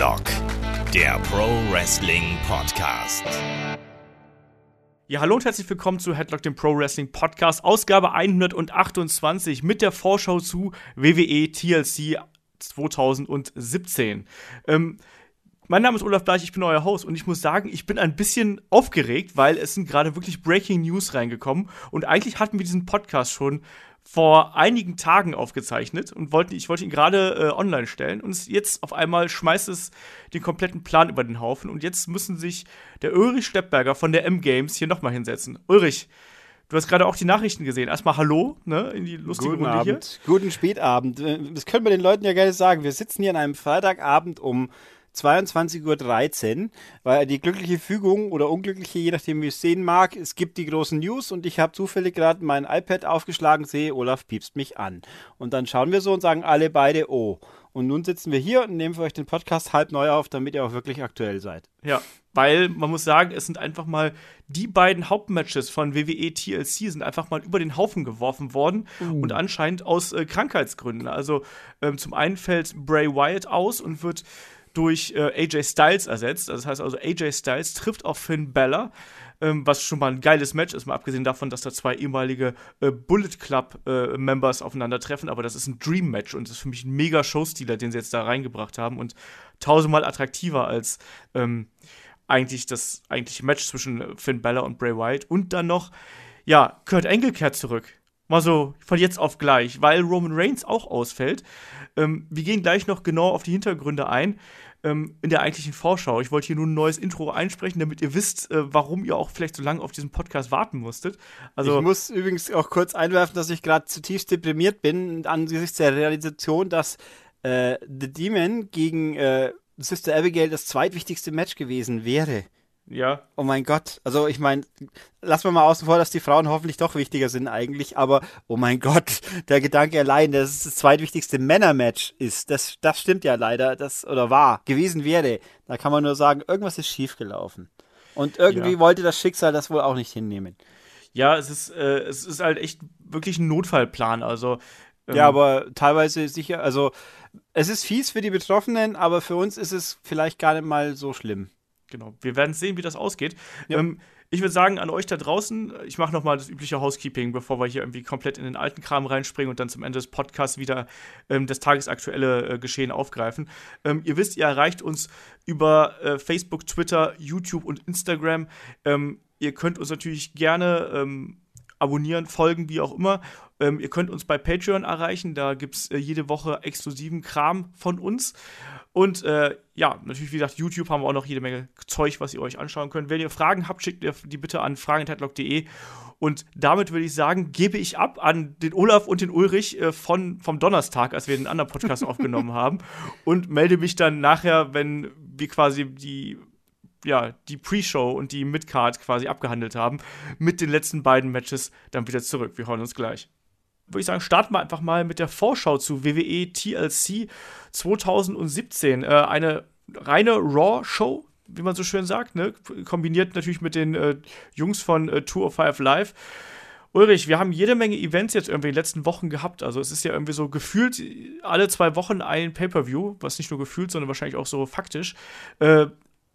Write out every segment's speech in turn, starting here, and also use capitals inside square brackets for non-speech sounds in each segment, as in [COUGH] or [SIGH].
Headlock, der Pro Wrestling Podcast. Ja, hallo und herzlich willkommen zu Headlock, dem Pro Wrestling Podcast, Ausgabe 128 mit der Vorschau zu WWE TLC 2017. Ähm, mein Name ist Olaf Bleich, ich bin euer Host und ich muss sagen, ich bin ein bisschen aufgeregt, weil es sind gerade wirklich Breaking News reingekommen und eigentlich hatten wir diesen Podcast schon vor einigen Tagen aufgezeichnet und wollte, ich wollte ihn gerade äh, online stellen und jetzt auf einmal schmeißt es den kompletten Plan über den Haufen und jetzt müssen sich der Ulrich Steppberger von der M-Games hier nochmal hinsetzen. Ulrich, Du hast gerade auch die Nachrichten gesehen. Erstmal Hallo, ne, in die lustige Guten Runde Abend. hier. Guten Spätabend. Äh, Das können wir den Leuten ja gerne sagen. Wir sitzen hier an einem Freitagabend um 22.13 Uhr, weil die glückliche Fügung oder unglückliche, je nachdem wie es sehen mag, es gibt die großen News und ich habe zufällig gerade mein iPad aufgeschlagen, sehe, Olaf piepst mich an. Und dann schauen wir so und sagen alle beide, oh. Und nun sitzen wir hier und nehmen für euch den Podcast halb neu auf, damit ihr auch wirklich aktuell seid. Ja, weil man muss sagen, es sind einfach mal die beiden Hauptmatches von WWE TLC sind einfach mal über den Haufen geworfen worden und anscheinend aus äh, Krankheitsgründen. Also ähm, zum einen fällt Bray Wyatt aus und wird durch äh, AJ Styles ersetzt. Das heißt also, AJ Styles trifft auf Finn Balor, ähm, was schon mal ein geiles Match ist, mal abgesehen davon, dass da zwei ehemalige äh, Bullet Club äh, aufeinandertreffen. Aber das ist ein Dream Match und das ist für mich ein mega Showstealer, den sie jetzt da reingebracht haben und tausendmal attraktiver als ähm, eigentlich das eigentliche Match zwischen Finn Balor und Bray Wyatt. Und dann noch, ja, Kurt Angle kehrt zurück. Mal so von jetzt auf gleich, weil Roman Reigns auch ausfällt. Ähm, wir gehen gleich noch genau auf die Hintergründe ein ähm, in der eigentlichen Vorschau. Ich wollte hier nur ein neues Intro einsprechen, damit ihr wisst, äh, warum ihr auch vielleicht so lange auf diesen Podcast warten musstet. Also, ich muss übrigens auch kurz einwerfen, dass ich gerade zutiefst deprimiert bin angesichts der Realisation, dass äh, The Demon gegen äh, Sister Abigail das zweitwichtigste Match gewesen wäre. Ja, Oh mein Gott. Also ich meine, lassen wir mal außen vor, dass die Frauen hoffentlich doch wichtiger sind eigentlich, aber oh mein Gott, der Gedanke allein, dass es das zweitwichtigste Männermatch ist, das, das stimmt ja leider, das oder war, gewesen wäre. Da kann man nur sagen, irgendwas ist schiefgelaufen. Und irgendwie Ja. wollte das Schicksal das wohl auch nicht hinnehmen. ja, es ist, äh, es ist halt echt wirklich ein Notfallplan. Also, ähm, Ja, aber teilweise sicher, also es ist fies für die Betroffenen, aber für uns ist es vielleicht gar nicht mal so schlimm. Genau, wir werden sehen, wie das ausgeht. Ja. Ähm, ich würde sagen, an euch da draußen, ich mache nochmal das übliche Housekeeping, bevor wir hier irgendwie komplett in den alten Kram reinspringen und dann zum Ende des Podcasts wieder ähm, das tagesaktuelle äh, Geschehen aufgreifen. Ähm, ihr wisst, ihr erreicht uns über äh, Facebook, Twitter, YouTube und Instagram. Ähm, ihr könnt uns natürlich gerne ähm, abonnieren, folgen, wie auch immer. Ähm, ihr könnt uns bei Patreon erreichen, da gibt es äh, jede Woche exklusiven Kram von uns. Und äh, ja, natürlich, wie gesagt, YouTube haben wir auch noch jede Menge Zeug, was ihr euch anschauen könnt. Wenn ihr Fragen habt, schickt ihr die bitte an fragen.headlock.de. Und damit würde ich sagen, gebe ich ab an den Olaf und den Ulrich äh, von, vom Donnerstag, als wir den anderen Podcast aufgenommen haben. [LAUGHS] Und melde mich dann nachher, wenn wir quasi die, ja, die Pre-Show und die Midcard quasi abgehandelt haben, mit den letzten beiden Matches dann wieder zurück. Wir hören uns gleich würde ich sagen, starten wir einfach mal mit der Vorschau zu WWE TLC 2017. Äh, eine reine Raw-Show, wie man so schön sagt, ne? kombiniert natürlich mit den äh, Jungs von äh, Tour of Five Live. Ulrich, wir haben jede Menge Events jetzt irgendwie in den letzten Wochen gehabt. Also es ist ja irgendwie so gefühlt alle zwei Wochen ein Pay-Per-View, was nicht nur gefühlt, sondern wahrscheinlich auch so faktisch. Äh,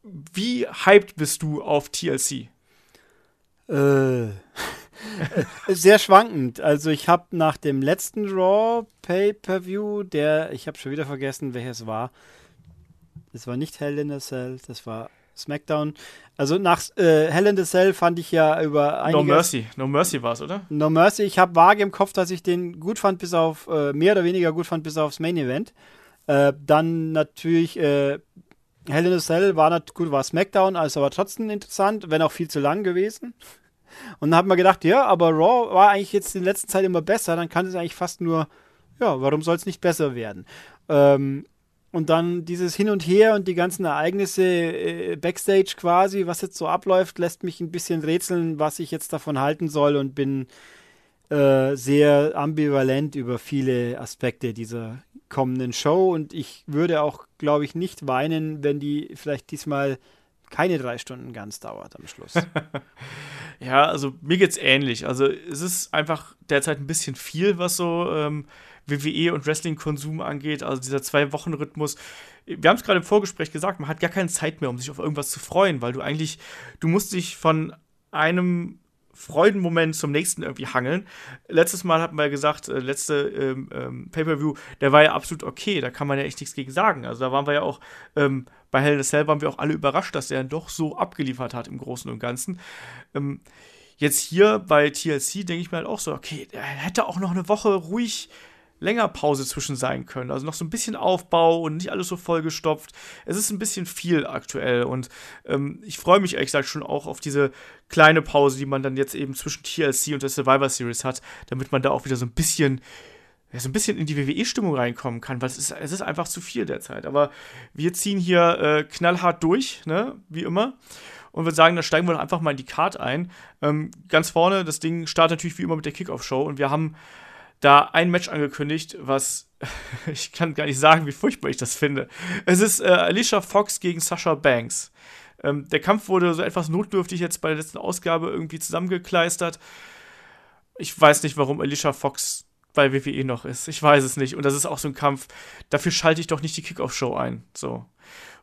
wie hyped bist du auf TLC? Äh, [LAUGHS] sehr schwankend. Also ich habe nach dem letzten Raw Pay-per-View, der, ich habe schon wieder vergessen, welches war. Das war nicht Hell in a Cell, das war SmackDown. Also nach äh, Hell in a Cell fand ich ja über No einige Mercy. No Mercy war es, oder? No Mercy. Ich habe vage im Kopf, dass ich den gut fand, bis auf, äh, mehr oder weniger gut fand, bis aufs Main Event. Äh, dann natürlich, äh, Hell in a Cell war gut, war SmackDown, also aber trotzdem interessant, wenn auch viel zu lang gewesen. Und dann hat man gedacht, ja, aber Raw war eigentlich jetzt in letzter Zeit immer besser, dann kann es eigentlich fast nur, ja, warum soll es nicht besser werden? Ähm, und dann dieses Hin und Her und die ganzen Ereignisse äh, Backstage quasi, was jetzt so abläuft, lässt mich ein bisschen rätseln, was ich jetzt davon halten soll und bin äh, sehr ambivalent über viele Aspekte dieser kommenden Show. Und ich würde auch, glaube ich, nicht weinen, wenn die vielleicht diesmal keine drei Stunden ganz dauert am Schluss. [LAUGHS] Ja, also mir geht's ähnlich. Also es ist einfach derzeit ein bisschen viel, was so ähm, WWE und Wrestling-Konsum angeht, also dieser Zwei-Wochen-Rhythmus. Wir haben es gerade im Vorgespräch gesagt, man hat gar keine Zeit mehr, um sich auf irgendwas zu freuen, weil du eigentlich, du musst dich von einem Freudenmoment zum nächsten irgendwie hangeln. Letztes Mal hatten wir gesagt, äh, letzte ähm, ähm, Pay-Per-View, der war ja absolut okay, da kann man ja echt nichts gegen sagen. Also da waren wir ja auch, ähm, bei Hell in a Cell waren wir auch alle überrascht, dass dann doch so abgeliefert hat im Großen und Ganzen. Ähm, jetzt hier bei TLC denke ich mir halt auch so, okay, der hätte auch noch eine Woche ruhig länger Pause zwischen sein können. Also noch so ein bisschen Aufbau und nicht alles so vollgestopft. Es ist ein bisschen viel aktuell und ähm, ich freue mich ehrlich gesagt schon auch auf diese kleine Pause, die man dann jetzt eben zwischen TLC und der Survivor Series hat, damit man da auch wieder so ein bisschen ja, so ein bisschen in die WWE-Stimmung reinkommen kann, weil es ist, es ist einfach zu viel derzeit. Aber wir ziehen hier äh, knallhart durch, ne, wie immer. Und würde sagen, da steigen wir doch einfach mal in die Card ein. Ähm, ganz vorne, das Ding startet natürlich wie immer mit der Kickoff-Show und wir haben da ein Match angekündigt, was [LAUGHS] ich kann gar nicht sagen, wie furchtbar ich das finde. Es ist äh, Alicia Fox gegen Sasha Banks. Ähm, der Kampf wurde so etwas notdürftig jetzt bei der letzten Ausgabe irgendwie zusammengekleistert. Ich weiß nicht, warum Alicia Fox bei WWE noch ist. Ich weiß es nicht. Und das ist auch so ein Kampf. Dafür schalte ich doch nicht die Kickoff-Show ein. So.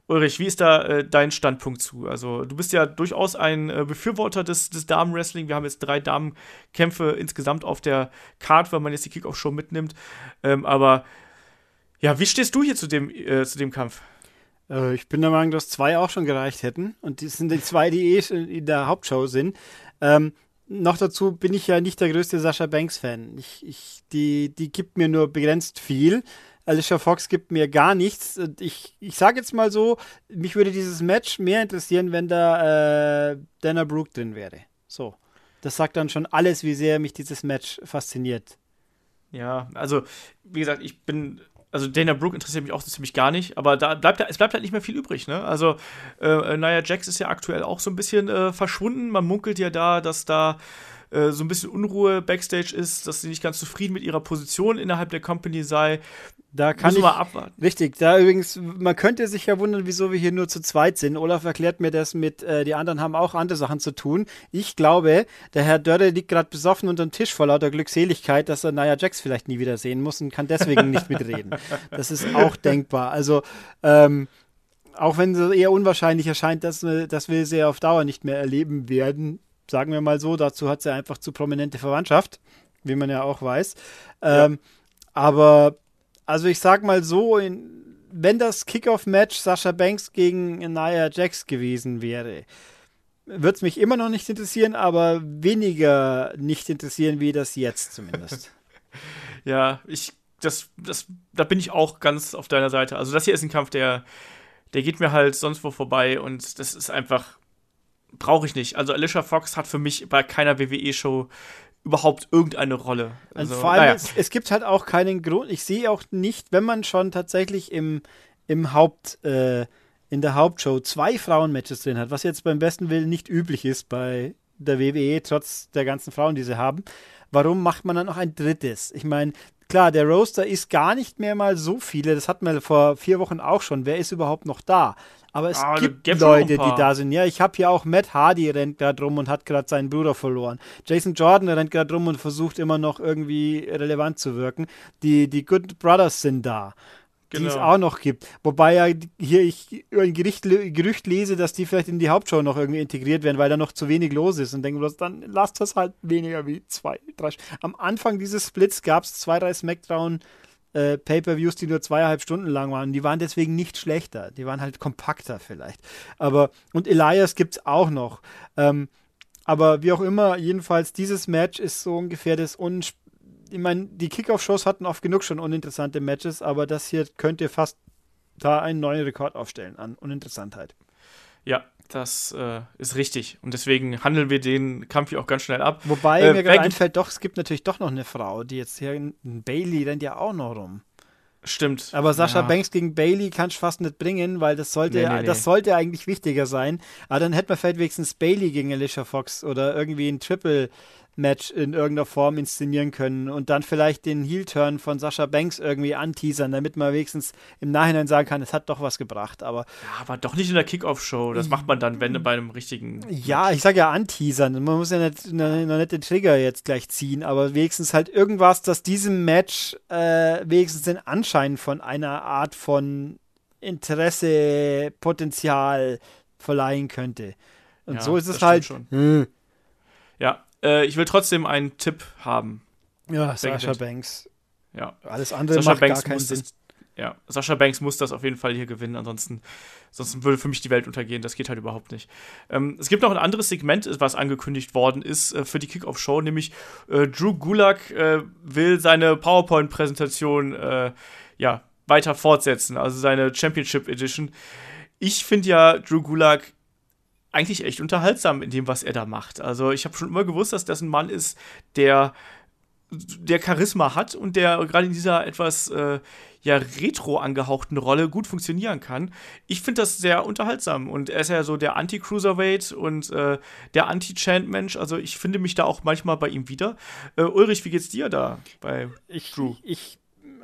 Ulrich, wie ist da äh, dein Standpunkt zu? Also, du bist ja durchaus ein äh, Befürworter des, des Damen-Wrestling. Wir haben jetzt drei Damenkämpfe insgesamt auf der Card, wenn man jetzt die Kickoff-Show mitnimmt. Ähm, aber ja, wie stehst du hier zu dem, äh, zu dem Kampf? Äh, ich bin der Meinung, dass zwei auch schon gereicht hätten. Und das sind die zwei, die eh in der Hauptshow sind. Ähm, noch dazu bin ich ja nicht der größte Sascha Banks-Fan. Ich, ich, die, die gibt mir nur begrenzt viel. Alicia Fox gibt mir gar nichts. Ich, ich sage jetzt mal so, mich würde dieses Match mehr interessieren, wenn da äh, Dana Brooke drin wäre. So. Das sagt dann schon alles, wie sehr mich dieses Match fasziniert. Ja, also, wie gesagt, ich bin also Dana Brooke interessiert mich auch ziemlich gar nicht, aber da bleibt es bleibt halt nicht mehr viel übrig, ne? Also äh, Nia Jax ist ja aktuell auch so ein bisschen äh, verschwunden. Man munkelt ja da, dass da äh, so ein bisschen Unruhe backstage ist, dass sie nicht ganz zufrieden mit ihrer Position innerhalb der Company sei. Da kann Müssen ich, mal abwarten. Richtig, da übrigens, man könnte sich ja wundern, wieso wir hier nur zu zweit sind. Olaf erklärt mir das mit, äh, die anderen haben auch andere Sachen zu tun. Ich glaube, der Herr Dörre liegt gerade besoffen unter dem Tisch vor lauter Glückseligkeit, dass er Nia Jax vielleicht nie wieder sehen muss und kann deswegen nicht mitreden. Das ist auch denkbar. Also, ähm, auch wenn es eher unwahrscheinlich erscheint, dass, dass wir sie auf Dauer nicht mehr erleben werden, sagen wir mal so, dazu hat sie einfach zu prominente Verwandtschaft, wie man ja auch weiß. Ähm, Aber also ich sag mal so, in, wenn das Kickoff-Match Sascha Banks gegen Nia Jax gewesen wäre, würde es mich immer noch nicht interessieren, aber weniger nicht interessieren, wie das jetzt zumindest. [LAUGHS] ja, ich, das, das, da bin ich auch ganz auf deiner Seite. Also das hier ist ein Kampf, der, der geht mir halt sonst wo vorbei und das ist einfach, brauche ich nicht. Also Alicia Fox hat für mich bei keiner WWE-Show überhaupt irgendeine Rolle. Also, vor allem, naja. es, es, gibt halt auch keinen Grund. Ich sehe auch nicht, wenn man schon tatsächlich im, im Haupt, äh, in der Hauptshow zwei Frauenmatches drin hat, was jetzt beim besten Willen nicht üblich ist bei der WWE, trotz der ganzen Frauen, die sie haben. Warum macht man dann noch ein drittes? Ich meine, klar, der Roaster ist gar nicht mehr mal so viele. Das hatten wir vor vier Wochen auch schon. Wer ist überhaupt noch da? Aber es ah, gibt Leute, die da sind. Ja, ich habe hier auch Matt Hardy rennt gerade rum und hat gerade seinen Bruder verloren. Jason Jordan rennt gerade rum und versucht immer noch irgendwie relevant zu wirken. Die, die Good Brothers sind da. Genau. Die es genau. auch noch gibt. Wobei ja hier ich ein Gericht, Gerücht lese, dass die vielleicht in die Hauptshow noch irgendwie integriert werden, weil da noch zu wenig los ist. Und denke bloß, dann lasst das halt weniger wie zwei, drei. Am Anfang dieses Splits gab es zwei, drei Smackdown- äh, Pay-per-Views, die nur zweieinhalb Stunden lang waren. Die waren deswegen nicht schlechter. Die waren halt kompakter vielleicht. Aber, und Elias gibt es auch noch. Ähm, aber wie auch immer, jedenfalls, dieses Match ist so ungefähr das Unspiel. Ich meine, die Kickoff-Shows hatten oft genug schon uninteressante Matches, aber das hier könnte fast da einen neuen Rekord aufstellen an Uninteressantheit. Ja, das äh, ist richtig. Und deswegen handeln wir den Kampf hier auch ganz schnell ab. Wobei äh, mir gerade einfällt, doch, es gibt natürlich doch noch eine Frau, die jetzt hier, Bailey rennt ja auch noch rum. Stimmt. Aber Sascha ja. Banks gegen Bailey kannst du fast nicht bringen, weil das sollte, nee, nee, nee. das sollte eigentlich wichtiger sein. Aber dann hätte man vielleicht wenigstens Bailey gegen Alicia Fox oder irgendwie ein Triple Match in irgendeiner Form inszenieren können und dann vielleicht den Heel-Turn von Sascha Banks irgendwie anteasern, damit man wenigstens im Nachhinein sagen kann, es hat doch was gebracht. Aber, ja, aber doch nicht in der Kickoff-Show. Das macht man dann, wenn bei einem richtigen. Ja, ich sage ja anteasern. Man muss ja nicht, noch nicht den Trigger jetzt gleich ziehen, aber wenigstens halt irgendwas, das diesem Match äh, wenigstens den Anschein von einer Art von Interesse, Potenzial verleihen könnte. Und ja, so ist es halt. Schon. Hm. Äh, ich will trotzdem einen Tipp haben. Ja, Sascha Banks. Ja. Alles andere Sascha macht Banks gar keinen Sinn. Das, ja, Sascha Banks muss das auf jeden Fall hier gewinnen, ansonsten, ansonsten würde für mich die Welt untergehen. Das geht halt überhaupt nicht. Ähm, es gibt noch ein anderes Segment, was angekündigt worden ist äh, für die Kickoff-Show, nämlich äh, Drew Gulak äh, will seine PowerPoint-Präsentation äh, ja, weiter fortsetzen, also seine Championship Edition. Ich finde ja Drew Gulak eigentlich echt unterhaltsam in dem, was er da macht. Also ich habe schon immer gewusst, dass das ein Mann ist, der der Charisma hat und der gerade in dieser etwas äh, ja retro angehauchten Rolle gut funktionieren kann. Ich finde das sehr unterhaltsam und er ist ja so der Anti-Cruiserweight und äh, der Anti-Chant-Mensch. Also ich finde mich da auch manchmal bei ihm wieder. Äh, Ulrich, wie geht's dir da bei ich, Drew? Ich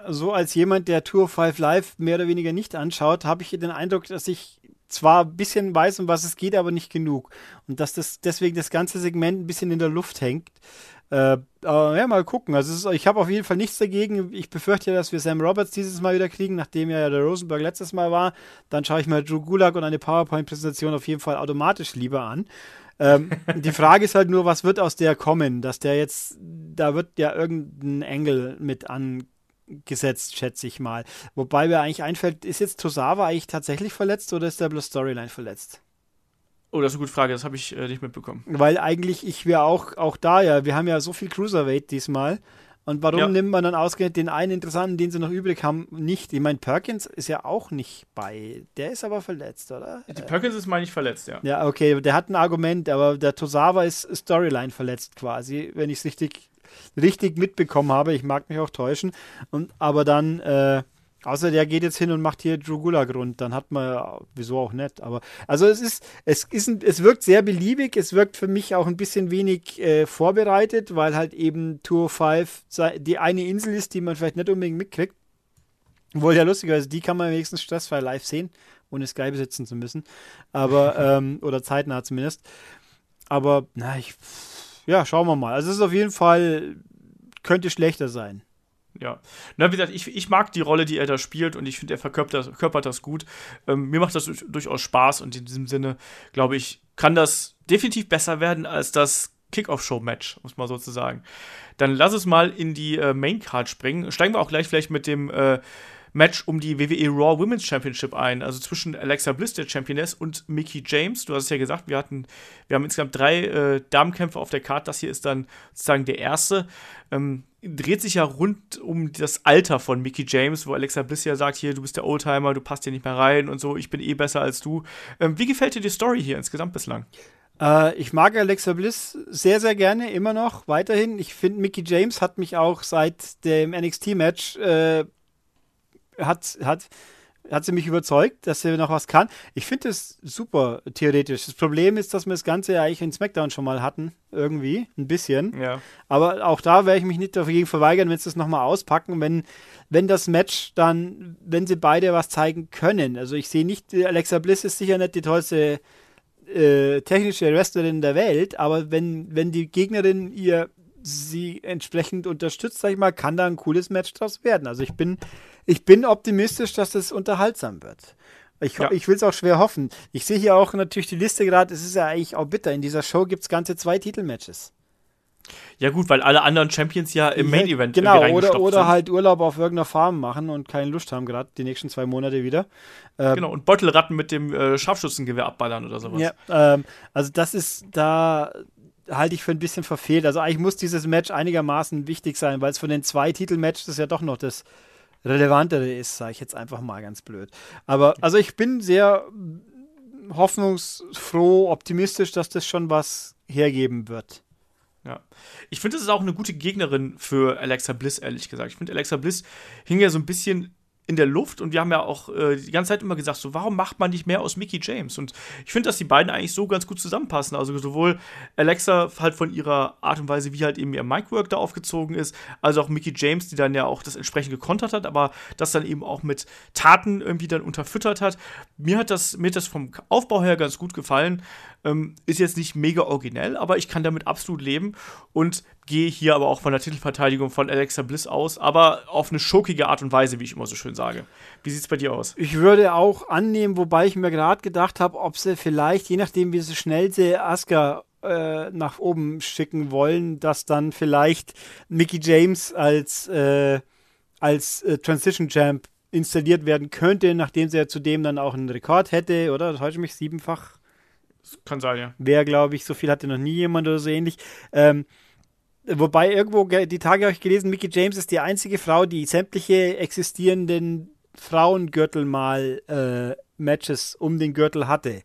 so als jemand, der Tour 5 Live mehr oder weniger nicht anschaut, habe ich den Eindruck, dass ich zwar ein bisschen weiß, um was es geht, aber nicht genug. Und dass das deswegen das ganze Segment ein bisschen in der Luft hängt. Äh, aber ja, mal gucken. Also ist, ich habe auf jeden Fall nichts dagegen. Ich befürchte ja, dass wir Sam Roberts dieses Mal wieder kriegen, nachdem ja der Rosenberg letztes Mal war. Dann schaue ich mir Drew Gulag und eine PowerPoint-Präsentation auf jeden Fall automatisch lieber an. ähm, [LAUGHS] die Frage ist halt nur, was wird aus der kommen? Dass der jetzt, da wird ja irgendein Engel mit angesetzt, schätze ich mal. Wobei mir eigentlich einfällt, ist jetzt Tosawa eigentlich tatsächlich verletzt oder ist der bloß Storyline verletzt? Oh, das ist eine gute Frage, das habe ich äh, nicht mitbekommen. Weil eigentlich, ich wäre auch, auch da ja, wir haben ja so viel Cruiserweight diesmal. Und warum ja. nimmt man dann ausgerechnet den einen interessanten, den sie noch übrig haben, nicht? Ich meine, Perkins ist ja auch nicht bei. Der ist aber verletzt, oder? Die Perkins ist, meine ich, verletzt, ja. Ja, okay, der hat ein Argument, aber der Tosawa ist Storyline verletzt quasi, wenn ich es richtig, richtig mitbekommen habe. Ich mag mich auch täuschen. Und, aber dann, äh, Außer der geht jetzt hin und macht hier Drew Gulag rund, dann hat man, wieso auch nicht, aber, also es ist, es ist, ein, es wirkt sehr beliebig, es wirkt für mich auch ein bisschen wenig äh, vorbereitet, weil halt eben Tour 5 die eine Insel ist, die man vielleicht nicht unbedingt mitkriegt. Wohl ja lustigerweise, die kann man wenigstens stressfrei live sehen, ohne Sky besitzen zu müssen, aber, [LAUGHS] ähm, oder zeitnah zumindest. Aber, na, ich, ja, schauen wir mal. Also es ist auf jeden Fall, könnte schlechter sein. Ja. Na, wie gesagt, ich, ich mag die Rolle, die er da spielt und ich finde, er verkörpert das, verkörpert das gut. Ähm, mir macht das durchaus Spaß und in diesem Sinne, glaube ich, kann das definitiv besser werden als das Kickoff-Show-Match, muss man sozusagen. Dann lass es mal in die äh, Main-Card springen. Steigen wir auch gleich vielleicht mit dem äh, Match um die WWE Raw Women's Championship ein, also zwischen Alexa Bliss, der Championess, und Mickey James. Du hast es ja gesagt, wir hatten, wir haben insgesamt drei äh, Damenkämpfe auf der Karte. Das hier ist dann sozusagen der erste. Ähm, dreht sich ja rund um das Alter von Mickey James, wo Alexa Bliss ja sagt, hier, du bist der Oldtimer, du passt hier nicht mehr rein und so, ich bin eh besser als du. Ähm, wie gefällt dir die Story hier insgesamt bislang? Äh, ich mag Alexa Bliss sehr, sehr gerne, immer noch, weiterhin. Ich finde, Mickey James hat mich auch seit dem NXT-Match äh, hat, hat hat sie mich überzeugt, dass sie noch was kann. Ich finde es super theoretisch. Das Problem ist, dass wir das Ganze ja eigentlich in SmackDown schon mal hatten, irgendwie, ein bisschen. Ja. Aber auch da werde ich mich nicht dagegen verweigern, wenn sie das nochmal auspacken, wenn, wenn das Match dann, wenn sie beide was zeigen können. Also ich sehe nicht, Alexa Bliss ist sicher nicht die tollste äh, technische Wrestlerin der Welt, aber wenn, wenn die Gegnerin ihr sie entsprechend unterstützt, sag ich mal, kann da ein cooles Match draus werden. Also ich bin ich bin optimistisch, dass es unterhaltsam wird. Ich, ja. ich will es auch schwer hoffen. Ich sehe hier auch natürlich die Liste gerade, es ist ja eigentlich auch bitter. In dieser Show gibt es ganze zwei Titelmatches. Ja, gut, weil alle anderen Champions ja im Main Event Genau, oder, oder halt Urlaub auf irgendeiner Farm machen und keine Lust haben, gerade die nächsten zwei Monate wieder. Ähm, genau, und Beutelratten mit dem äh, Scharfschützengewehr abballern oder sowas. Ja, ähm, also das ist da halte ich für ein bisschen verfehlt. Also eigentlich muss dieses Match einigermaßen wichtig sein, weil es von den zwei Titelmatches ja doch noch das relevantere ist, sage ich jetzt einfach mal ganz blöd. Aber also ich bin sehr hoffnungsfroh, optimistisch, dass das schon was hergeben wird. Ja. Ich finde, das ist auch eine gute Gegnerin für Alexa Bliss, ehrlich gesagt. Ich finde, Alexa Bliss hing ja so ein bisschen in der Luft und wir haben ja auch äh, die ganze Zeit immer gesagt, so warum macht man nicht mehr aus Mickey James? Und ich finde, dass die beiden eigentlich so ganz gut zusammenpassen. Also sowohl Alexa halt von ihrer Art und Weise, wie halt eben ihr Micwork da aufgezogen ist, also auch Mickey James, die dann ja auch das entsprechend gekontert hat, aber das dann eben auch mit Taten irgendwie dann unterfüttert hat. Mir hat das, mir hat das vom Aufbau her ganz gut gefallen. Ähm, ist jetzt nicht mega originell, aber ich kann damit absolut leben und gehe hier aber auch von der Titelverteidigung von Alexa Bliss aus, aber auf eine schokige Art und Weise, wie ich immer so schön sage. Wie sieht es bei dir aus? Ich würde auch annehmen, wobei ich mir gerade gedacht habe, ob sie vielleicht, je nachdem, wie so schnell sie Asuka äh, nach oben schicken wollen, dass dann vielleicht Mickey James als, äh, als äh, Transition Champ installiert werden könnte, nachdem sie ja zudem dann auch einen Rekord hätte, oder? Das heute mich siebenfach kann sein, ja. Wer, glaube ich, so viel hatte noch nie jemand oder so ähnlich. Ähm, wobei irgendwo, die Tage habe ich gelesen, Mickey James ist die einzige Frau, die sämtliche existierenden Frauengürtel mal äh, Matches um den Gürtel hatte.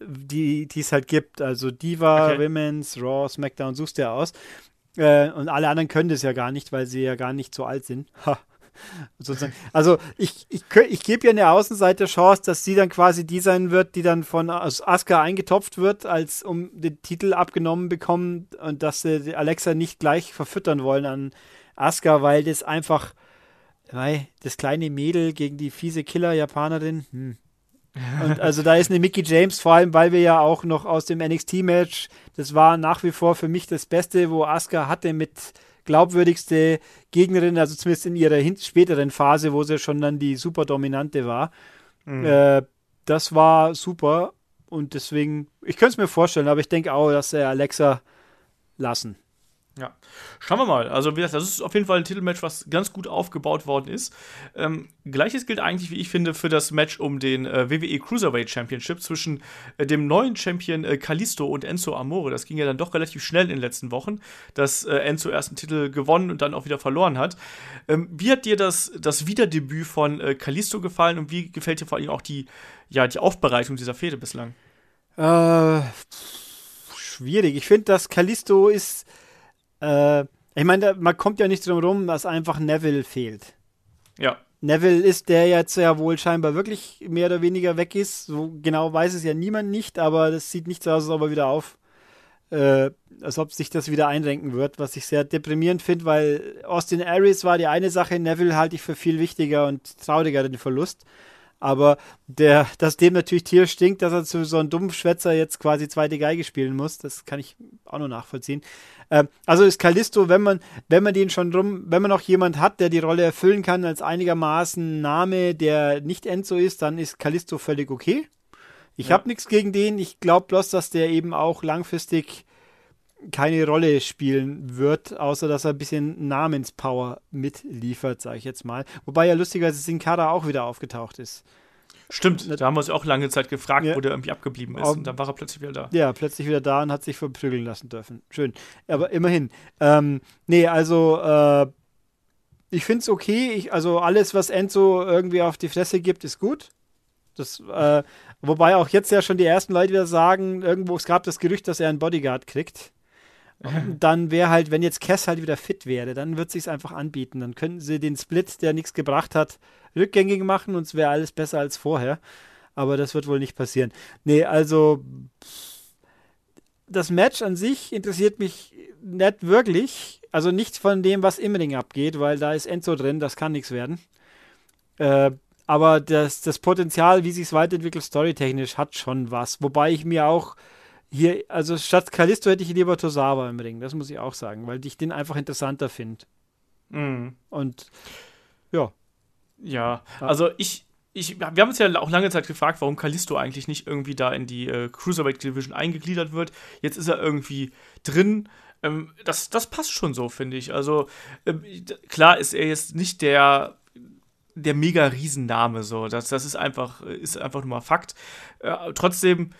Die es halt gibt. Also Diva, okay. Women's, Raw, SmackDown, suchst du ja aus. Äh, und alle anderen können das ja gar nicht, weil sie ja gar nicht so alt sind. Ha. Sozusagen. Also ich, ich, ich gebe ihr eine Außenseite Chance, dass sie dann quasi die sein wird, die dann von Asuka eingetopft wird, als um den Titel abgenommen bekommen und dass sie Alexa nicht gleich verfüttern wollen an Asuka, weil das einfach weil das kleine Mädel gegen die fiese Killer-Japanerin. Hm. Und also da ist eine Mickey James, vor allem weil wir ja auch noch aus dem NXT-Match, das war nach wie vor für mich das Beste, wo Asuka hatte mit glaubwürdigste Gegnerin, also zumindest in ihrer späteren Phase, wo sie schon dann die super dominante war. Mhm. Äh, das war super und deswegen, ich könnte es mir vorstellen, aber ich denke auch, dass er Alexa lassen. Ja, schauen wir mal. Also, wie gesagt, das ist auf jeden Fall ein Titelmatch, was ganz gut aufgebaut worden ist. Ähm, Gleiches gilt eigentlich, wie ich finde, für das Match um den äh, WWE Cruiserweight Championship zwischen äh, dem neuen Champion äh, Kalisto und Enzo Amore. Das ging ja dann doch relativ schnell in den letzten Wochen, dass äh, Enzo erst einen Titel gewonnen und dann auch wieder verloren hat. Ähm, wie hat dir das, das Wiederdebüt von äh, Kalisto gefallen und wie gefällt dir vor allem auch die, ja, die Aufbereitung dieser Fehde bislang? Äh, schwierig. Ich finde, dass Kalisto ist äh, ich meine, man kommt ja nicht drum rum, dass einfach Neville fehlt. Ja. Neville ist der jetzt ja wohl scheinbar wirklich mehr oder weniger weg ist. So genau weiß es ja niemand nicht, aber das sieht nicht so aus, als ob er wieder auf, äh, als ob sich das wieder einrenken wird, was ich sehr deprimierend finde, weil Austin Aries war die eine Sache, Neville halte ich für viel wichtiger und trauriger den Verlust. Aber der, dass dem natürlich Tier stinkt, dass er zu so einem dummen Schwätzer jetzt quasi zweite Geige spielen muss, das kann ich auch noch nachvollziehen. Ähm, also ist Callisto, wenn man, wenn man den schon drum, wenn man noch jemand hat, der die Rolle erfüllen kann als einigermaßen Name, der nicht Enzo ist, dann ist Callisto völlig okay. Ich ja. habe nichts gegen den. Ich glaube bloß, dass der eben auch langfristig keine Rolle spielen wird, außer dass er ein bisschen Namenspower mitliefert, sage ich jetzt mal. Wobei ja lustigerweise Sin Cara auch wieder aufgetaucht ist. Stimmt, da haben wir uns auch lange Zeit gefragt, ja. wo der irgendwie abgeblieben ist. Und dann war er plötzlich wieder da. Ja, plötzlich wieder da und hat sich verprügeln lassen dürfen. Schön. Aber immerhin. Ähm, nee, also äh, ich finde es okay. Ich, also alles, was Enzo irgendwie auf die Fresse gibt, ist gut. Das, äh, wobei auch jetzt ja schon die ersten Leute wieder sagen, irgendwo, es gab das Gerücht, dass er einen Bodyguard kriegt. [LAUGHS] dann wäre halt, wenn jetzt Cass halt wieder fit wäre, dann wird sich einfach anbieten. Dann könnten sie den Split, der nichts gebracht hat, rückgängig machen und es wäre alles besser als vorher. Aber das wird wohl nicht passieren. Nee, also das Match an sich interessiert mich nicht wirklich. Also nichts von dem, was im Ring abgeht, weil da ist Enzo drin, das kann nichts werden. Äh, aber das, das Potenzial, wie sich es weiterentwickelt, storytechnisch, hat schon was. Wobei ich mir auch hier, also statt Kalisto hätte ich lieber Tosawa im Ring, das muss ich auch sagen, weil ich den einfach interessanter finde. Mhm. Und ja. Ja, also ich, ich, wir haben uns ja auch lange Zeit gefragt, warum Kalisto eigentlich nicht irgendwie da in die äh, Cruiserweight Division eingegliedert wird. Jetzt ist er irgendwie drin. Ähm, das, das passt schon so, finde ich. Also ähm, klar ist er jetzt nicht der der mega Riesenname so. Das, das ist einfach ist einfach nur mal Fakt. Äh, trotzdem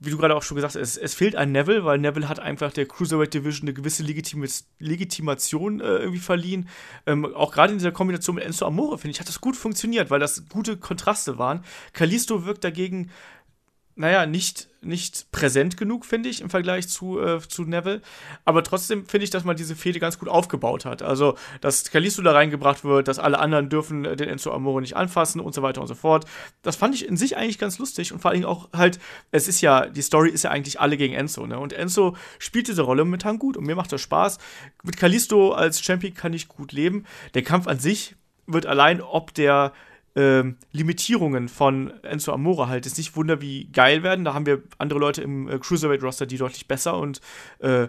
wie du gerade auch schon gesagt hast, es, es, fehlt ein Neville, weil Neville hat einfach der Cruiserweight Division eine gewisse Legitim Legitimation äh, irgendwie verliehen. Ähm, auch gerade in dieser Kombination mit Enzo Amore, finde ich, hat das gut funktioniert, weil das gute Kontraste waren. Kalisto wirkt dagegen naja, nicht, nicht präsent genug, finde ich, im Vergleich zu, äh, zu Neville. Aber trotzdem finde ich, dass man diese Fehde ganz gut aufgebaut hat. Also, dass Kalisto da reingebracht wird, dass alle anderen dürfen den Enzo Amore nicht anfassen und so weiter und so fort. Das fand ich in sich eigentlich ganz lustig und vor allem auch halt, es ist ja, die Story ist ja eigentlich alle gegen Enzo, ne? Und Enzo spielt diese Rolle momentan gut und mir macht das Spaß. Mit Kalisto als Champion kann ich gut leben. Der Kampf an sich wird allein, ob der ähm, Limitierungen von Enzo Amore halt jetzt nicht wunder wie geil werden. Da haben wir andere Leute im äh, Cruiserweight-Roster, die deutlich besser und äh,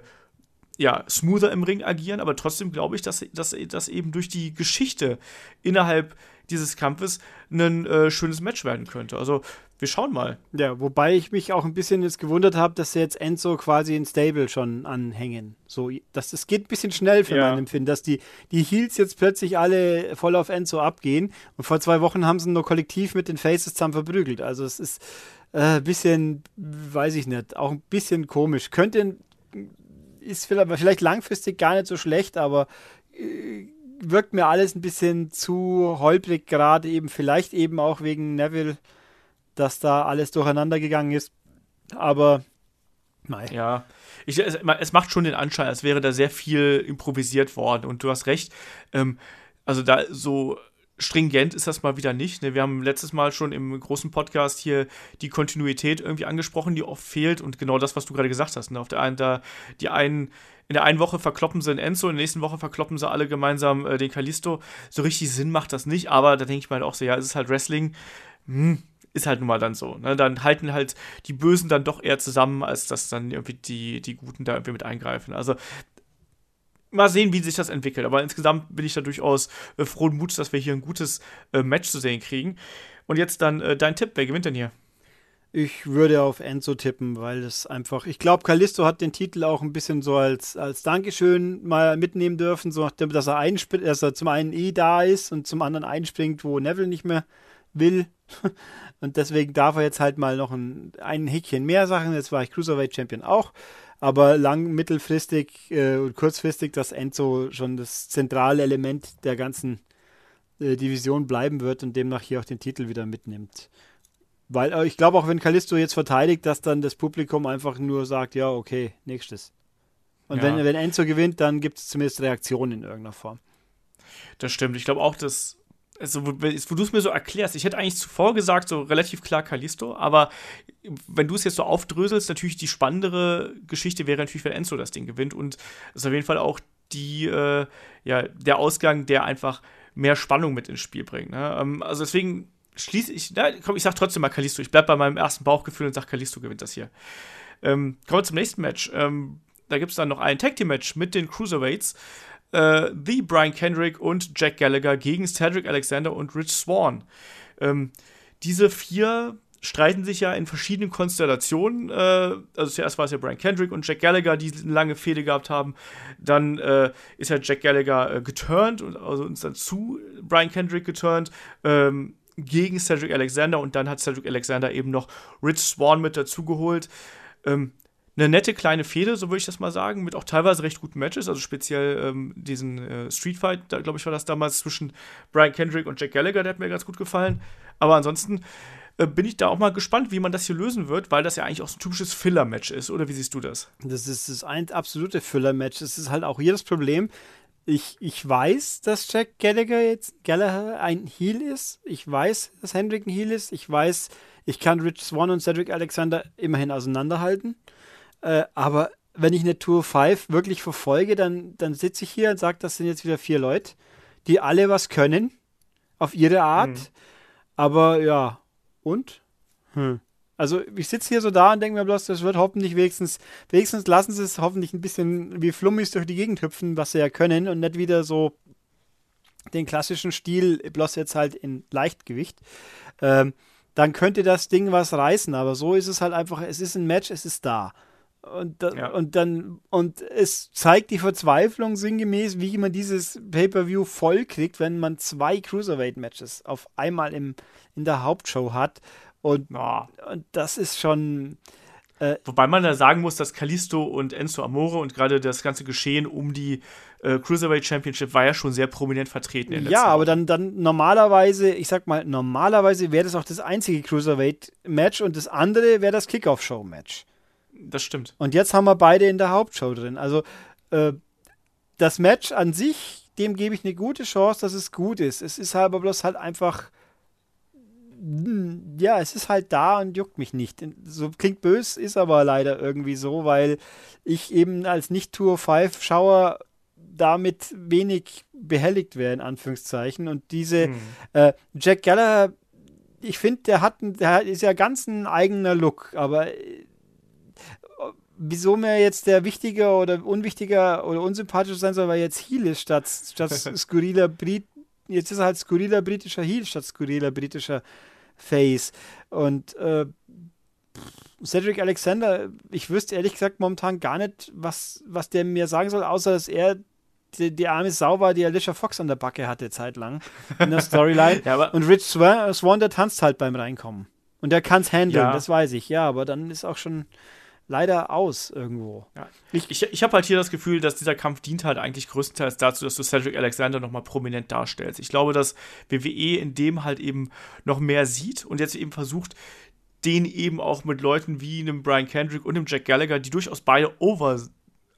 ja, smoother im Ring agieren, aber trotzdem glaube ich, dass, dass, dass eben durch die Geschichte innerhalb dieses Kampfes ein äh, schönes Match werden könnte. Also wir schauen mal. Ja, wobei ich mich auch ein bisschen jetzt gewundert habe, dass sie jetzt Enzo quasi in Stable schon anhängen. So, das, das geht ein bisschen schnell für ja. mein Empfinden, dass die, die Heels jetzt plötzlich alle voll auf Enzo abgehen. Und vor zwei Wochen haben sie nur kollektiv mit den Faces zusammen verprügelt. Also es ist ein äh, bisschen, weiß ich nicht, auch ein bisschen komisch. Könnte, ist vielleicht, langfristig gar nicht so schlecht, aber äh, wirkt mir alles ein bisschen zu holprig, gerade eben, vielleicht eben auch wegen Neville, dass da alles durcheinander gegangen ist. Aber nein. Ja, ich, es, es, macht schon den Anschein, als wäre da sehr viel improvisiert worden. Und du hast recht, ähm, also da so stringent ist das mal wieder nicht. Ne? Wir haben letztes Mal schon im großen Podcast hier die Kontinuität irgendwie angesprochen, die oft fehlt. Und genau das, was du gerade gesagt hast. Ne? Auf der einen, da, die einen in der einen Woche verkloppen sie den Enzo, in der nächsten Woche verkloppen sie alle gemeinsam äh, den Kalisto. So richtig Sinn macht das nicht, aber da denke ich mal auch so, ja, es ist halt Wrestling. Hm, ist halt nun mal dann so. Ne? Dann halten halt die Bösen dann doch eher zusammen, als dass dann irgendwie die, die Guten da irgendwie mit eingreifen. Also mal sehen, wie sich das entwickelt. Aber insgesamt bin ich da durchaus äh, frohen Muts, dass wir hier ein gutes äh, Match zu sehen kriegen. Und jetzt dann äh, dein Tipp, wer gewinnt denn hier? Ich würde auf Enzo tippen, weil das einfach. Ich glaube, Kalisto hat den Titel auch ein bisschen so als, als Dankeschön mal mitnehmen dürfen, so nachdem, dass er einspringt, dass er zum einen eh da ist und zum anderen einspringt, wo Neville nicht mehr will. [LAUGHS] Und deswegen darf er jetzt halt mal noch ein, ein Häkchen mehr Sachen. Jetzt war ich Cruiserweight Champion auch. Aber lang, mittelfristig äh, und kurzfristig, dass Enzo schon das zentrale Element der ganzen äh, Division bleiben wird und demnach hier auch den Titel wieder mitnimmt. Weil äh, ich glaube auch, wenn Kalisto jetzt verteidigt, dass dann das Publikum einfach nur sagt, ja, okay, nächstes. Und ja. wenn, wenn Enzo gewinnt, dann gibt es zumindest Reaktionen in irgendeiner Form. Das stimmt. Ich glaube auch, dass, also, wo, du es mir so erklärst, ich hätte eigentlich zuvor gesagt, so relativ klar Kalisto, aber wenn du es jetzt so aufdröselst, natürlich die spannendere Geschichte wäre natürlich, wenn Enzo das Ding gewinnt und es ist auf jeden Fall auch die, äh, ja, der Ausgang, der einfach mehr Spannung mit ins Spiel bringt. Ne? Ähm, also deswegen schließe ich, na, komm, ich sag trotzdem mal Kalisto. Ich bleib bei meinem ersten Bauchgefühl und sag, Kalisto gewinnt das hier. Ähm, kommen wir zum nächsten Match. Ähm, da gibt es dann noch ein Tag Team Match mit den Cruiserweights. Äh, The Brian Kendrick und Jack Gallagher gegen Cedric Alexander und Rich Swan. Ähm, diese vier streiten sich ja in verschiedenen Konstellationen. Äh, also zuerst war es ja Brian Kendrick und Jack Gallagher, die eine lange Fehde gehabt haben. Dann äh, ist ja Jack Gallagher äh, geturnt und also uns dann zu Brian Kendrick geturnt. Ähm, gegen Cedric Alexander und dann hat Cedric Alexander eben noch Rich Swan mit dazugeholt. Ähm, eine nette kleine Fehde, so würde ich das mal sagen, mit auch teilweise recht guten Matches, also speziell ähm, diesen äh, Street Fight, da glaube ich war das damals zwischen Brian Kendrick und Jack Gallagher, der hat mir ganz gut gefallen. Aber ansonsten äh, bin ich da auch mal gespannt, wie man das hier lösen wird, weil das ja eigentlich auch so ein typisches Filler-Match ist, oder wie siehst du das? Das ist das ein absolute Filler-Match. Es ist halt auch hier das Problem, ich, ich weiß, dass Jack Gallagher jetzt Gallagher ein Heel ist. Ich weiß, dass Hendrick ein Heel ist. Ich weiß, ich kann Rich Swan und Cedric Alexander immerhin auseinanderhalten. Äh, aber wenn ich eine Tour 5 wirklich verfolge, dann, dann sitze ich hier und sage, das sind jetzt wieder vier Leute, die alle was können. Auf ihre Art. Mhm. Aber ja, und? Hm. Also ich sitze hier so da und denke mir bloß, das wird hoffentlich wenigstens, wenigstens lassen sie es hoffentlich ein bisschen wie Flummis durch die Gegend hüpfen, was sie ja können und nicht wieder so den klassischen Stil, bloß jetzt halt in Leichtgewicht. Ähm, dann könnte das Ding was reißen, aber so ist es halt einfach, es ist ein Match, es ist da. Und, da, ja. und dann, und es zeigt die Verzweiflung sinngemäß, wie man dieses Pay-Per-View voll kriegt, wenn man zwei Cruiserweight-Matches auf einmal im, in der Hauptshow hat und, oh. und das ist schon. Äh, Wobei man da sagen muss, dass Kalisto und Enzo Amore und gerade das ganze Geschehen um die äh, Cruiserweight Championship war ja schon sehr prominent vertreten. ja, aber dann, dann normalerweise, ich sag mal, normalerweise wäre das auch das einzige Cruiserweight-Match und das andere wäre das Kickoff-Show-Match. Das stimmt. Und jetzt haben wir beide in der Hauptshow drin. Also äh, das Match an sich, dem gebe ich eine gute Chance, dass es gut ist. Es ist aber bloß halt einfach ja, es ist halt da und juckt mich nicht. So klingt bös, ist aber leider irgendwie so, weil ich eben als Nicht-Tour 5 Schauer damit wenig behelligt wäre, in Anführungszeichen. Und diese hm. äh, Jack Gallagher, ich finde, der hat, der ist ja ganz ein eigener Look, aber äh, wieso mir jetzt der wichtiger oder unwichtiger oder unsympathischer sein soll, weil jetzt Heel ist statt, statt [LAUGHS] skurriler Brit. Jetzt ist er halt skurriler britischer Heel statt skurriler britischer Face. Und äh, Cedric Alexander, ich wüsste ehrlich gesagt momentan gar nicht, was, was der mir sagen soll, außer dass er die, die arme Sau war, die Alicia Fox an der Backe hatte, zeitlang in der [LAUGHS] Storyline. ja, und Rich Swan, Swan, der tanzt halt beim Reinkommen. Und der kann es handeln, ja. das weiß ich, ja, aber dann ist auch schon leider aus irgendwo. Ja. Ich, ich, ich habe halt hier das Gefühl, dass dieser Kampf dient halt eigentlich größtenteils dazu, dass du Cedric Alexander nochmal prominent darstellst. Ich glaube, dass WWE in dem halt eben noch mehr sieht und jetzt eben versucht, den eben auch mit Leuten wie einem Brian Kendrick und einem Jack Gallagher, die durchaus beide over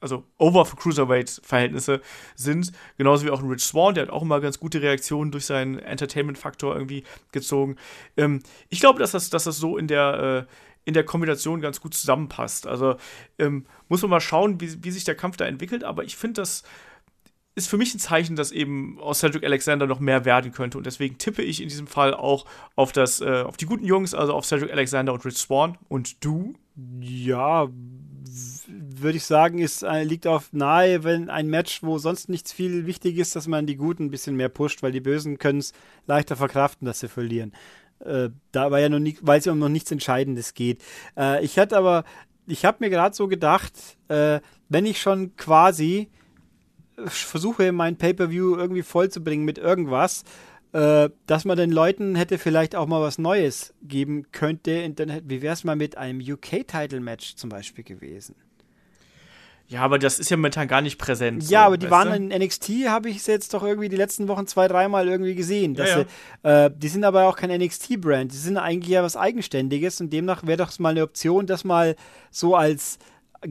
also over für Cruiserweight-Verhältnisse sind. Genauso wie auch ein Rich Swan, der hat auch immer ganz gute Reaktionen durch seinen Entertainment-Faktor irgendwie gezogen. Ähm, ich glaube, dass das, dass das so in der, äh, in der Kombination ganz gut zusammenpasst. Also ähm, muss man mal schauen, wie, wie sich der Kampf da entwickelt, aber ich finde, das ist für mich ein Zeichen, dass eben aus Cedric Alexander noch mehr werden könnte. Und deswegen tippe ich in diesem Fall auch auf, das, äh, auf die guten Jungs, also auf Cedric Alexander und Rich Swan. Und du? Ja, würde ich sagen, ist, äh, liegt auf nahe, wenn ein Match, wo sonst nichts viel wichtig ist, dass man die Guten ein bisschen mehr pusht, weil die Bösen können es leichter verkraften, dass sie verlieren. Äh, da war ja noch nicht, weil es ja um noch nichts Entscheidendes geht. Äh, ich hatte aber, ich habe mir gerade so gedacht, äh, wenn ich schon quasi versuche, mein Pay-per-View irgendwie vollzubringen mit irgendwas, äh, dass man den Leuten hätte vielleicht auch mal was Neues geben könnte. Dann, wie wäre es mal mit einem UK-Title-Match zum Beispiel gewesen? Ja, aber das ist ja momentan gar nicht präsent. Ja, so, aber die waren du? in NXT, habe ich jetzt doch irgendwie die letzten Wochen zwei, dreimal irgendwie gesehen. Ja, ja. Sie, äh, die sind aber auch kein NXT-Brand. Die sind eigentlich ja was Eigenständiges und demnach wäre doch mal eine Option, das mal so als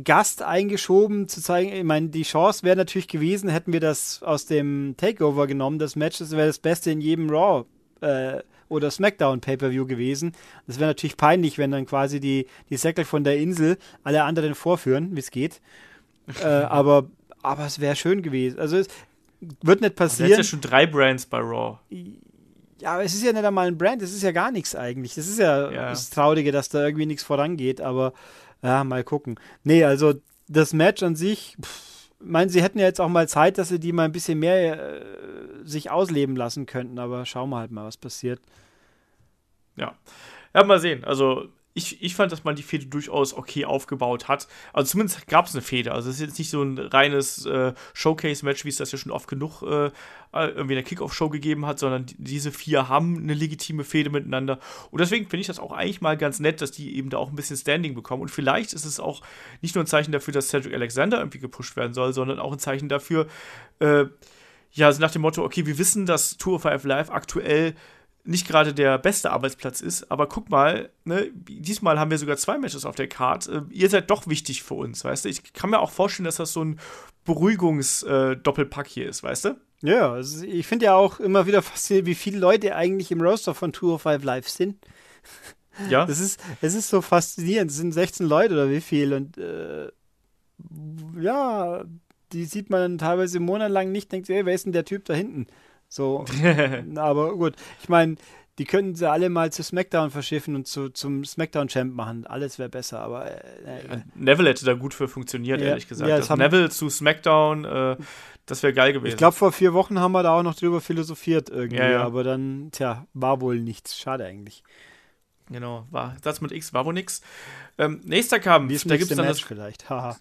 Gast eingeschoben zu zeigen. Ich meine, die Chance wäre natürlich gewesen, hätten wir das aus dem Takeover genommen. Das Match, wäre das Beste in jedem Raw. Äh, oder SmackDown Pay-Per-View gewesen. Das wäre natürlich peinlich, wenn dann quasi die, die Säckel von der Insel alle anderen vorführen, wie es geht äh, aber, aber es wäre schön gewesen. Also es wird nicht passieren. Es ja schon drei Brands bei Raw. Ja, aber es ist ja nicht einmal ein Brand, es ist ja gar nichts eigentlich. Das ist ja, ja. das Traurige, dass da irgendwie nichts vorangeht, aber ja, mal gucken. Nee, also das Match an sich, pff, ich meine, sie hätten ja jetzt auch mal Zeit, dass sie die mal ein bisschen mehr äh, sich ausleben lassen könnten, aber schauen wir halt mal, was passiert. Ja. Ja, mal sehen. Also ich, ich fand, dass man die Fehde durchaus okay aufgebaut hat. Also zumindest gab es eine Fehde. Also es ist jetzt nicht so ein reines äh, Showcase-Match, wie es das ja schon oft genug äh, irgendwie in der Kickoff-Show gegeben hat, sondern die, diese vier haben eine legitime Fehde miteinander. Und deswegen finde ich das auch eigentlich mal ganz nett, dass die eben da auch ein bisschen Standing bekommen. Und vielleicht ist es auch nicht nur ein Zeichen dafür, dass Cedric Alexander irgendwie gepusht werden soll, sondern auch ein Zeichen dafür, äh, ja, also nach dem Motto, okay, wir wissen, dass Tour of Five Live aktuell nicht gerade der beste Arbeitsplatz ist, aber guck mal, ne, diesmal haben wir sogar zwei Matches auf der Karte. Äh, ihr seid doch wichtig für uns, weißt du? Ich kann mir auch vorstellen, dass das so ein Beruhigungs-Doppelpack äh, hier ist, weißt du? Ja, also ich finde ja auch immer wieder [LAUGHS] faszinierend, wie viele Leute eigentlich im Roster von 205 Live sind. Ja. [LAUGHS] Das ist, es ist so faszinierend. Es sind 16 Leute oder wie viel und äh, ja, die sieht man dann teilweise monatelang nicht, denkt, ey, wer ist denn der Typ da hinten? So, [LAUGHS] aber gut. Ich meine, die könnten sie alle mal zu SmackDown verschiffen und zu, zum SmackDown-Champ machen. Alles wäre besser, aber. Äh, äh, Neville hätte da gut für funktioniert, ja, ehrlich gesagt. Ja, also Neville zu SmackDown, äh, das wäre geil gewesen. Ich glaube, vor vier Wochen haben wir da auch noch drüber philosophiert irgendwie, ja. aber dann, tja, war wohl nichts. Schade eigentlich. Genau, war Satz mit X war wohl nix. Ähm, nächster Kampf, Wie ist da gibt es dann Match das vielleicht. Haha.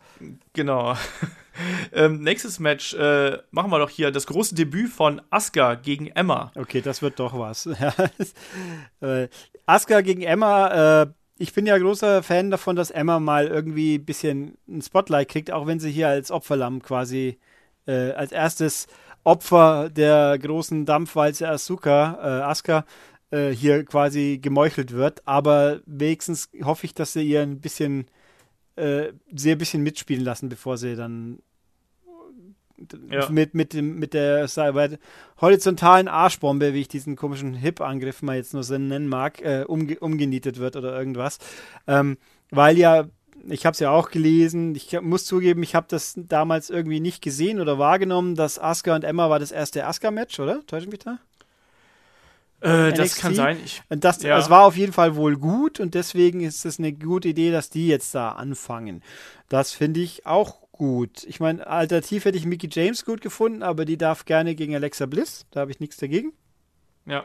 genau. [LAUGHS] ähm, nächstes Match äh, machen wir doch hier das große Debüt von Asuka gegen Emma. Okay, das wird doch was. [LAUGHS] äh, Asuka gegen Emma, äh, ich bin ja großer Fan davon, dass Emma mal irgendwie ein bisschen ein Spotlight kriegt, auch wenn sie hier als Opferlamm quasi äh, als erstes Opfer der großen Dampfwalze Asuka, äh, Asuka äh, hier quasi gemeuchelt wird. Aber wenigstens hoffe ich, dass sie ihr ein bisschen, äh, sehr bisschen mitspielen lassen, bevor sie dann ja. mit, mit, dem, mit der horizontalen Arschbombe, wie ich diesen komischen Hip-Angriff mal jetzt nur so nennen mag, äh, umge umgenietet wird oder irgendwas. Ähm, weil ja, ich habe es ja auch gelesen, ich muss zugeben, ich habe das damals irgendwie nicht gesehen oder wahrgenommen, dass Asuka und Emma war das erste Asuka-Match, oder? Täusche ich mich da? Äh, das kann sein. Ich, das, ja. das war auf jeden Fall wohl gut und deswegen ist es eine gute Idee, dass die jetzt da anfangen. Das finde ich auch gut. Ich meine, alternativ hätte ich Mickey James gut gefunden, aber die darf gerne gegen Alexa Bliss. Da habe ich nichts dagegen. Ja.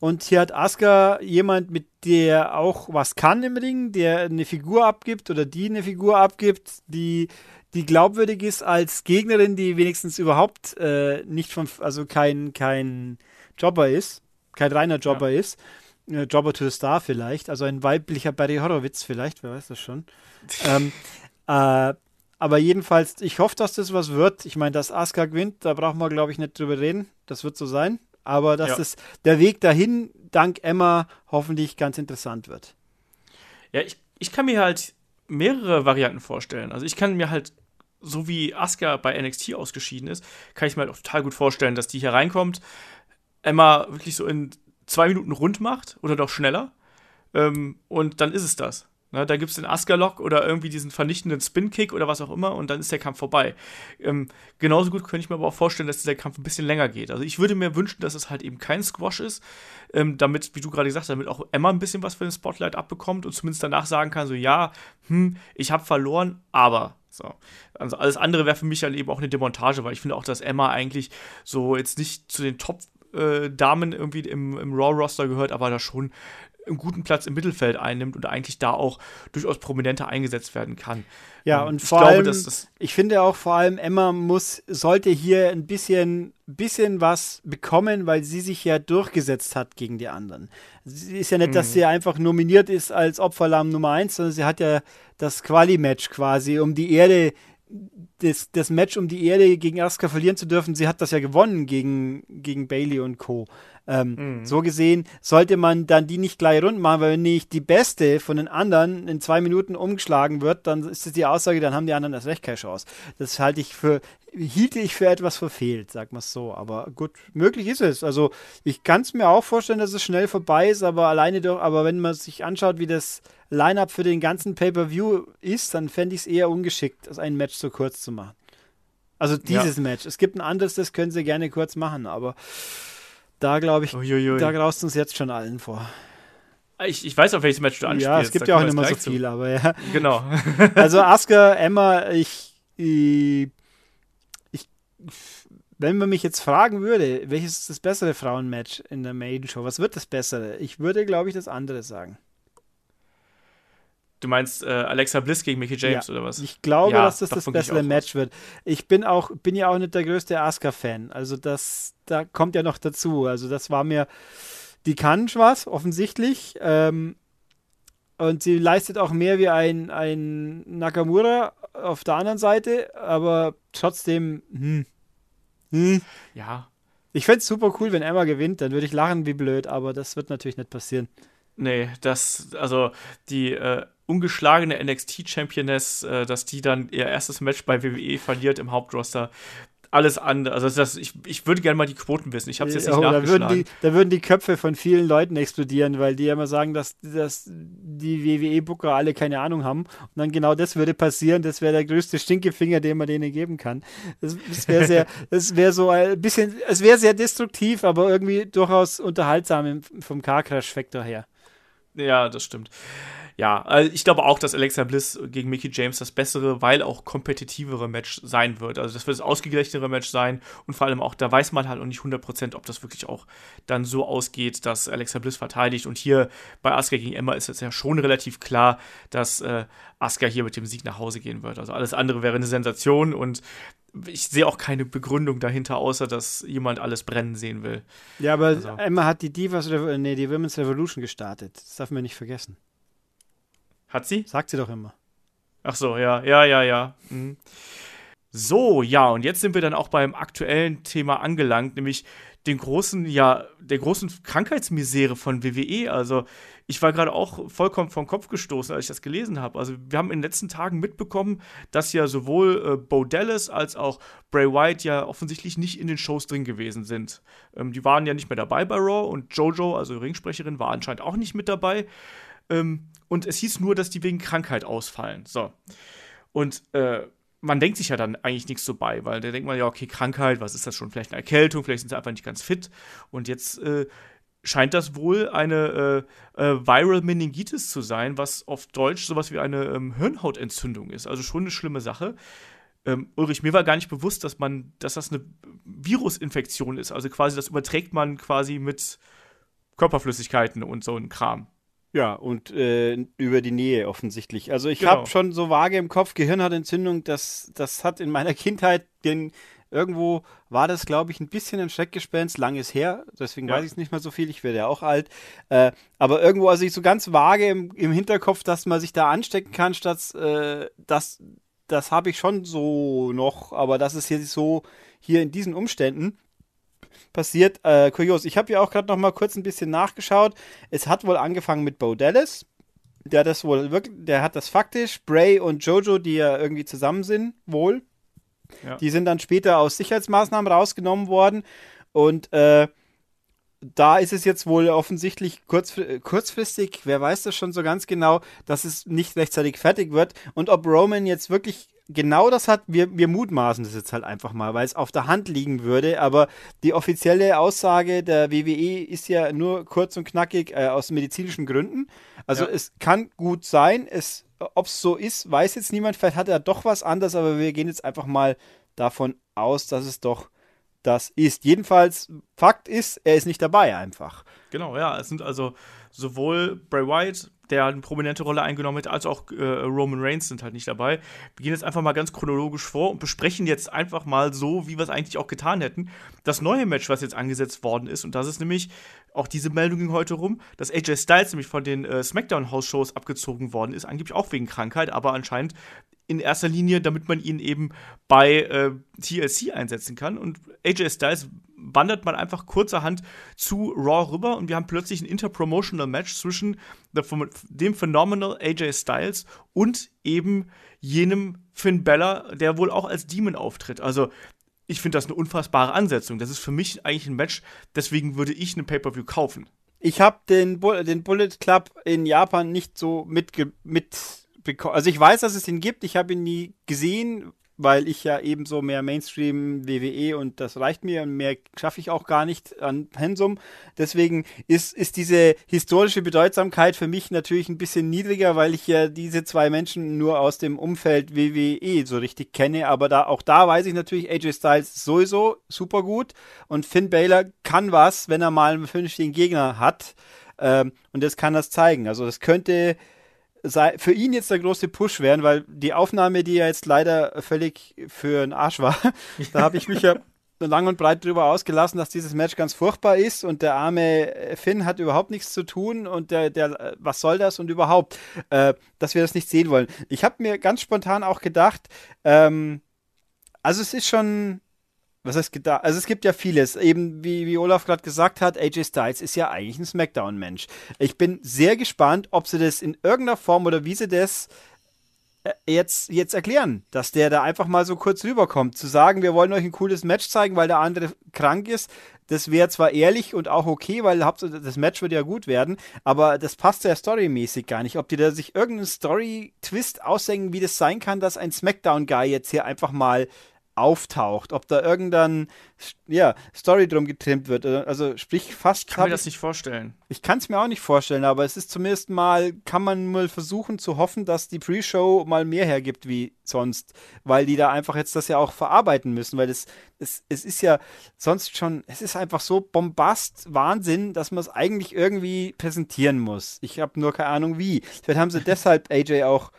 Und hier hat Asuka jemand, mit der auch was kann im Ring, der eine Figur abgibt oder die eine Figur abgibt, die, die glaubwürdig ist als Gegnerin, die wenigstens überhaupt äh, nicht von, also kein, kein Jobber ist, kein reiner Jobber ja. ist. Äh, Jobber to the Star vielleicht, also ein weiblicher Barry Horowitz vielleicht, wer weiß das schon. [LAUGHS] ähm, äh, aber jedenfalls, ich hoffe, dass das was wird. Ich meine, dass Asuka gewinnt, da brauchen wir, glaube ich, nicht drüber reden. Das wird so sein. Aber dass ja. das, der Weg dahin, dank Emma, hoffentlich ganz interessant wird. Ja, ich, ich kann mir halt mehrere Varianten vorstellen. Also ich kann mir halt, so wie Asuka bei NXT ausgeschieden ist, kann ich mir halt auch total gut vorstellen, dass die hier reinkommt, Emma wirklich so in zwei Minuten rund macht oder doch schneller. Ähm, und dann ist es das. Ne, da gibt es den Askerlock oder irgendwie diesen vernichtenden Spin-Kick oder was auch immer und dann ist der Kampf vorbei. Ähm, genauso gut könnte ich mir aber auch vorstellen, dass dieser Kampf ein bisschen länger geht. Also ich würde mir wünschen, dass es halt eben kein Squash ist, ähm, damit, wie du gerade gesagt hast, damit auch Emma ein bisschen was für den Spotlight abbekommt und zumindest danach sagen kann, so ja, hm, ich habe verloren, aber so. Also alles andere wäre für mich halt eben auch eine Demontage, weil ich finde auch, dass Emma eigentlich so jetzt nicht zu den Top äh, Damen irgendwie im, im Raw-Roster gehört, aber da schon einen guten Platz im Mittelfeld einnimmt und eigentlich da auch durchaus prominenter eingesetzt werden kann. Ja, ähm, und vor glaube, allem, ich finde auch vor allem, Emma muss, sollte hier ein bisschen, bisschen was bekommen, weil sie sich ja durchgesetzt hat gegen die anderen. Sie ist ja nicht, mhm. dass sie einfach nominiert ist als Opferlamm Nummer 1, sondern sie hat ja das Quali-Match quasi um die Erde das, das Match um die Erde gegen Asuka verlieren zu dürfen, sie hat das ja gewonnen gegen, gegen Bailey und Co. Ähm, mhm. So gesehen sollte man dann die nicht gleich rund machen, weil wenn nicht die beste von den anderen in zwei Minuten umgeschlagen wird, dann ist das die Aussage, dann haben die anderen das recht keine Chance. Das halte ich für, hielte ich für etwas verfehlt, sag mal so. Aber gut, möglich ist es. Also ich kann es mir auch vorstellen, dass es schnell vorbei ist, aber alleine doch, aber wenn man sich anschaut, wie das Line-Up für den ganzen Pay-Per-View ist, dann fände ich es eher ungeschickt, das ein Match so kurz zu machen. Also dieses ja. Match. Es gibt ein anderes, das können sie gerne kurz machen, aber da glaube ich, Uiuiui. da graust uns jetzt schon allen vor. Ich, ich weiß, auf welches Match du anspielst. Ja, es gibt ja auch nicht mehr so viel, aber ja. Genau. also Asuka, Emma, ich, ich, wenn man mich jetzt fragen würde, welches ist das bessere Frauenmatch in der Maiden Show, was wird das bessere? Ich würde, glaube ich, das andere sagen. Du meinst äh, Alexa Bliss gegen Mickey James ja, oder was? Ich glaube, ja, dass das das bessere Match wird. Ich bin auch, bin ja auch nicht der größte Asuka-Fan. Also das, da kommt ja noch dazu. Also das war mir, die kann was, offensichtlich. Ähm, und sie leistet auch mehr wie ein, ein Nakamura auf der anderen Seite, aber trotzdem, hm. Hm. Ja. Ich fände es super cool, wenn Emma gewinnt, dann würde ich lachen wie blöd, aber das wird natürlich nicht passieren. Nee, das, also die äh, ungeschlagene NXT-Championess, äh, dass die dann ihr erstes Match bei WWE verliert im Hauptroster. Alles andere, also das, ich, ich würde gerne mal die Quoten wissen. Ich habe es jetzt nicht oh, da würden, die, da würden die Köpfe von vielen Leuten explodieren, weil die immer sagen, dass, dass die WWE-Booker alle keine Ahnung haben. Und dann genau das würde passieren. Das wäre der größte Stinkefinger, den man denen geben kann. Das, das wäre sehr, [LAUGHS] das wäre so ein bisschen, es wäre sehr destruktiv, aber irgendwie durchaus unterhaltsam vom Car-Crash-Faktor her. Ja, das stimmt. Ja, also ich glaube auch, dass Alexa Bliss gegen Mickey James das bessere, weil auch kompetitivere Match sein wird. Also das wird das ausgeglichenere Match sein und vor allem auch, da weiß man halt noch nicht 100%, ob das wirklich auch dann so ausgeht, dass Alexa Bliss verteidigt. Und hier bei Asuka gegen Emma ist es ja schon relativ klar, dass äh, Asuka hier mit dem Sieg nach Hause gehen wird. Also alles andere wäre eine Sensation und ich sehe auch keine Begründung dahinter, außer dass jemand alles brennen sehen will. Ja, aber also. Emma hat die Divas, nee, die Women's Revolution gestartet. Das darf man nicht vergessen. Hat sie? Sagt sie doch immer. Ach so, ja, ja, ja, ja. Mhm. So, ja, und jetzt sind wir dann auch beim aktuellen Thema angelangt, nämlich den großen, ja, der großen Krankheitsmisere von WWE. Also, ich war gerade auch vollkommen vom Kopf gestoßen, als ich das gelesen habe. Also, wir haben in den letzten Tagen mitbekommen, dass ja sowohl äh, Bo Dallas als auch Bray Wyatt ja offensichtlich nicht in den Shows drin gewesen sind. Ähm, die waren ja nicht mehr dabei bei Raw und Jojo, also Ringsprecherin, war anscheinend auch nicht mit dabei. Ähm, und es hieß nur, dass die wegen Krankheit ausfallen. So. Und äh, man denkt sich ja dann eigentlich nichts so bei, weil da denkt man ja, okay, Krankheit, was ist das schon? Vielleicht eine Erkältung, vielleicht sind sie einfach nicht ganz fit. Und jetzt äh, scheint das wohl eine äh, äh, Viral Meningitis zu sein, was auf Deutsch sowas wie eine ähm, Hirnhautentzündung ist. Also schon eine schlimme Sache. Ähm, Ulrich, mir war gar nicht bewusst, dass man, dass das eine Virusinfektion ist. Also quasi, das überträgt man quasi mit Körperflüssigkeiten und so ein Kram. Ja, und äh, über die Nähe offensichtlich. Also ich genau. habe schon so vage im Kopf, Gehirnhautentzündung, das, das hat in meiner [LAUGHS] Kindheit den, irgendwo war das, glaube ich, ein bisschen ein Schreckgespenst, langes her, deswegen ja. weiß ich es nicht mehr so viel, ich werde ja auch alt. Äh, aber irgendwo, also ich so ganz vage im, im Hinterkopf, dass man sich da anstecken kann, statt äh, das, das habe ich schon so noch, aber das ist jetzt so hier in diesen Umständen passiert. Äh, kurios, ich habe ja auch gerade noch mal kurz ein bisschen nachgeschaut. Es hat wohl angefangen mit Bo Dallas. Der hat das wohl wirklich, der hat das faktisch. Bray und Jojo, die ja irgendwie zusammen sind, wohl. Ja. Die sind dann später aus Sicherheitsmaßnahmen rausgenommen worden. Und äh, da ist es jetzt wohl offensichtlich kurz, kurzfristig, wer weiß das schon so ganz genau, dass es nicht rechtzeitig fertig wird. Und ob Roman jetzt wirklich genau das hat, wir, wir mutmaßen das jetzt halt einfach mal, weil es auf der Hand liegen würde, aber die offizielle Aussage der WWE ist ja nur kurz und knackig äh, aus medizinischen Gründen. Also ja. es kann gut sein, ob es so ist, weiß jetzt niemand, vielleicht hat er doch was anderes, aber wir gehen jetzt einfach mal davon aus, dass es doch das ist. Jedenfalls, Fakt ist, er ist nicht dabei einfach. Genau, ja, es sind also sowohl Bray Wyatt, der eine prominente Rolle eingenommen hat, als auch äh, Roman Reigns sind halt nicht dabei. Wir gehen jetzt einfach mal ganz chronologisch vor und besprechen jetzt einfach mal so, wie wir es eigentlich auch getan hätten, das neue Match, was jetzt angesetzt worden ist. Und das ist nämlich, auch diese Meldung ging heute rum, dass AJ Styles nämlich von den äh, SmackDown-House-Shows abgezogen worden ist, angeblich auch wegen Krankheit, aber anscheinend in erster Linie, damit man ihn eben bei äh, TLC einsetzen kann. Und AJ Styles wandert man einfach kurzerhand zu Raw rüber und wir haben plötzlich ein Interpromotional Match zwischen dem Phenomenal AJ Styles und eben jenem Finn Bella, der wohl auch als Demon auftritt. Also ich finde das eine unfassbare Ansetzung. Das ist für mich eigentlich ein Match, deswegen würde ich eine Pay-per-view kaufen. Ich habe den, Bu den Bullet Club in Japan nicht so mitge mit also ich weiß, dass es ihn gibt, ich habe ihn nie gesehen, weil ich ja eben so mehr Mainstream WWE und das reicht mir und mehr schaffe ich auch gar nicht an Pensum. Deswegen ist, ist diese historische Bedeutsamkeit für mich natürlich ein bisschen niedriger, weil ich ja diese zwei Menschen nur aus dem Umfeld WWE so richtig kenne. Aber da, auch da weiß ich natürlich, AJ Styles sowieso super gut und Finn Baylor kann was, wenn er mal einen vernünftigen Gegner hat. Ähm, und das kann das zeigen. Also das könnte für ihn jetzt der große Push werden, weil die Aufnahme, die ja jetzt leider völlig für einen Arsch war, [LAUGHS] da habe ich mich ja lang und breit darüber ausgelassen, dass dieses Match ganz furchtbar ist und der arme Finn hat überhaupt nichts zu tun und der, der was soll das und überhaupt, äh, dass wir das nicht sehen wollen. Ich habe mir ganz spontan auch gedacht, ähm, also es ist schon was heißt gedacht? Also es gibt ja vieles. Eben wie, wie Olaf gerade gesagt hat, AJ Styles ist ja eigentlich ein Smackdown-Mensch. Ich bin sehr gespannt, ob sie das in irgendeiner Form oder wie sie das äh, jetzt, jetzt erklären, dass der da einfach mal so kurz rüberkommt. Zu sagen, wir wollen euch ein cooles Match zeigen, weil der andere krank ist, das wäre zwar ehrlich und auch okay, weil das Match wird ja gut werden, aber das passt ja storymäßig gar nicht. Ob die da sich irgendeinen Story-Twist ausdenken, wie das sein kann, dass ein Smackdown-Guy jetzt hier einfach mal auftaucht, ob da irgendein ja, Story drum getrimmt wird. Also sprich fast. Ich kann mir das nicht vorstellen. Ich kann es mir auch nicht vorstellen, aber es ist zumindest mal, kann man mal versuchen zu hoffen, dass die Pre-Show mal mehr hergibt wie sonst, weil die da einfach jetzt das ja auch verarbeiten müssen, weil es, es, es ist ja sonst schon, es ist einfach so Bombast, Wahnsinn, dass man es eigentlich irgendwie präsentieren muss. Ich habe nur keine Ahnung wie. Vielleicht haben sie [LAUGHS] deshalb AJ auch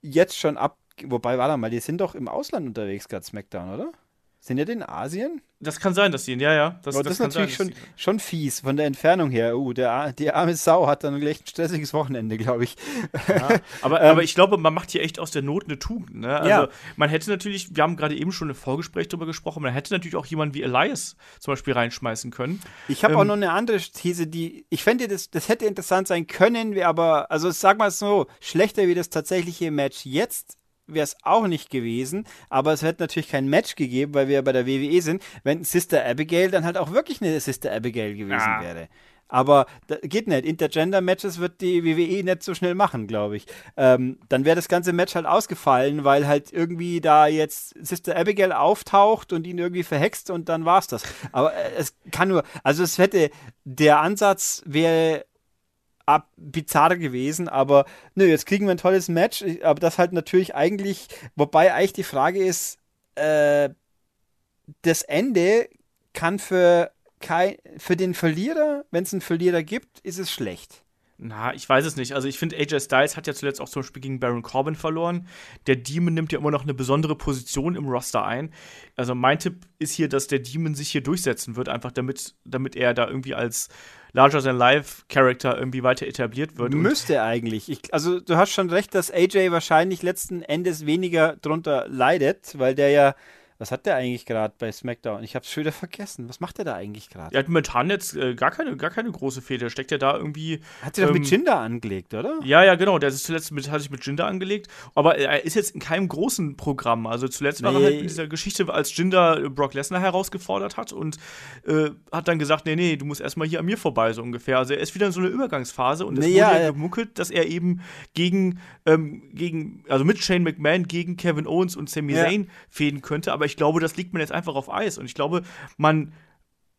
jetzt schon ab Wobei, warte mal, die sind doch im Ausland unterwegs, gerade SmackDown, oder? Sind ja in Asien? Das kann sein, dass die, ja, ja. Das, das, das ist natürlich sein, schon, schon fies von der Entfernung her. Uh, der, die arme Sau hat dann gleich ein stressiges Wochenende, glaube ich. Ja, aber, [LAUGHS] ähm, aber ich glaube, man macht hier echt aus der Not eine Tugend. Ne? Also, ja. man hätte natürlich, wir haben gerade eben schon im Vorgespräch darüber gesprochen, man hätte natürlich auch jemanden wie Elias zum Beispiel reinschmeißen können. Ich habe ähm, auch noch eine andere These, die, ich fände, das, das hätte interessant sein können, aber, also sag mal so, schlechter wie das tatsächliche Match jetzt wäre es auch nicht gewesen, aber es hätte natürlich kein Match gegeben, weil wir ja bei der WWE sind, wenn Sister Abigail dann halt auch wirklich eine Sister Abigail gewesen ja. wäre. Aber geht nicht. Intergender-Matches wird die WWE nicht so schnell machen, glaube ich. Ähm, dann wäre das ganze Match halt ausgefallen, weil halt irgendwie da jetzt Sister Abigail auftaucht und ihn irgendwie verhext und dann war's das. Aber äh, es kann nur, also es hätte, der Ansatz wäre ab bizarr gewesen, aber nö, jetzt kriegen wir ein tolles Match, aber das halt natürlich eigentlich, wobei eigentlich die Frage ist, äh, das Ende kann für, kein, für den Verlierer, wenn es einen Verlierer gibt, ist es schlecht. Na, ich weiß es nicht. Also ich finde, AJ Styles hat ja zuletzt auch zum Beispiel gegen Baron Corbin verloren. Der Demon nimmt ja immer noch eine besondere Position im Roster ein. Also mein Tipp ist hier, dass der Demon sich hier durchsetzen wird, einfach damit, damit er da irgendwie als Larger-than-Life-Charakter irgendwie weiter etabliert wird. Müsste eigentlich. Ich, also du hast schon recht, dass AJ wahrscheinlich letzten Endes weniger drunter leidet, weil der ja was hat der eigentlich gerade bei SmackDown? Ich hab's schon wieder vergessen. Was macht der da eigentlich gerade? Er hat momentan jetzt äh, gar, keine, gar keine große Fehde. Steckt ja da irgendwie. Hat er ähm, doch mit ähm, Jinder angelegt, oder? Ja, ja, genau. Der ist zuletzt mit, hat sich mit Jinder angelegt. Aber er ist jetzt in keinem großen Programm. Also zuletzt nee. war er halt in dieser Geschichte, als Jinder Brock Lesnar herausgefordert hat und äh, hat dann gesagt: Nee, nee, du musst erstmal hier an mir vorbei, so ungefähr. Also er ist wieder in so einer Übergangsphase und es nee, wurde ja, ja gemunkelt, dass er eben gegen, ähm, gegen, also mit Shane McMahon gegen Kevin Owens und Sami ja. Zayn fäden könnte. Aber ich glaube, das liegt man jetzt einfach auf Eis. Und ich glaube, man,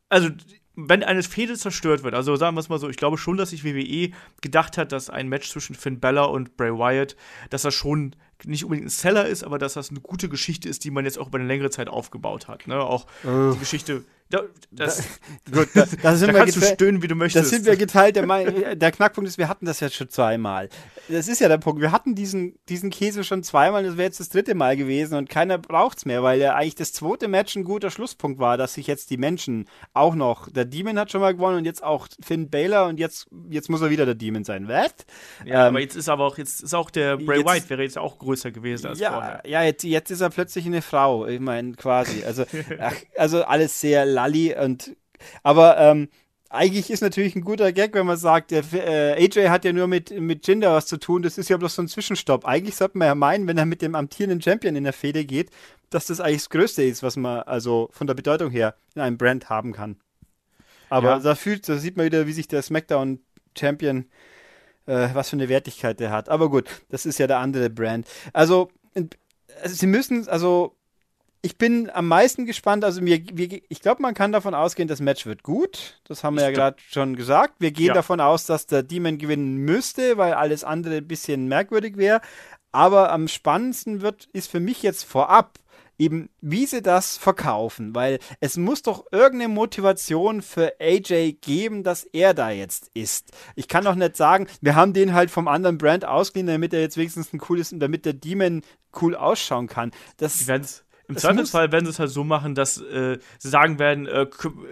also wenn eine Fehde zerstört wird, also sagen wir es mal so, ich glaube schon, dass sich WWE gedacht hat, dass ein Match zwischen Finn Balor und Bray Wyatt, dass das schon nicht unbedingt ein Seller ist, aber dass das eine gute Geschichte ist, die man jetzt auch über eine längere Zeit aufgebaut hat. Ne? Auch uh. die Geschichte da, das, da, [LAUGHS] gut, da, da, da kannst du stöhnen, wie du möchtest. Das sind wir geteilt. Der, der, Knackpunkt ist, wir hatten das jetzt schon zweimal. Das ist ja der Punkt. Wir hatten diesen, diesen Käse schon zweimal. Das wäre jetzt das dritte Mal gewesen und keiner braucht es mehr, weil ja eigentlich das zweite Match ein guter Schlusspunkt war, dass sich jetzt die Menschen auch noch. Der Demon hat schon mal gewonnen und jetzt auch Finn Baylor und jetzt, jetzt muss er wieder der Demon sein. Was? Ja, ähm, aber jetzt ist aber auch, jetzt ist auch der Bray White wäre jetzt auch größer gewesen als ja, vorher. Ja, jetzt, jetzt ist er plötzlich eine Frau. Ich meine, quasi. Also, [LAUGHS] ach, also alles sehr Lalli und aber ähm, eigentlich ist natürlich ein guter Gag, wenn man sagt, der, äh, AJ hat ja nur mit, mit Jinder was zu tun, das ist ja bloß so ein Zwischenstopp. Eigentlich sollte man ja meinen, wenn er mit dem amtierenden Champion in der Fehde geht, dass das eigentlich das Größte ist, was man also von der Bedeutung her in einem Brand haben kann. Aber ja. da, fühlt, da sieht man wieder, wie sich der SmackDown Champion, äh, was für eine Wertigkeit der hat. Aber gut, das ist ja der andere Brand. Also, also sie müssen, also ich bin am meisten gespannt. Also mir, wir, ich glaube, man kann davon ausgehen, das Match wird gut. Das haben wir ich ja gerade schon gesagt. Wir gehen ja. davon aus, dass der Demon gewinnen müsste, weil alles andere ein bisschen merkwürdig wäre. Aber am spannendsten wird ist für mich jetzt vorab eben, wie sie das verkaufen, weil es muss doch irgendeine Motivation für AJ geben, dass er da jetzt ist. Ich kann doch nicht sagen, wir haben den halt vom anderen Brand ausgeliehen, damit er jetzt wenigstens ein cool ist und damit der Demon cool ausschauen kann. Das, im Zweifelsfall werden sie es halt so machen, dass äh, sie sagen werden, äh,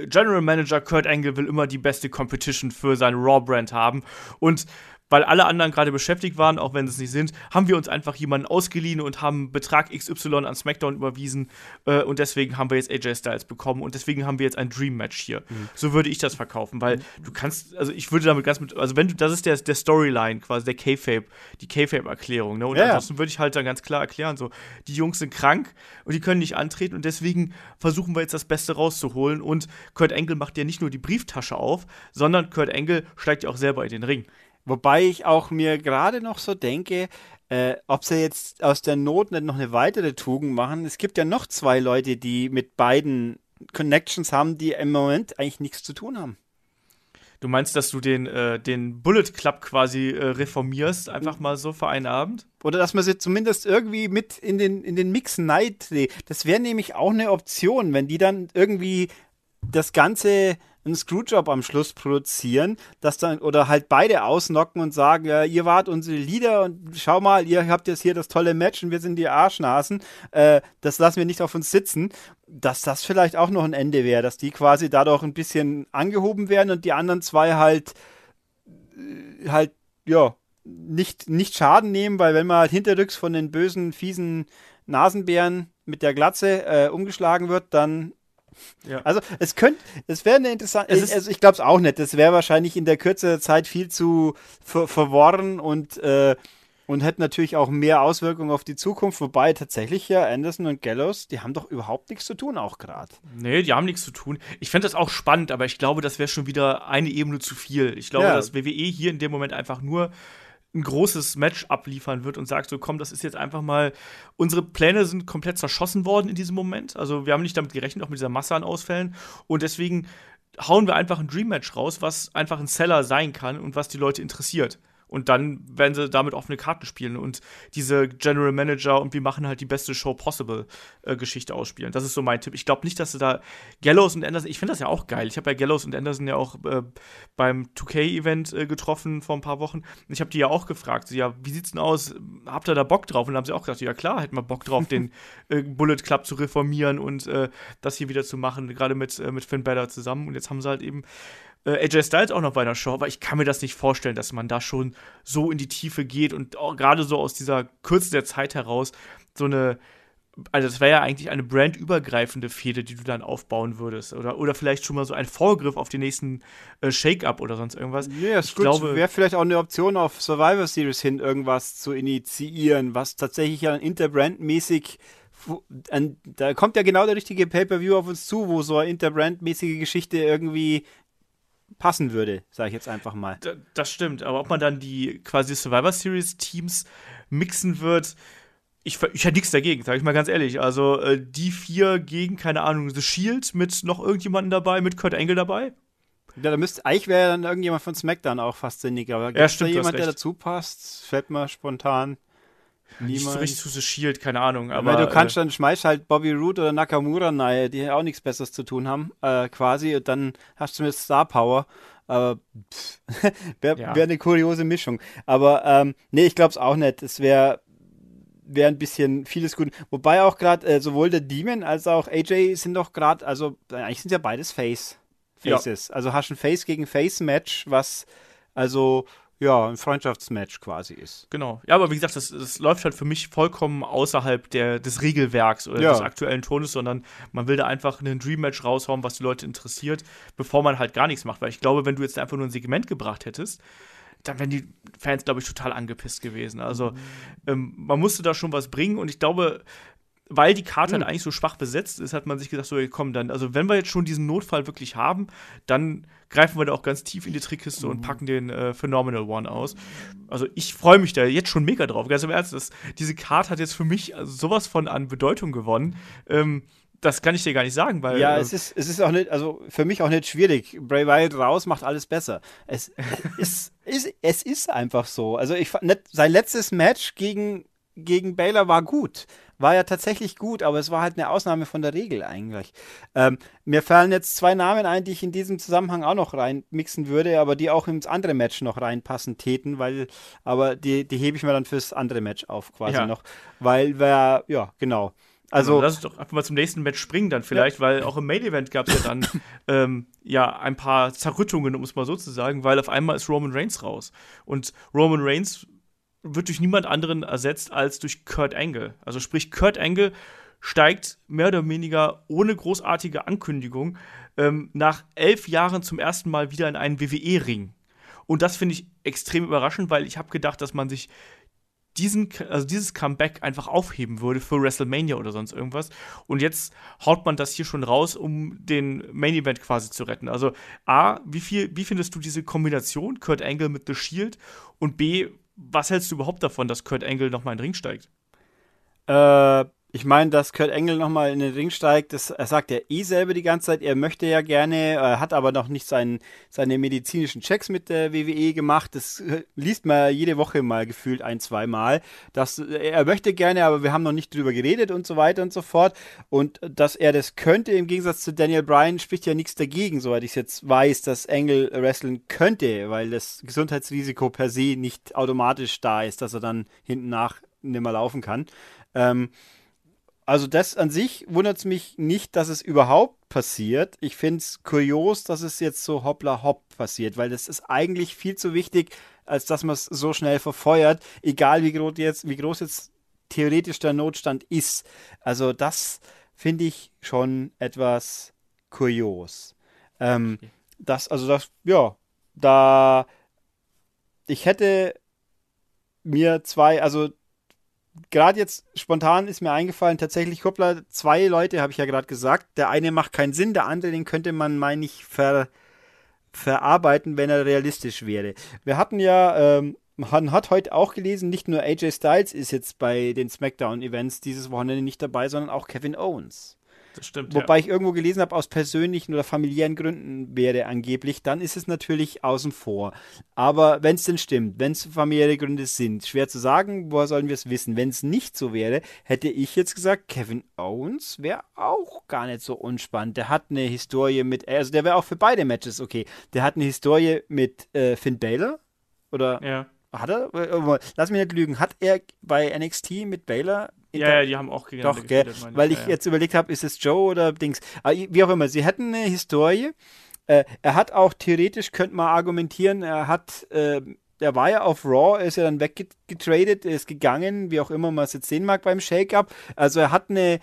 General Manager Kurt Angle will immer die beste Competition für sein Raw-Brand haben. Und weil alle anderen gerade beschäftigt waren, auch wenn sie es nicht sind, haben wir uns einfach jemanden ausgeliehen und haben Betrag XY an SmackDown überwiesen äh, und deswegen haben wir jetzt AJ Styles bekommen und deswegen haben wir jetzt ein Dream Match hier. Mhm. So würde ich das verkaufen, weil mhm. du kannst, also ich würde damit ganz mit, also wenn du, das ist der, der Storyline quasi, der K-Fape, die K-Fape-Erklärung, ne? Und ja, ansonsten würde ich halt dann ganz klar erklären, so, die Jungs sind krank und die können nicht antreten und deswegen versuchen wir jetzt das Beste rauszuholen und Kurt Angle macht ja nicht nur die Brieftasche auf, sondern Kurt Angle steigt ja auch selber in den Ring. Wobei ich auch mir gerade noch so denke, äh, ob sie jetzt aus der Not nicht noch eine weitere Tugend machen. Es gibt ja noch zwei Leute, die mit beiden Connections haben, die im Moment eigentlich nichts zu tun haben. Du meinst, dass du den, äh, den Bullet Club quasi äh, reformierst, einfach mal so für einen Abend? Oder dass man sie zumindest irgendwie mit in den, in den Mix neid. Das wäre nämlich auch eine Option, wenn die dann irgendwie das Ganze einen Screwjob am Schluss produzieren, dass dann, oder halt beide ausnocken und sagen, ja, ihr wart unsere Leader und schau mal, ihr habt jetzt hier das tolle Match und wir sind die Arschnasen, äh, das lassen wir nicht auf uns sitzen, dass das vielleicht auch noch ein Ende wäre, dass die quasi dadurch ein bisschen angehoben werden und die anderen zwei halt, äh, halt, ja, nicht, nicht Schaden nehmen, weil wenn man halt hinterrücks von den bösen, fiesen Nasenbären mit der Glatze äh, umgeschlagen wird, dann. Ja. Also es könnte, es wäre eine interessante, also ich glaube es auch nicht, das wäre wahrscheinlich in der Kürze der Zeit viel zu ver verworren und äh, und hätte natürlich auch mehr Auswirkungen auf die Zukunft, wobei tatsächlich ja Anderson und Gallows, die haben doch überhaupt nichts zu tun, auch gerade. Nee, die haben nichts zu tun. Ich fände das auch spannend, aber ich glaube, das wäre schon wieder eine Ebene zu viel. Ich glaube, ja. dass WWE hier in dem Moment einfach nur ein großes Match abliefern wird und sagt so, komm, das ist jetzt einfach mal, unsere Pläne sind komplett zerschossen worden in diesem Moment. Also wir haben nicht damit gerechnet, auch mit dieser Masse an Ausfällen. Und deswegen hauen wir einfach ein Dream Match raus, was einfach ein Seller sein kann und was die Leute interessiert. Und dann werden sie damit offene Karten spielen und diese General Manager und wir machen halt die beste Show possible äh, Geschichte ausspielen. Das ist so mein Tipp. Ich glaube nicht, dass sie da Gallows und Anderson, ich finde das ja auch geil. Ich habe ja Gallows und Anderson ja auch äh, beim 2K-Event äh, getroffen vor ein paar Wochen. Ich habe die ja auch gefragt, ja, wie sieht's denn aus? Habt ihr da Bock drauf? Und dann haben sie auch gesagt, ja klar, hätten wir Bock drauf, den [LAUGHS] äh, Bullet Club zu reformieren und äh, das hier wieder zu machen, gerade mit, äh, mit Finn Balor zusammen. Und jetzt haben sie halt eben äh, AJ Styles auch noch bei einer Show, aber ich kann mir das nicht vorstellen, dass man da schon so in die Tiefe geht und gerade so aus dieser Kürze der Zeit heraus so eine also das wäre ja eigentlich eine brandübergreifende Fehde, die du dann aufbauen würdest. Oder, oder vielleicht schon mal so ein Vorgriff auf den nächsten äh, Shake-up oder sonst irgendwas. Ja, ist ich gut. glaube, wäre vielleicht auch eine Option auf Survivor Series hin, irgendwas zu initiieren, was tatsächlich ja interbrandmäßig da kommt ja genau der richtige Pay-Per-View auf uns zu, wo so eine interbrandmäßige Geschichte irgendwie passen würde, sage ich jetzt einfach mal. Das stimmt, aber ob man dann die quasi Survivor Series Teams mixen wird, ich, ich hätte nichts dagegen, sage ich mal ganz ehrlich. Also äh, die vier gegen, keine Ahnung, The Shield mit noch irgendjemandem dabei, mit Kurt Angle dabei. Ja, da müsste, eigentlich wäre dann irgendjemand von SmackDown auch fast sinnig, aber gibt ja, stimmt, da jemand, der dazu passt? Fällt mir spontan. Niemand. Nicht so richtig zu The Shield, keine Ahnung. Aber, Weil du kannst äh, dann schmeißt halt Bobby Roode oder Nakamura nahe, die auch nichts Besseres zu tun haben, äh, quasi, und dann hast du mit Star Power. Aber [LAUGHS] wäre ja. wär eine kuriose Mischung. Aber ähm, nee, ich glaube es auch nicht. Es wäre wäre ein bisschen vieles gut. Wobei auch gerade äh, sowohl der Demon als auch AJ sind doch gerade, also eigentlich sind ja beides Face. Faces. Ja. Also hast ein Face gegen Face Match, was also ja, ein Freundschaftsmatch quasi ist. Genau. Ja, aber wie gesagt, das, das läuft halt für mich vollkommen außerhalb der, des Regelwerks oder ja. des aktuellen Tones, sondern man will da einfach einen Dream-Match raushauen, was die Leute interessiert, bevor man halt gar nichts macht. Weil ich glaube, wenn du jetzt einfach nur ein Segment gebracht hättest, dann wären die Fans, glaube ich, total angepisst gewesen. Also mhm. ähm, man musste da schon was bringen und ich glaube, weil die Karte mhm. halt eigentlich so schwach besetzt ist, hat man sich gesagt, so, komm, dann, also wenn wir jetzt schon diesen Notfall wirklich haben, dann greifen wir da auch ganz tief in die Trickkiste mhm. und packen den äh, Phenomenal One aus. Also ich freue mich da jetzt schon mega drauf. Ganz im Ernst, das, diese Karte hat jetzt für mich also sowas von an Bedeutung gewonnen. Ähm, das kann ich dir gar nicht sagen, weil. Ja, äh, es ist, es ist auch nicht, also für mich auch nicht schwierig. Bray Wyatt raus macht alles besser. Es ist, ist, es ist einfach so. Also ich fand, sein letztes Match gegen, gegen Baylor war gut war ja tatsächlich gut, aber es war halt eine Ausnahme von der Regel eigentlich. Ähm, mir fallen jetzt zwei Namen ein, die ich in diesem Zusammenhang auch noch reinmixen würde, aber die auch ins andere Match noch reinpassen täten, weil, aber die, die hebe ich mir dann fürs andere Match auf quasi ja. noch, weil wir, ja, genau. Also, lass uns doch einfach mal zum nächsten Match springen dann vielleicht, ja. weil auch im Main Event gab es ja dann [LAUGHS] ähm, ja ein paar Zerrüttungen, um es mal so zu sagen, weil auf einmal ist Roman Reigns raus und Roman Reigns wird durch niemand anderen ersetzt als durch Kurt Angle. Also sprich, Kurt Angle steigt mehr oder weniger ohne großartige Ankündigung ähm, nach elf Jahren zum ersten Mal wieder in einen WWE-Ring. Und das finde ich extrem überraschend, weil ich habe gedacht, dass man sich diesen, also dieses Comeback einfach aufheben würde für WrestleMania oder sonst irgendwas. Und jetzt haut man das hier schon raus, um den Main Event quasi zu retten. Also A, wie viel, wie findest du diese Kombination Kurt Angle mit The Shield? Und B, was hältst du überhaupt davon, dass Kurt Angle nochmal in den Ring steigt? Äh, ich meine, dass Kurt Engel nochmal in den Ring steigt, das, er sagt ja eh selber die ganze Zeit, er möchte ja gerne, er hat aber noch nicht sein, seine medizinischen Checks mit der WWE gemacht. Das äh, liest man jede Woche mal gefühlt ein, zwei Mal. Dass, er möchte gerne, aber wir haben noch nicht drüber geredet und so weiter und so fort. Und dass er das könnte, im Gegensatz zu Daniel Bryan, spricht ja nichts dagegen, soweit ich es jetzt weiß, dass Engel wrestlen könnte, weil das Gesundheitsrisiko per se nicht automatisch da ist, dass er dann hinten nach nicht mehr laufen kann. Ähm, also das an sich wundert es mich nicht, dass es überhaupt passiert. Ich finde es kurios, dass es jetzt so hoppla hopp passiert, weil das ist eigentlich viel zu wichtig, als dass man es so schnell verfeuert, egal wie groß jetzt, wie groß jetzt theoretisch der Notstand ist. Also das finde ich schon etwas kurios. Ähm, das, also das, ja, da ich hätte mir zwei, also gerade jetzt spontan ist mir eingefallen, tatsächlich, hoppla, zwei Leute habe ich ja gerade gesagt. Der eine macht keinen Sinn, der andere, den könnte man, meine ich, ver, verarbeiten, wenn er realistisch wäre. Wir hatten ja, ähm, man hat heute auch gelesen, nicht nur AJ Styles ist jetzt bei den SmackDown-Events dieses Wochenende nicht dabei, sondern auch Kevin Owens. Das stimmt. Wobei ja. ich irgendwo gelesen habe, aus persönlichen oder familiären Gründen wäre angeblich, dann ist es natürlich außen vor. Aber wenn es denn stimmt, wenn es familiäre Gründe sind, schwer zu sagen, woher sollen wir es wissen? Wenn es nicht so wäre, hätte ich jetzt gesagt, Kevin Owens wäre auch gar nicht so unspannend. Der hat eine Historie mit, also der wäre auch für beide Matches okay. Der hat eine Historie mit äh, Finn Balor oder ja. hat er? Äh, lass mich nicht lügen. Hat er bei NXT mit Baylor ja, ja, die haben auch gegeneinander Doch, gell, weil ich ja, jetzt überlegt habe, ist es Joe oder Dings. Aber wie auch immer, sie hätten eine Historie. Äh, er hat auch theoretisch, könnte man argumentieren, er hat, äh, er war ja auf Raw, ist ja dann weggetradet, ist gegangen, wie auch immer man es jetzt sehen mag beim Shake-Up. Also er hat eine,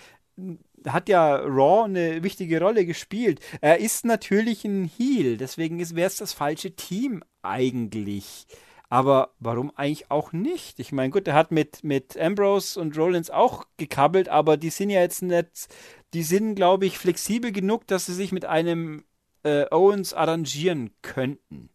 hat ja Raw eine wichtige Rolle gespielt. Er ist natürlich ein Heel, deswegen wäre es das falsche Team eigentlich. Aber warum eigentlich auch nicht? Ich meine, gut, er hat mit, mit Ambrose und Rollins auch gekabbelt, aber die sind ja jetzt nicht, die sind, glaube ich, flexibel genug, dass sie sich mit einem äh, Owens arrangieren könnten.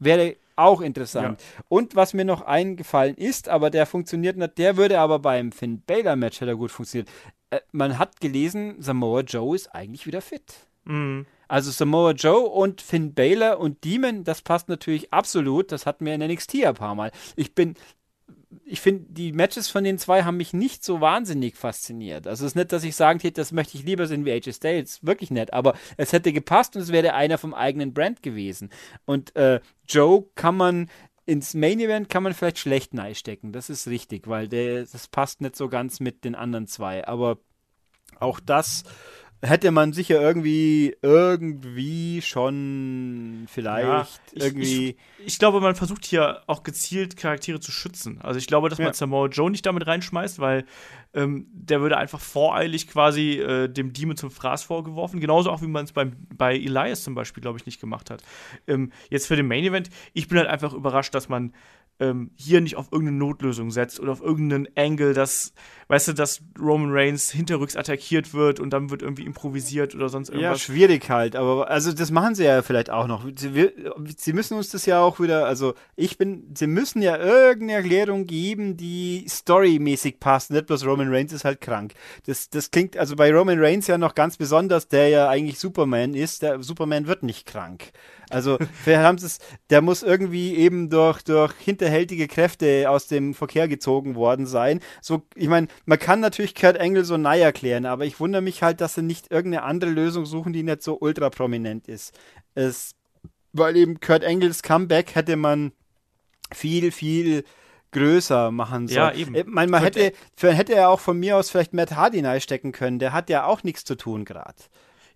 Wäre auch interessant. Ja. Und was mir noch eingefallen ist, aber der funktioniert nicht, der würde aber beim Finn Baylor Match hätte gut funktioniert. Äh, man hat gelesen, Samoa Joe ist eigentlich wieder fit. Mhm. Also Samoa Joe und Finn Baylor und Demon, das passt natürlich absolut. Das hatten wir in NXT ein paar Mal. Ich bin, ich finde, die Matches von den zwei haben mich nicht so wahnsinnig fasziniert. Also es ist nicht, dass ich sagen hätte, das möchte ich lieber sehen wie AJ Styles. Wirklich nicht. Aber es hätte gepasst und es wäre einer vom eigenen Brand gewesen. Und äh, Joe kann man ins Main Event kann man vielleicht schlecht stecken. Das ist richtig, weil der, das passt nicht so ganz mit den anderen zwei. Aber auch das hätte man sicher irgendwie, irgendwie schon vielleicht ja, ich, irgendwie. Ich, ich, glaube, man versucht hier auch gezielt Charaktere zu schützen. Also ich glaube, dass man ja. Samoa Joe nicht damit reinschmeißt, weil ähm, der würde einfach voreilig quasi äh, dem Demon zum Fraß vorgeworfen. Genauso auch, wie man es bei Elias zum Beispiel, glaube ich, nicht gemacht hat. Ähm, jetzt für den Main Event, ich bin halt einfach überrascht, dass man ähm, hier nicht auf irgendeine Notlösung setzt oder auf irgendeinen Angle, dass, weißt du, dass Roman Reigns hinterrücks attackiert wird und dann wird irgendwie improvisiert oder sonst irgendwas. Ja, schwierig halt, aber also das machen sie ja vielleicht auch noch. Sie, sie müssen uns das ja auch wieder, also ich bin, sie müssen ja irgendeine Erklärung geben, die storymäßig passt, nicht bloß Roman Reigns ist halt krank. Das, das klingt also bei Roman Reigns ja noch ganz besonders, der ja eigentlich Superman ist, der Superman wird nicht krank. Also haben es, der muss irgendwie eben durch, durch hinterhältige Kräfte aus dem Verkehr gezogen worden sein. So, ich meine, man kann natürlich Kurt Engel so nahe erklären, aber ich wundere mich halt, dass sie nicht irgendeine andere Lösung suchen, die nicht so ultra prominent ist. Es, weil eben Kurt Engels Comeback hätte man viel, viel größer machen sollen. Ja, eben. Ich meine, man hätte, hätte er auch von mir aus vielleicht Matt Hardy stecken können. Der hat ja auch nichts zu tun gerade.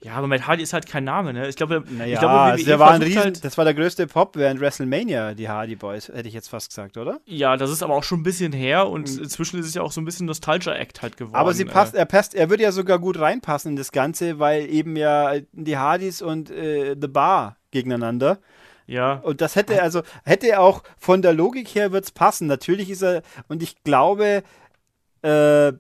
Ja, aber Matt Hardy ist halt kein Name, ne? Ich glaube, naja, ich glaube also der war ein Riesen, halt das war der größte Pop während WrestleMania, die Hardy Boys, hätte ich jetzt fast gesagt, oder? Ja, das ist aber auch schon ein bisschen her und mhm. inzwischen ist es ja auch so ein bisschen Nostalgia-Act halt geworden. Aber sie passt, äh. er passt, er würde ja sogar gut reinpassen in das Ganze, weil eben ja die Hardys und äh, The Bar gegeneinander. Ja. Und das hätte also, hätte auch von der Logik her wird's passen. Natürlich ist er, und ich glaube, äh,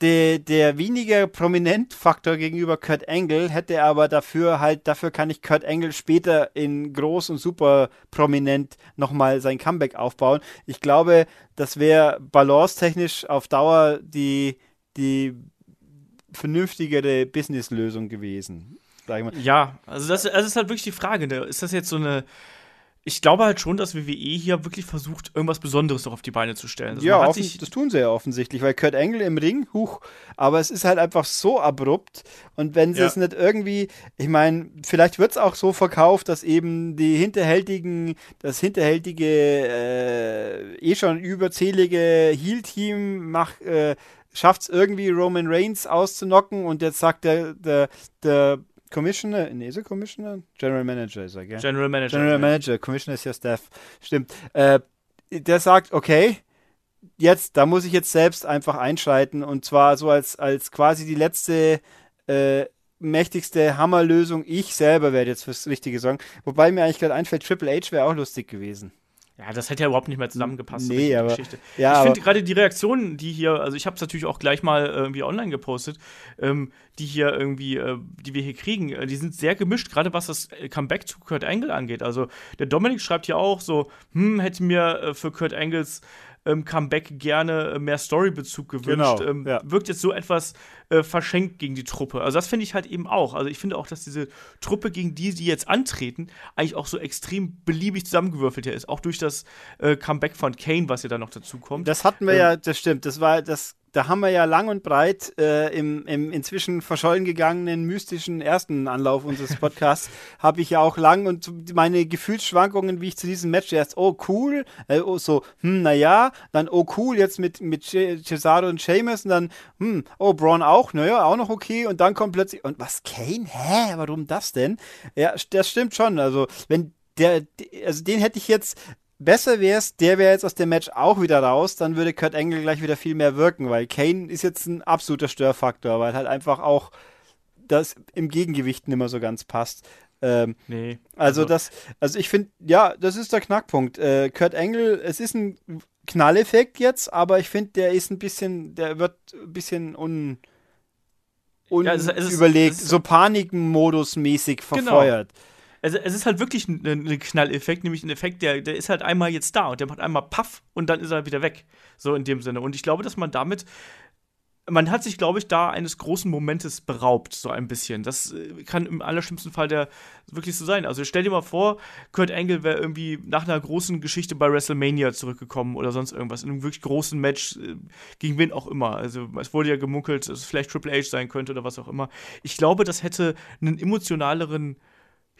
der, der weniger prominent Faktor gegenüber Kurt Angle hätte aber dafür halt, dafür kann ich Kurt Angle später in groß und super prominent nochmal sein Comeback aufbauen. Ich glaube, das wäre balance-technisch auf Dauer die, die vernünftigere Businesslösung gewesen. Ja, also das, das ist halt wirklich die Frage, ne? ist das jetzt so eine ich glaube halt schon, dass WWE hier wirklich versucht, irgendwas Besonderes noch auf die Beine zu stellen. Also ja, offen, das tun sie ja offensichtlich, weil Kurt Angle im Ring, huch, aber es ist halt einfach so abrupt und wenn sie ja. es nicht irgendwie, ich meine, vielleicht wird es auch so verkauft, dass eben die hinterhältigen, das hinterhältige, äh, eh schon überzählige Heel-Team macht, äh, schafft es irgendwie Roman Reigns auszunocken und jetzt sagt der, der, der Commissioner, nee, ist er Commissioner? General Manager ist er, gell? General Manager. General ja. Manager, Commissioner ist ja Staff. Stimmt. Äh, der sagt, okay, jetzt, da muss ich jetzt selbst einfach einschreiten und zwar so als, als quasi die letzte äh, mächtigste Hammerlösung. Ich selber werde jetzt fürs Richtige sagen. Wobei mir eigentlich gerade einfällt, Triple H wäre auch lustig gewesen. Ja, das hätte ja überhaupt nicht mehr zusammengepasst. Nee, aber, Geschichte. Ja, ich finde gerade die Reaktionen, die hier, also ich habe es natürlich auch gleich mal irgendwie online gepostet, ähm, die hier irgendwie, äh, die wir hier kriegen, äh, die sind sehr gemischt, gerade was das Comeback zu Kurt Angle angeht. Also der Dominik schreibt hier auch so, hm, hätte mir äh, für Kurt Angles ähm, Comeback gerne äh, mehr Storybezug gewünscht. Genau, ähm, ja. Wirkt jetzt so etwas äh, verschenkt gegen die Truppe. Also das finde ich halt eben auch. Also ich finde auch, dass diese Truppe, gegen die sie jetzt antreten, eigentlich auch so extrem beliebig zusammengewürfelt ist. Auch durch das äh, Comeback von Kane, was ja dann noch dazu kommt. Das hatten wir ähm, ja, das stimmt. Das war das da haben wir ja lang und breit äh, im, im inzwischen verschollen gegangenen mystischen ersten Anlauf unseres [LAUGHS] Podcasts habe ich ja auch lang und meine Gefühlsschwankungen, wie ich zu diesem Match erst, oh cool, äh, oh so, hm, naja, dann oh cool, jetzt mit, mit Cesaro und Sheamus und dann, hm, oh Braun auch, naja, auch noch okay und dann kommt plötzlich, und was, Kane? Hä, warum das denn? Ja, das stimmt schon, also wenn der, also den hätte ich jetzt besser wäre es, der wäre jetzt aus dem Match auch wieder raus, dann würde Kurt Angle gleich wieder viel mehr wirken, weil Kane ist jetzt ein absoluter Störfaktor, weil halt einfach auch das im Gegengewicht nicht mehr so ganz passt. Ähm, nee. Also, also das, also ich finde, ja, das ist der Knackpunkt. Äh, Kurt Angle, es ist ein Knalleffekt jetzt, aber ich finde, der ist ein bisschen, der wird ein bisschen un, unüberlegt, ja, so Panikmodus-mäßig genau. verfeuert. Genau es, es ist halt wirklich ein, ein, Knalleffekt, nämlich ein Effekt, der, der ist halt einmal jetzt da und der macht einmal Paff und dann ist er wieder weg. So in dem Sinne. Und ich glaube, dass man damit man hat sich, glaube ich, da eines großen Momentes beraubt, so ein bisschen. Das äh, kann im allerschlimmsten Fall der wirklich so sein. Also stell dir mal vor, Kurt Angle wäre irgendwie nach einer großen Geschichte bei WrestleMania zurückgekommen oder sonst irgendwas, in einem wirklich großen Match, äh, gegen wen auch immer. Also es wurde ja gemunkelt, dass es vielleicht Triple H sein könnte oder was auch immer. Ich glaube, das hätte einen emotionaleren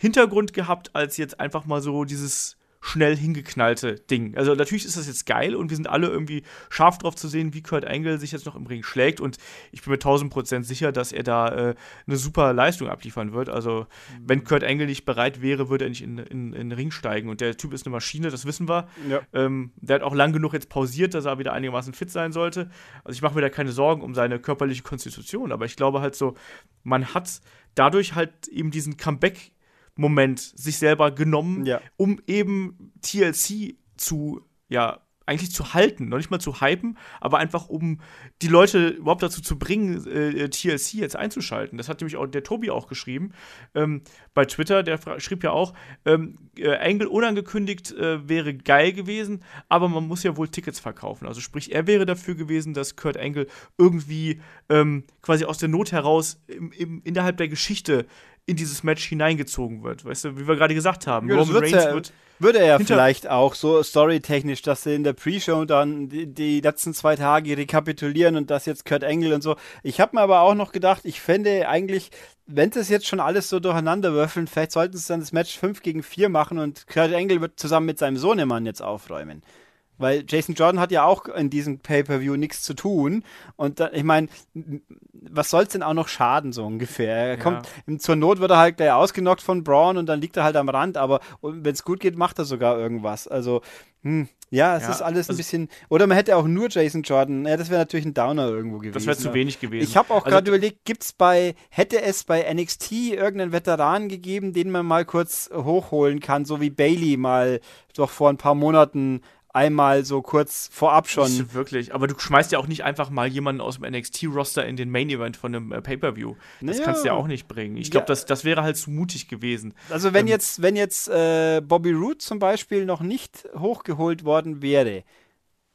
Hintergrund gehabt, als jetzt einfach mal so dieses schnell hingeknallte Ding. Also natürlich ist das jetzt geil und wir sind alle irgendwie scharf drauf zu sehen, wie Kurt Angle sich jetzt noch im Ring schlägt und ich bin mir tausend Prozent sicher, dass er da äh, eine super Leistung abliefern wird. Also mhm. wenn Kurt Angle nicht bereit wäre, würde er nicht in, in, in den Ring steigen und der Typ ist eine Maschine, das wissen wir. Ja. Ähm, der hat auch lang genug jetzt pausiert, dass er wieder einigermaßen fit sein sollte. Also ich mache mir da keine Sorgen um seine körperliche Konstitution, aber ich glaube halt so, man hat dadurch halt eben diesen Comeback Moment sich selber genommen, ja. um eben TLC zu, ja, eigentlich zu halten, noch nicht mal zu hypen, aber einfach um die Leute überhaupt dazu zu bringen, äh, TLC jetzt einzuschalten. Das hat nämlich auch der Tobi auch geschrieben ähm, bei Twitter. Der schrieb ja auch, ähm, äh, Angle unangekündigt äh, wäre geil gewesen, aber man muss ja wohl Tickets verkaufen. Also sprich, er wäre dafür gewesen, dass Kurt Angle irgendwie ähm, quasi aus der Not heraus im, im, innerhalb der Geschichte in dieses Match hineingezogen wird. Weißt du, wie wir gerade gesagt haben. Ja, Roman Reigns ja, wird. Würde er vielleicht auch so storytechnisch, dass sie in der Pre-Show dann die, die, letzten zwei Tage rekapitulieren und das jetzt Kurt Angle und so. Ich habe mir aber auch noch gedacht, ich fände eigentlich, wenn es jetzt schon alles so durcheinander würfeln, vielleicht sollten sie dann das Match 5 gegen 4 machen und Kurt Angle wird zusammen mit seinem Sohnemann jetzt aufräumen. Weil Jason Jordan hat ja auch in diesem Pay-Per-View nichts zu tun. Und da, ich meine, was soll es denn auch noch schaden, so ungefähr? Er kommt, zur Not wird er halt gleich ausgenockt von Braun und dann liegt er halt am Rand, aber wenn es gut geht, macht er sogar irgendwas. Also, hm, ja, es ja, ist alles ein also bisschen. Oder man hätte auch nur Jason Jordan. Ja, das wäre natürlich ein Downer irgendwo gewesen. Das wäre zu wenig gewesen. Ich habe auch also, gerade überlegt, gibt's bei, hätte es bei NXT irgendeinen Veteran gegeben, den man mal kurz hochholen kann, so wie Bailey mal doch vor ein paar Monaten einmal so kurz vorab schon. Nicht wirklich, aber du schmeißt ja auch nicht einfach mal jemanden aus dem NXT-Roster in den Main-Event von einem äh, Pay-Per-View. Das Naja. kannst du ja auch nicht bringen. Ich glaube, Ja. das, das wäre halt zu mutig gewesen. Also wenn Ähm, jetzt, wenn jetzt äh, Bobby Roode zum Beispiel noch nicht hochgeholt worden wäre,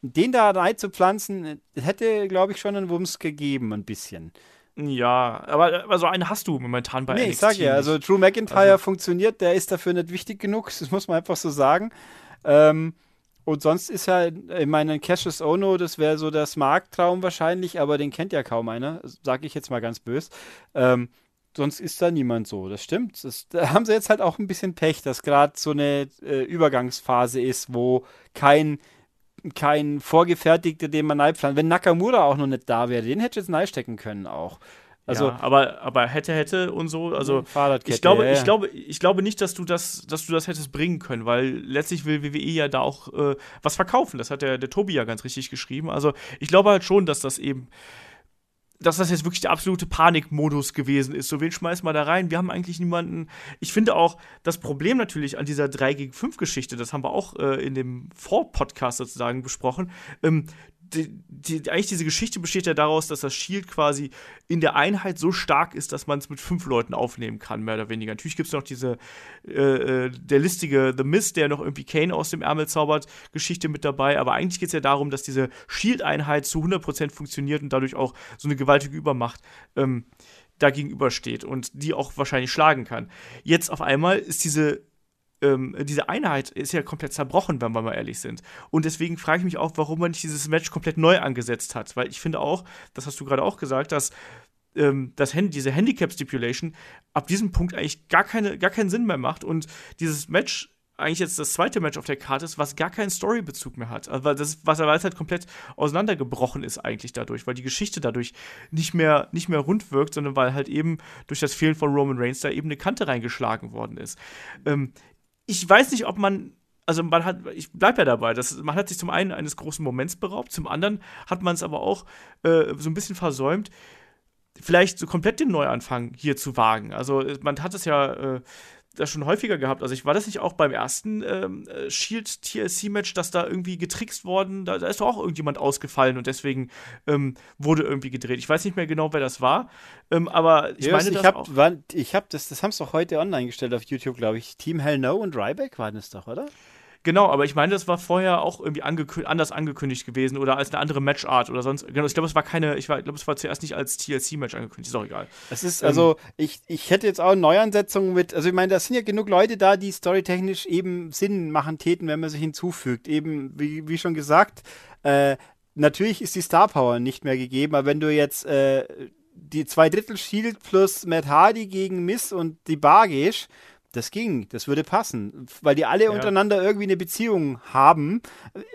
den da reinzupflanzen, hätte, glaube ich, schon einen Wumms gegeben, ein bisschen. Ja, aber, aber so einen hast du momentan bei nee, NXT. ich sag ja, nicht. also Drew McIntyre Also- funktioniert, der ist dafür nicht wichtig genug, das muss man einfach so sagen. Ähm, und sonst ist ja, ich meine, Cassius Ono, das wäre so der Smart-Traum wahrscheinlich, aber den kennt ja kaum einer, sag ich jetzt mal ganz böse. Ähm, sonst ist da niemand so, das stimmt. Das, da haben sie jetzt halt auch ein bisschen Pech, dass gerade so eine äh, Übergangsphase ist, wo kein kein Vorgefertigter, den man einpflanzt. Wenn Nakamura auch noch nicht da wäre, den hätte ich jetzt reinstecken können auch. Also, ja, aber, aber hätte, hätte und so, also Fahrradkette, ich glaube, ich glaube, ich glaube nicht, dass du das, dass du das hättest bringen können, weil letztlich will WWE ja da auch äh, was verkaufen. Das hat der, der Tobi ja ganz richtig geschrieben. Also ich glaube halt schon, dass das eben, dass das jetzt wirklich der absolute Panikmodus gewesen ist. So, wen schmeißt man da rein? Wir haben eigentlich niemanden. Ich finde auch, das Problem natürlich an dieser 3 gegen 5 Geschichte, das haben wir auch äh, in dem Vor-Podcast sozusagen besprochen, ähm, die, die, eigentlich diese Geschichte besteht ja daraus, dass das Shield quasi in der Einheit so stark ist, dass man es mit fünf Leuten aufnehmen kann, mehr oder weniger. Natürlich gibt es noch diese, äh, äh, der listige The Mist, der noch irgendwie Kane aus dem Ärmel zaubert, Geschichte mit dabei. Aber eigentlich geht es ja darum, dass diese Shield-Einheit zu 100% funktioniert und dadurch auch so eine gewaltige Übermacht ähm, da gegenübersteht und die auch wahrscheinlich schlagen kann. Jetzt auf einmal ist diese ähm, diese Einheit ist ja komplett zerbrochen, wenn wir mal ehrlich sind. Und deswegen frage ich mich auch, warum man nicht dieses Match komplett neu angesetzt hat. Weil ich finde auch, das hast du gerade auch gesagt, dass ähm, das Hand diese Handicap-Stipulation ab diesem Punkt eigentlich gar, keine, gar keinen Sinn mehr macht und dieses Match eigentlich jetzt das zweite Match auf der Karte ist, was gar keinen Storybezug mehr hat. Also, das, was es halt komplett auseinandergebrochen ist eigentlich dadurch, weil die Geschichte dadurch nicht mehr, nicht mehr rund wirkt, sondern weil halt eben durch das Fehlen von Roman Reigns da eben eine Kante reingeschlagen worden ist. Ähm, ich weiß nicht, ob man also man hat, ich bleib ja dabei, das, man hat sich zum einen eines großen Moments beraubt, zum anderen hat man es aber auch äh, so ein bisschen versäumt, vielleicht so komplett den Neuanfang hier zu wagen. Also äh, man hat es ja äh, das schon häufiger gehabt. Also ich war das nicht auch beim ersten ähm, äh, Shield TLC Match, dass da irgendwie getrickst worden, da, da ist doch auch irgendjemand ausgefallen und deswegen ähm, wurde irgendwie gedreht. Ich weiß nicht mehr genau, wer das war, ähm, aber ich Yes, meine ich das hab, auch. wann- ich hab das, das haben sie doch heute online gestellt auf YouTube, glaube ich. Team Hell No und Ryback waren es doch, oder? Genau, aber ich meine, das war vorher auch irgendwie angekü anders angekündigt gewesen oder als eine andere Matchart oder sonst. Genau, ich glaube, es war keine, ich glaube, es war zuerst nicht als TLC-Match angekündigt, ist auch egal. Es ist, Ähm, also, ich, ich hätte jetzt auch Neuansetzungen mit, also ich meine, da sind ja genug Leute da, die storytechnisch eben Sinn machen täten, wenn man sich hinzufügt. Eben, wie, wie schon gesagt, äh, natürlich ist die Star Power nicht mehr gegeben, aber wenn du jetzt äh, die zwei Drittel Shield plus Matt Hardy gegen Miss und die Bar gehst, das ging, das würde passen, weil die alle Ja. untereinander irgendwie eine Beziehung haben,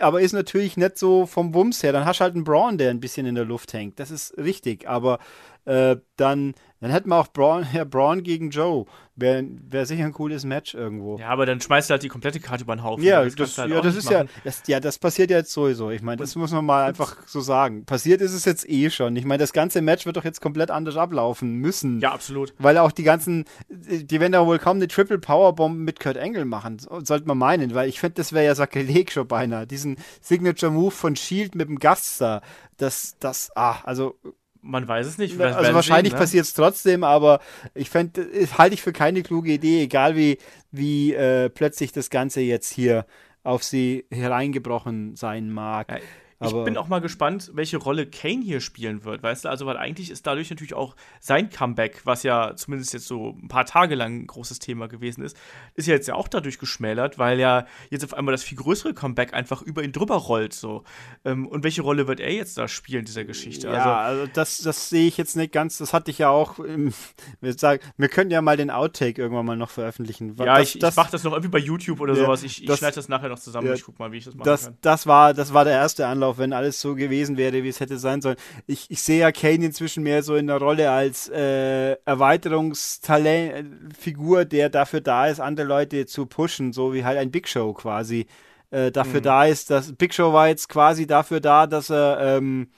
aber ist natürlich nicht so vom Wumms her. Dann hast du halt einen Braun, der ein bisschen in der Luft hängt, das ist richtig, aber äh, dann, dann hätten wir auch Braun, ja, Braun gegen Joe, wäre wär sicher ein cooles Match irgendwo. Ja, aber dann schmeißt du halt die komplette Karte über den Haufen. Ja, das, halt ja, das ist ja das, ja, das passiert ja jetzt sowieso. Ich meine, das muss man mal einfach so sagen. Passiert ist es jetzt eh schon. Ich meine, das ganze Match wird doch jetzt komplett anders ablaufen müssen. Ja, absolut. Weil auch die ganzen, die werden da wohl kaum eine Triple Powerbomb mit Kurt Angle machen, so- sollte man meinen, weil ich finde, das wäre ja Sakrileg schon beinahe. Diesen Signature Move von Shield mit dem Gaststar, das, das, ah, also, Man weiß es nicht. Wir also wahrscheinlich ne? passiert es trotzdem, aber ich fände, halte ich für keine kluge Idee, egal wie, wie äh, plötzlich das Ganze jetzt hier auf sie hereingebrochen sein mag. Ja, Ich Aber- bin auch mal gespannt, welche Rolle Kane hier spielen wird, weißt du? Also, weil eigentlich ist dadurch natürlich auch sein Comeback, was ja zumindest jetzt so ein paar Tage lang ein großes Thema gewesen ist, ist ja jetzt ja auch dadurch geschmälert, weil ja jetzt auf einmal das viel größere Comeback einfach über ihn drüber rollt, so. Ähm, und welche Rolle wird er jetzt da spielen, in dieser Geschichte? Ja, also das, das sehe ich jetzt nicht ganz. Das hatte ich ja auch. Im, [LAUGHS] wir, sagen, wir können ja mal den Outtake irgendwann mal noch veröffentlichen. Also, ja, das, ich, ich mach das noch irgendwie bei YouTube oder Ja, sowas. Ich, ich schneide das nachher noch zusammen. ja, ich guck mal, wie ich das machen das, kann. das, war, das war der erste Anlauf, wenn alles so gewesen wäre, wie es hätte sein sollen. Ich, ich sehe ja Kane inzwischen mehr so in der Rolle als äh, Erweiterungstalent-Figur, der dafür da ist, andere Leute zu pushen, so wie halt ein Big Show quasi. Äh, dafür Mhm. da ist, dass Big Show war jetzt quasi dafür da, dass er ähm,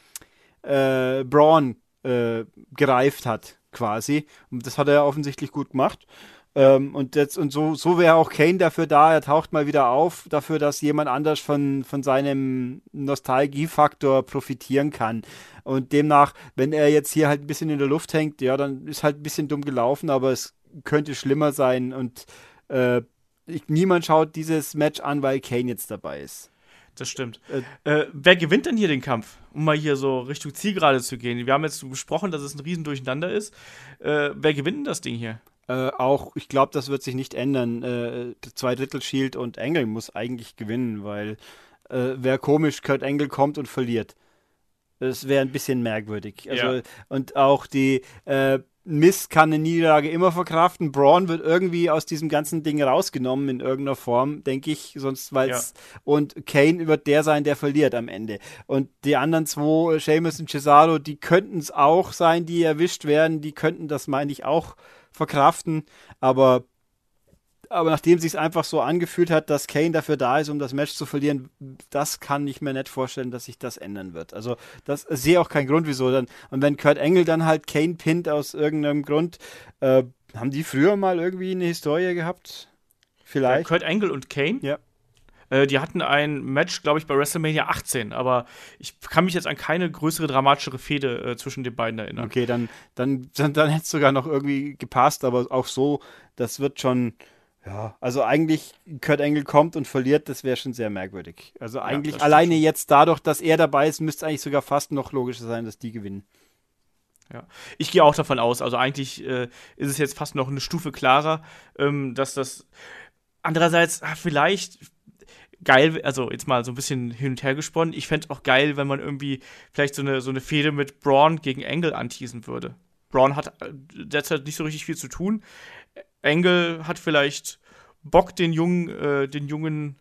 äh, Braun äh, gereift hat, quasi. Und das hat er offensichtlich gut gemacht. Ähm, und jetzt, und so, so wäre auch Kane dafür da, er taucht mal wieder auf, dafür, dass jemand anders von, von seinem Nostalgiefaktor profitieren kann. Und demnach, wenn er jetzt hier halt ein bisschen in der Luft hängt, ja, dann ist halt ein bisschen dumm gelaufen, aber es könnte schlimmer sein und äh, ich, niemand schaut dieses Match an, weil Kane jetzt dabei ist. Das stimmt. Äh, äh, wer gewinnt denn hier den Kampf, um mal hier so Richtung Zielgerade zu gehen? Wir haben jetzt besprochen, dass es ein Riesendurcheinander ist. Äh, wer gewinnt denn das Ding hier? Äh, auch, ich glaube, das wird sich nicht ändern. Äh, zwei Drittel Shield und Engel muss eigentlich gewinnen, weil äh, wäre komisch, Kurt Engel kommt und verliert. Das wäre ein bisschen merkwürdig. Also, ja. Und auch die äh, Miss kann eine Niederlage immer verkraften. Braun wird irgendwie aus diesem ganzen Ding rausgenommen in irgendeiner Form, denke ich. Sonst, weil ja. und Kane wird der sein, der verliert am Ende. Und die anderen zwei, Seamus und Cesaro, die könnten es auch sein, die erwischt werden. Die könnten das, meine ich, auch verkraften, aber aber nachdem sich einfach so angefühlt hat, dass Kane dafür da ist, um das Match zu verlieren, das kann ich mir nicht vorstellen, dass sich das ändern wird. Also das sehe auch keinen Grund, wieso dann. Und wenn Kurt Engel dann halt Kane pinnt aus irgendeinem Grund, äh, haben die früher mal irgendwie eine Historie gehabt? Vielleicht. Kurt Engel und Kane? Ja. Äh, die hatten ein Match, glaube ich, bei WrestleMania 18, aber ich kann mich jetzt an keine größere, dramatischere Fehde äh, zwischen den beiden erinnern. Okay, dann, dann, dann, dann hätte es sogar noch irgendwie gepasst, aber auch so, das wird schon. Ja, also eigentlich Kurt Engel kommt und verliert, das wäre schon sehr merkwürdig. Also eigentlich ja, alleine schon. jetzt dadurch, dass er dabei ist, müsste eigentlich sogar fast noch logischer sein, dass die gewinnen. Ja, ich gehe auch davon aus. Also eigentlich äh, ist es jetzt fast noch eine Stufe klarer, ähm, dass das andererseits ach, vielleicht geil, also jetzt mal so ein bisschen hin und her gesponnen, ich fände auch geil, wenn man irgendwie vielleicht so eine, so eine Fehde mit Braun gegen Engel anteasen würde. Braun hat äh, derzeit nicht so richtig viel zu tun. Engel hat vielleicht Bock, den jungen, äh, den jungen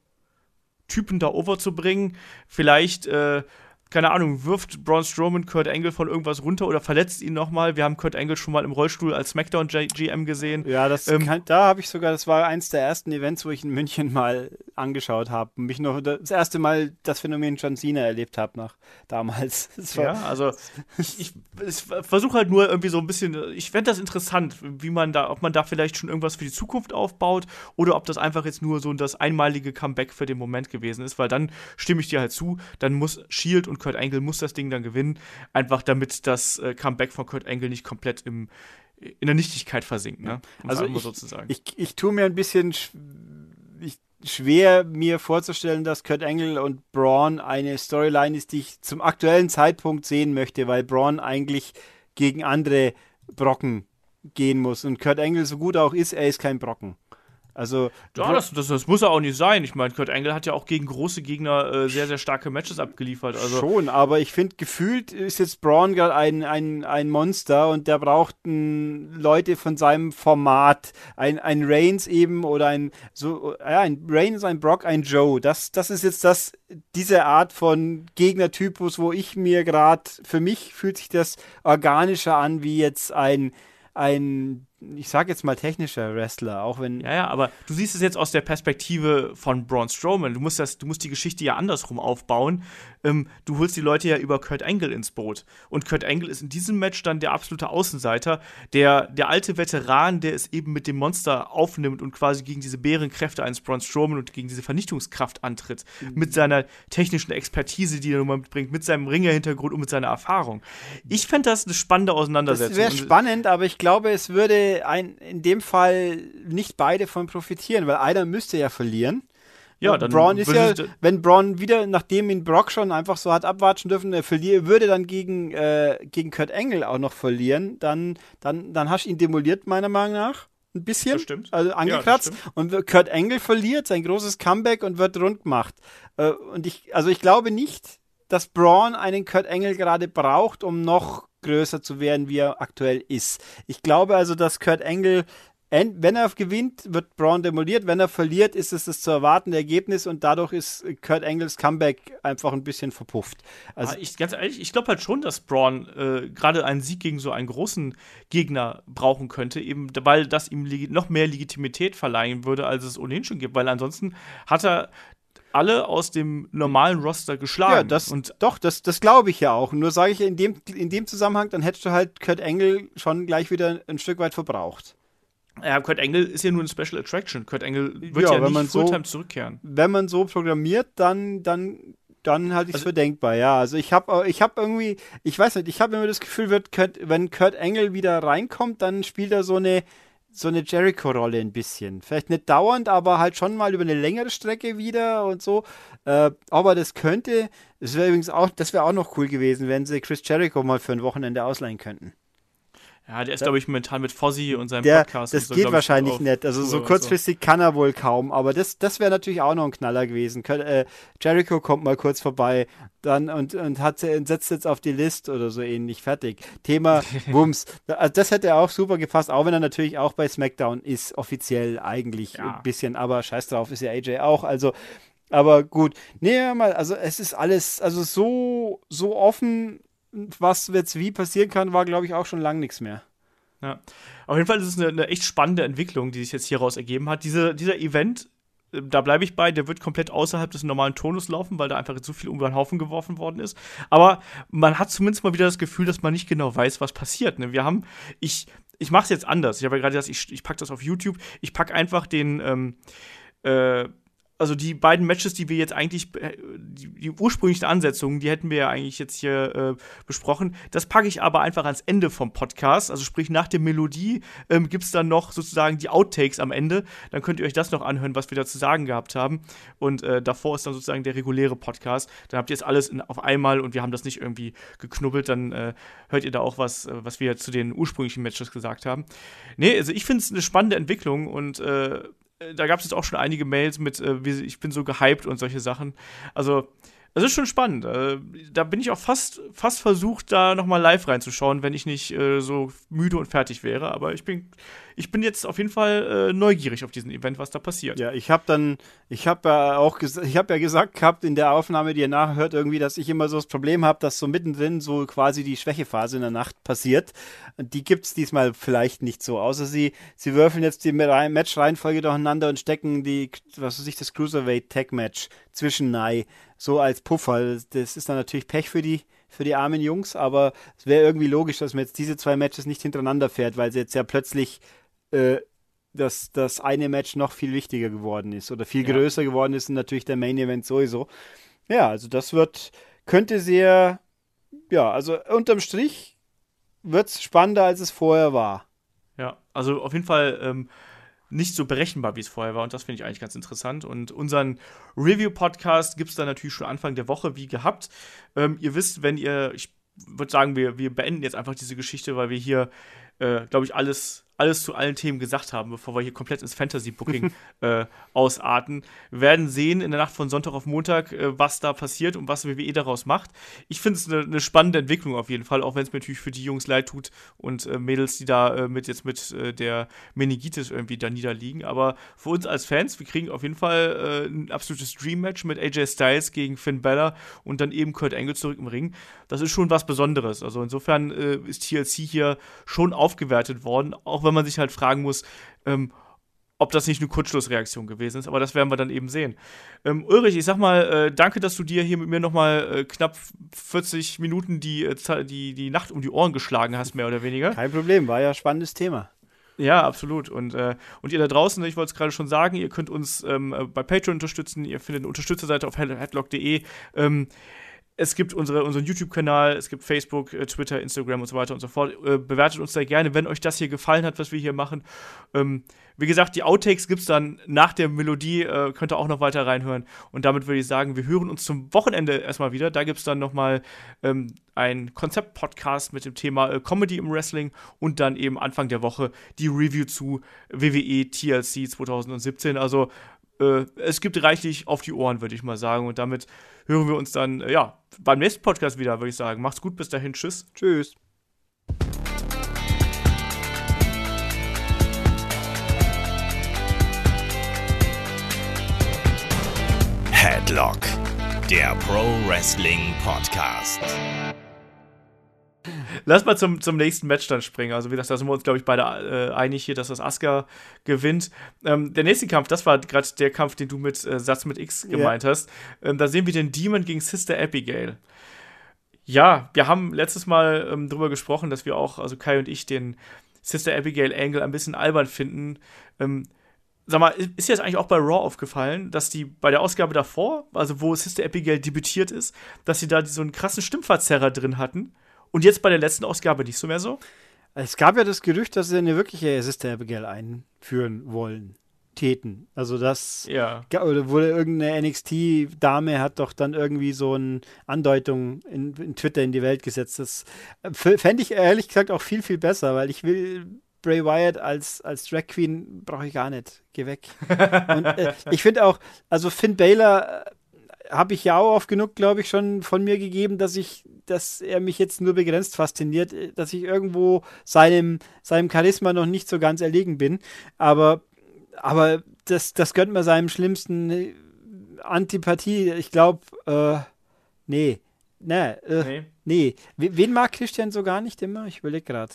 Typen da overzubringen. Vielleicht äh, keine Ahnung, wirft Braun Strowman Kurt Angle von irgendwas runter oder verletzt ihn nochmal. Wir haben Kurt Angle schon mal im Rollstuhl als SmackDown GM gesehen. Ja, das ähm, kann, da habe ich sogar, das war eins der ersten Events, wo ich in München mal angeschaut habe. Mich noch das erste Mal das Phänomen John Cena erlebt habe nach damals. [LAUGHS] ja, also ich, ich, ich versuche halt nur irgendwie so ein bisschen, ich fände das interessant, wie man da, ob man da vielleicht schon irgendwas für die Zukunft aufbaut oder ob das einfach jetzt nur so das einmalige Comeback für den Moment gewesen ist, weil dann stimme ich dir halt zu, dann muss Shield und Kurt Angle muss das Ding dann gewinnen, einfach damit das äh, Comeback von Kurt Angle nicht komplett im, in der Nichtigkeit versinkt, ne? Um also ich, sozusagen. Ich, ich tue mir ein bisschen sch schwer, mir vorzustellen, dass Kurt Angle und Braun eine Storyline ist, die ich zum aktuellen Zeitpunkt sehen möchte, weil Braun eigentlich gegen andere Brocken gehen muss. Und Kurt Angle, so gut auch ist, er ist kein Brocken. Also, ja, das, das, das, muss er auch nicht sein. Ich meine, Kurt Angle hat ja auch gegen große Gegner äh, sehr, sehr starke Matches abgeliefert. Also. Schon, aber ich finde, gefühlt ist jetzt Braun gerade ein, ein, ein Monster und der braucht ein, Leute von seinem Format. Ein, ein Reigns eben oder ein, so, ja, ein Reigns, ein Brock, ein Joe. Das, das ist jetzt das, diese Art von Gegnertypus, wo ich mir gerade, für mich fühlt sich das organischer an, wie jetzt ein, ein ich sage jetzt mal technischer Wrestler, auch wenn. Ja, ja, aber du siehst es jetzt aus der Perspektive von Braun Strowman. Du musst, das, du musst die Geschichte ja andersrum aufbauen. Ähm, du holst die Leute ja über Kurt Angle ins Boot. Und Kurt Angle ist in diesem Match dann der absolute Außenseiter, der, der alte Veteran, der es eben mit dem Monster aufnimmt und quasi gegen diese Bärenkräfte eines Braun Strowman und gegen diese Vernichtungskraft antritt. Mhm. Mit seiner technischen Expertise, die er nun mal mitbringt, mit seinem Ringerhintergrund und mit seiner Erfahrung. Ich fände das eine spannende Auseinandersetzung. Das wäre spannend, aber ich glaube, es würde ein, in dem Fall nicht beide von profitieren, weil einer müsste ja verlieren. Ja, dann Braun ist ja, wenn Braun wieder, nachdem ihn Brock schon einfach so hat abwatschen dürfen, er verliert, würde dann gegen, äh, gegen Kurt Engel auch noch verlieren, dann, dann, dann hast du ihn demoliert, meiner Meinung nach. Ein bisschen. Stimmt. Also angekratzt. Ja, und Kurt Engel verliert sein großes Comeback und wird rund gemacht. Äh, und ich, also ich glaube nicht, dass Braun einen Kurt Engel gerade braucht, um noch größer zu werden, wie er aktuell ist. Ich glaube also, dass Kurt Angle, wenn er gewinnt, wird Braun demoliert. Wenn er verliert, ist es das zu erwartende Ergebnis und dadurch ist Kurt Angles Comeback einfach ein bisschen verpufft. Also ich, ganz ehrlich, ich glaube halt schon, dass Braun äh, gerade einen Sieg gegen so einen großen Gegner brauchen könnte, eben weil das ihm noch mehr Legitimität verleihen würde, als es ohnehin schon gibt. Weil ansonsten hat er alle aus dem normalen Roster geschlagen. Ja, das, und doch, das, das glaube ich ja auch. Nur sage ich in dem, in dem Zusammenhang, dann hättest du halt Kurt Engel schon gleich wieder ein Stück weit verbraucht. Ja, Kurt Engel ist ja nur eine Special Attraction. Kurt Engel wird ja, ja nicht Fulltime so, zurückkehren. Wenn man so programmiert, dann, dann, dann halte ich es also, für denkbar, ja. Also ich habe ich hab irgendwie, ich weiß nicht, ich habe immer das Gefühl, wird Kurt, wenn Kurt Engel wieder reinkommt, dann spielt er so eine, so eine Jericho-Rolle ein bisschen. Vielleicht nicht dauernd, aber halt schon mal über eine längere Strecke wieder und so. Äh, aber das könnte, das wäre übrigens auch, das wäre auch noch cool gewesen, wenn sie Chris Jericho mal für ein Wochenende ausleihen könnten. Ja, der ist, glaube ich, momentan mit Fozzy und seinem der, Podcast. Das so, geht wahrscheinlich nicht. Also so kurzfristig so. kann er wohl kaum. Aber das, das wäre natürlich auch noch ein Knaller gewesen. Äh, Jericho kommt mal kurz vorbei dann und, und hat, setzt jetzt auf die List oder so ähnlich. Fertig. Thema [LAUGHS] Wumms. Also das hätte auch super gepasst, auch wenn er natürlich auch bei SmackDown ist, offiziell eigentlich ja. ein bisschen. Aber scheiß drauf, ist ja AJ auch. Also aber gut, nehmen wir mal, also es ist alles, also so, so offen was jetzt wie passieren kann, war, glaube ich, auch schon lange nichts mehr. Ja. Auf jeden Fall ist es eine, eine, echt spannende Entwicklung, die sich jetzt hieraus ergeben hat. Diese, dieser Event, äh, da bleibe ich bei, der wird komplett außerhalb des normalen Tonus laufen, weil da einfach zu viel um den Haufen geworfen worden ist. Aber man hat zumindest mal wieder das Gefühl, dass man nicht genau weiß, was passiert. Ne? Wir haben, ich, ich mache es jetzt anders. Ich habe ja gerade gesagt, ich, ich packe das auf YouTube. Ich packe einfach den, ähm, äh, also die beiden Matches, die wir jetzt eigentlich, äh, die, die, ursprünglichen Ansetzungen, die hätten wir ja eigentlich jetzt hier äh, besprochen. Das packe ich aber einfach ans Ende vom Podcast. Also sprich, nach der Melodie ähm, gibt es dann noch sozusagen die Outtakes am Ende. Dann könnt ihr euch das noch anhören, was wir da zu sagen gehabt haben. Und äh, davor ist dann sozusagen der reguläre Podcast. Dann habt ihr jetzt alles in, auf einmal und wir haben das nicht irgendwie geknubbelt. Dann äh, hört ihr da auch was, äh, was wir zu den ursprünglichen Matches gesagt haben. Nee, also ich finde es eine spannende Entwicklung und äh, da gab es jetzt auch schon einige Mails mit, äh, ich bin so gehypt und solche Sachen. Also, das ist schon spannend. Äh, da bin ich auch fast, fast versucht, da nochmal live reinzuschauen, wenn ich nicht äh, so müde und fertig wäre. Aber ich bin, ich bin jetzt auf jeden Fall äh, neugierig auf diesen Event, was da passiert. Ja, ich habe dann, ich habe ja auch, ich habe ja gesagt gehabt in der Aufnahme, die ihr nachhört, irgendwie, dass ich immer so das Problem habe, dass so mittendrin so quasi die Schwächephase in der Nacht passiert. Die gibt es diesmal vielleicht nicht so, außer sie, sie würfeln jetzt die Match-Reihenfolge durcheinander und stecken die, was weiß ich, das Cruiserweight-Tag-Match zwischen Nye so als Puffer. Das ist dann natürlich Pech für die, für die armen Jungs, aber es wäre irgendwie logisch, dass man jetzt diese zwei Matches nicht hintereinander fährt, weil sie jetzt ja plötzlich äh, das, das eine Match noch viel wichtiger geworden ist oder viel ja. größer geworden ist und natürlich der Main Event sowieso. Ja, also das wird, könnte sehr, ja, also unterm Strich wird es spannender, als es vorher war. Ja, also auf jeden Fall ähm, nicht so berechenbar, wie es vorher war. Und das finde ich eigentlich ganz interessant. Und unseren Review-Podcast gibt es dann natürlich schon Anfang der Woche, wie gehabt. Ähm, ihr wisst, wenn ihr, ich würde sagen, wir, wir beenden jetzt einfach diese Geschichte, weil wir hier, äh, glaube ich, alles alles zu allen Themen gesagt haben, bevor wir hier komplett ins Fantasy-Booking [LAUGHS] äh, ausarten. Wir werden sehen in der Nacht von Sonntag auf Montag, äh, was da passiert und was WWE daraus macht. Ich finde es eine ne spannende Entwicklung auf jeden Fall, auch wenn es mir natürlich für die Jungs leid tut und äh, Mädels, die da äh, mit jetzt mit äh, der Meningitis irgendwie da niederliegen. Aber für uns als Fans, wir kriegen auf jeden Fall äh, ein absolutes Dream-Match mit AJ Styles gegen Finn Balor und dann eben Kurt Angle zurück im Ring. Das ist schon was Besonderes. Also insofern ist TLC hier schon aufgewertet worden, auch wenn wenn man sich halt fragen muss, ähm, ob das nicht eine Kurzschlussreaktion gewesen ist. Aber das werden wir dann eben sehen. Ähm, Ulrich, ich sag mal, äh, danke, dass du dir hier mit mir nochmal äh, knapp 40 Minuten die, äh, die, die Nacht um die Ohren geschlagen hast, mehr oder weniger. Kein Problem, war ja ein spannendes Thema. Ja, absolut. Und, äh, und ihr da draußen, ich wollte es gerade schon sagen, ihr könnt uns ähm, bei Patreon unterstützen. Ihr findet eine Unterstützerseite auf headlock.de. Ähm, es gibt unsere, unseren YouTube-Kanal, es gibt Facebook, äh, Twitter, Instagram und so weiter und so fort. Äh, bewertet uns da gerne, wenn euch das hier gefallen hat, was wir hier machen. Ähm, wie gesagt, die Outtakes gibt es dann nach der Melodie, äh, könnt ihr auch noch weiter reinhören. Und damit würde ich sagen, wir hören uns zum Wochenende erstmal wieder. Da gibt es dann nochmal ähm, ein Konzept-Podcast mit dem Thema äh, Comedy im Wrestling und dann eben Anfang der Woche die Review zu WWE TLC 2017. Also äh, es gibt reichlich auf die Ohren, würde ich mal sagen. Und damit hören wir uns dann, äh, ja, beim nächsten Podcast wieder, würde ich sagen. Macht's gut, bis dahin. Tschüss. Tschüss. Headlock, der Pro Wrestling Podcast. Lass mal zum, zum nächsten Match dann springen. Also, wie gesagt, da sind wir uns, glaube ich, beide äh, einig hier, dass das Asuka gewinnt. Ähm, der nächste Kampf, das war gerade der Kampf, den du mit äh, Satz mit X gemeint yeah. hast. Ähm, da sehen wir den Demon gegen Sister Abigail. Ja, wir haben letztes Mal ähm, darüber gesprochen, dass wir auch, also Kai und ich, den Sister Abigail Angle ein bisschen albern finden. Ähm, sag mal, ist dir jetzt eigentlich auch bei Raw aufgefallen, dass die bei der Ausgabe davor, also wo Sister Abigail debütiert ist, dass sie da so einen krassen Stimmverzerrer drin hatten und jetzt bei der letzten Ausgabe nicht so mehr so? Es gab ja das Gerücht, dass sie eine wirkliche Sister Abigail einführen wollen. Täten. Also das ja. wurde irgendeine NXT-Dame hat doch dann irgendwie so eine Andeutung in, in Twitter in die Welt gesetzt. Das äh, fände ich ehrlich gesagt auch viel, viel besser, weil ich will Bray Wyatt als, als Drag Queen brauche ich gar nicht. Geh weg. [LAUGHS] Und äh, ich finde auch, also Finn Baylor äh, habe ich ja auch oft genug, glaube ich, schon von mir gegeben, dass ich, dass er mich jetzt nur begrenzt fasziniert, äh, dass ich irgendwo seinem, seinem Charisma noch nicht so ganz erlegen bin. Aber, aber das, das gönnt mir seinem schlimmsten äh, Antipathie. Ich glaube, äh, nee. Nee, äh, nee. nee. Wen mag Christian so gar nicht immer? Ich überlege gerade.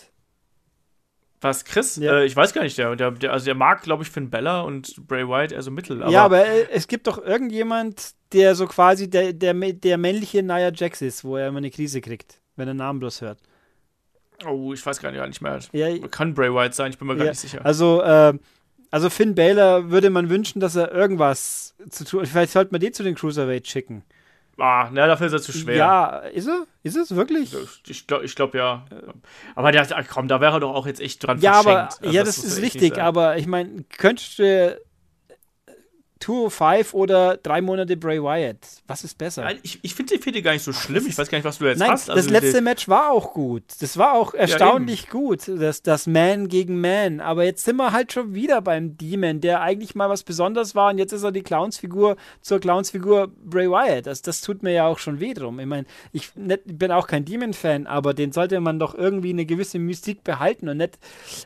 Was, Chris? Ja. Äh, ich weiß gar nicht, der, der, also der mag, glaube ich, Finn Bella und Bray Wyatt eher so mittel. Aber ja, aber äh, es gibt doch irgendjemand, der so quasi der, der, der männliche Nia Jax ist, wo er immer eine Krise kriegt, wenn er Namen bloß hört. Oh, ich weiß gar nicht mehr. Ja, Kann Bray Wyatt sein, ich bin mir gar nicht sicher. Also, äh, also Finn Balor würde man wünschen, dass er irgendwas zu tun. Vielleicht sollte man den zu den Cruiserweight schicken. Ah, na, dafür ist er zu schwer. Ja, ist er? Ist es wirklich? Ich glaube, ich glaub, ja. Aber der, komm, da wäre er doch auch jetzt echt dran ja, verschenkt. Aber, also, ja, das, das ist richtig, aber ich meine, könntest du 205 oder drei Monate Bray Wyatt. Was ist besser? Ja, ich ich finde die Fehde gar nicht so schlimm. Ich weiß gar nicht, was du jetzt Nein, hast. Also das letzte Match war auch gut. Das war auch erstaunlich ja, gut. Das, das Man gegen Man. Aber jetzt sind wir halt schon wieder beim Demon, der eigentlich mal was Besonderes war. Und jetzt ist er die Clownsfigur zur Clownsfigur Bray Wyatt. Das, das tut mir ja auch schon weh drum. Ich meine, ich bin auch kein Demon-Fan, aber den sollte man doch irgendwie eine gewisse Mystik behalten und nicht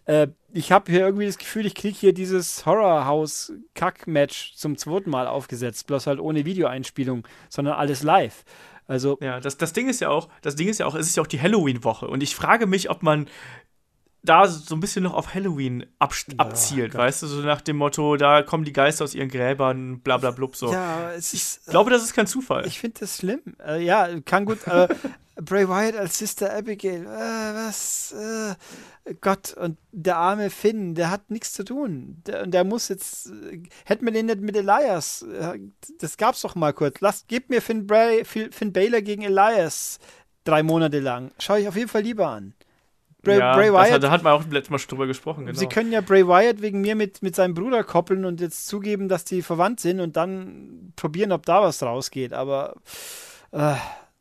äh, ich habe hier irgendwie das Gefühl, ich kriege hier dieses Horrorhouse-Kack-Match zum zweiten Mal aufgesetzt, bloß halt ohne Videoeinspielung, sondern alles live. Also ja, das, das Ding ist ja auch, das Ding ist ja auch, es ist ja auch die Halloween-Woche und ich frage mich, ob man da so ein bisschen noch auf Halloween ab, abzielt, oh, weißt du, so nach dem Motto, da kommen die Geister aus ihren Gräbern, bla bla blub, so. Ja, es ist, ich glaube, das ist kein Zufall. Ich finde das schlimm. Äh, ja, kann gut. Äh, [LAUGHS] Bray Wyatt als Sister Abigail, äh, was, äh, Gott, und der arme Finn, der hat nichts zu tun. Der, und der muss jetzt, äh, hätten wir den nicht mit Elias, äh, das gab's doch mal kurz. Lasst, gebt mir Finn, Bray, Finn Baylor gegen Elias drei Monate lang. Schau ich auf jeden Fall lieber an. Bray, ja, Bray Wyatt. Hat, da hatten wir auch letztes Mal schon drüber gesprochen. Genau. Sie können ja Bray Wyatt wegen mir mit, mit seinem Bruder koppeln und jetzt zugeben, dass die verwandt sind und dann probieren, ob da was rausgeht. Aber äh,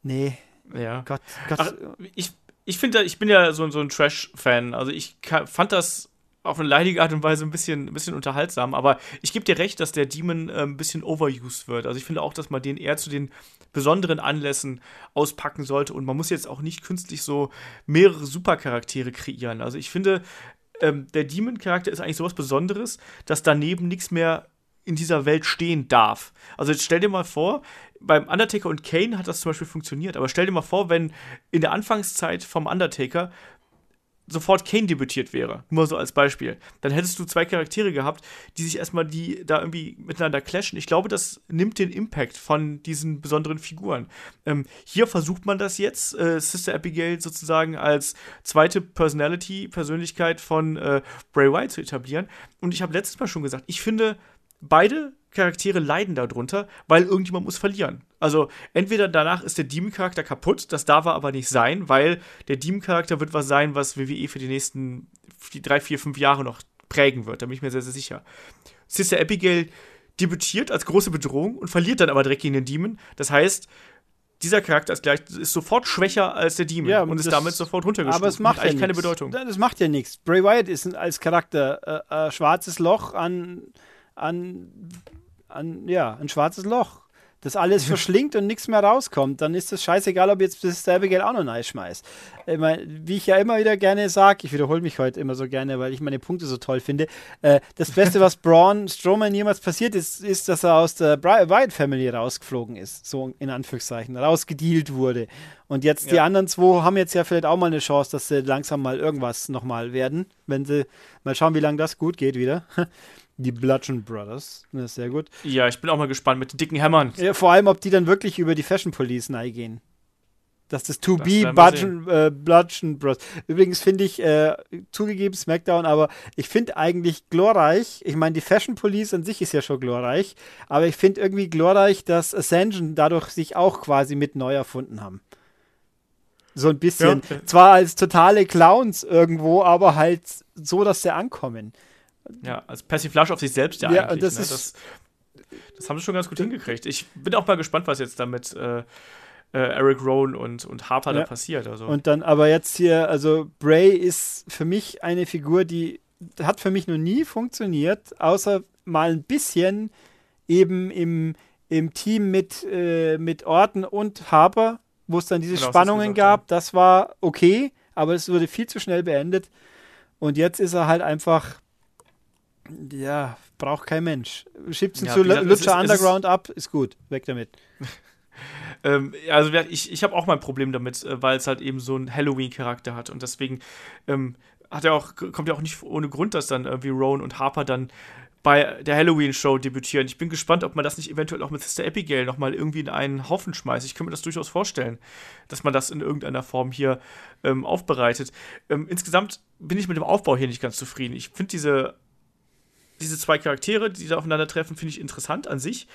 nee. Ja. Gott, Gott. Ach, ich, ich finde, ich bin ja so, so ein Trash-Fan. Also ich fand das auf eine leidige Art und Weise ein bisschen, ein bisschen unterhaltsam. Aber ich gebe dir recht, dass der Demon äh, ein bisschen overused wird. Also ich finde auch, dass man den eher zu den besonderen Anlässen auspacken sollte. Und man muss jetzt auch nicht künstlich so mehrere Supercharaktere kreieren. Also ich finde, ähm, der Demon-Charakter ist eigentlich sowas Besonderes, dass daneben nichts mehr in dieser Welt stehen darf. Also jetzt stell dir mal vor, beim Undertaker und Kane hat das zum Beispiel funktioniert, aber stell dir mal vor, wenn in der Anfangszeit vom Undertaker sofort Kane debütiert wäre, nur so als Beispiel, dann hättest du zwei Charaktere gehabt, die sich erstmal die da irgendwie miteinander clashen. Ich glaube, das nimmt den Impact von diesen besonderen Figuren. Ähm, hier versucht man das jetzt, äh, Sister Abigail sozusagen als zweite Personality, Persönlichkeit von äh, Bray Wyatt zu etablieren. Und ich habe letztes Mal schon gesagt, ich finde, beide Charaktere leiden darunter, weil irgendjemand muss verlieren. Also entweder danach ist der Demon-Charakter kaputt, das darf er aber nicht sein, weil der Demon-Charakter wird was sein, was WWE für die nächsten drei, vier, fünf Jahre noch prägen wird. Da bin ich mir sehr, sehr sicher. Sister Abigail debütiert als große Bedrohung und verliert dann aber direkt gegen den Demon. Das heißt, dieser Charakter ist gleich ist sofort schwächer als der Demon ja, und ist damit sofort runtergestuft. Aber es macht eigentlich ja keine Bedeutung. Das macht ja nichts. Bray Wyatt ist als Charakter äh, äh, schwarzes Loch an an, an ja, ein schwarzes Loch, das alles verschlingt und nichts mehr rauskommt, dann ist das scheißegal, ob jetzt das selbe Geld auch noch nice schmeißt. Ich mein, wie ich ja immer wieder gerne sage, ich wiederhole mich heute immer so gerne, weil ich meine Punkte so toll finde. Äh, das Beste, was Braun Strowman jemals passiert ist, ist, dass er aus der Wyatt Family rausgeflogen ist, so in Anführungszeichen, rausgedealt wurde. Und jetzt ja. die anderen zwei haben jetzt ja vielleicht auch mal eine Chance, dass sie langsam mal irgendwas nochmal werden, wenn sie mal schauen, wie lange das gut geht wieder. Die Bludgeon Brothers. Das ist sehr gut. Ja, ich bin auch mal gespannt mit den dicken Hämmern. Ja, vor allem, ob die dann wirklich über die Fashion Police gehen. dass das To Be Bludgeon, äh, Bludgeon Bros. Übrigens finde ich, äh, zugegeben SmackDown, aber ich finde eigentlich glorreich, ich meine, die Fashion Police an sich ist ja schon glorreich, aber ich finde irgendwie glorreich, dass Ascension dadurch sich auch quasi mit neu erfunden haben. So ein bisschen. Ja. Zwar als totale Clowns irgendwo, aber halt so, dass sie ankommen. Ja, als Persiflage auf sich selbst ja, ja eigentlich. Das, ne? das, das, haben sie schon ganz gut hingekriegt. Ich bin auch mal gespannt, was jetzt damit äh, äh, Eric Rowan und, und Harper ja. da passiert. Also. Und dann aber jetzt hier, also Bray ist für mich eine Figur, die hat für mich noch nie funktioniert, außer mal ein bisschen eben im, im Team mit, äh, mit Orton und Harper, wo es dann diese genau, Spannungen gesagt, gab. Ja. Das war okay, aber es wurde viel zu schnell beendet. Und jetzt ist er halt einfach, ja, braucht kein Mensch. Schiebt ihn ja, zu Lucha Underground ab, ist gut, weg damit. [LAUGHS] Ähm, also ich, ich habe auch mein Problem damit, äh, weil es halt eben so einen Halloween-Charakter hat und deswegen ähm, hat er auch, kommt ja auch nicht ohne Grund, dass dann irgendwie Rowan und Harper dann bei der Halloween-Show debütieren. Ich bin gespannt, ob man das nicht eventuell auch mit Sister Abigail nochmal irgendwie in einen Haufen schmeißt. Ich könnte mir das durchaus vorstellen, dass man das in irgendeiner Form hier ähm, aufbereitet. Ähm, insgesamt bin ich mit dem Aufbau hier nicht ganz zufrieden. Ich finde diese, diese zwei Charaktere, die da aufeinandertreffen, finde ich interessant an sich.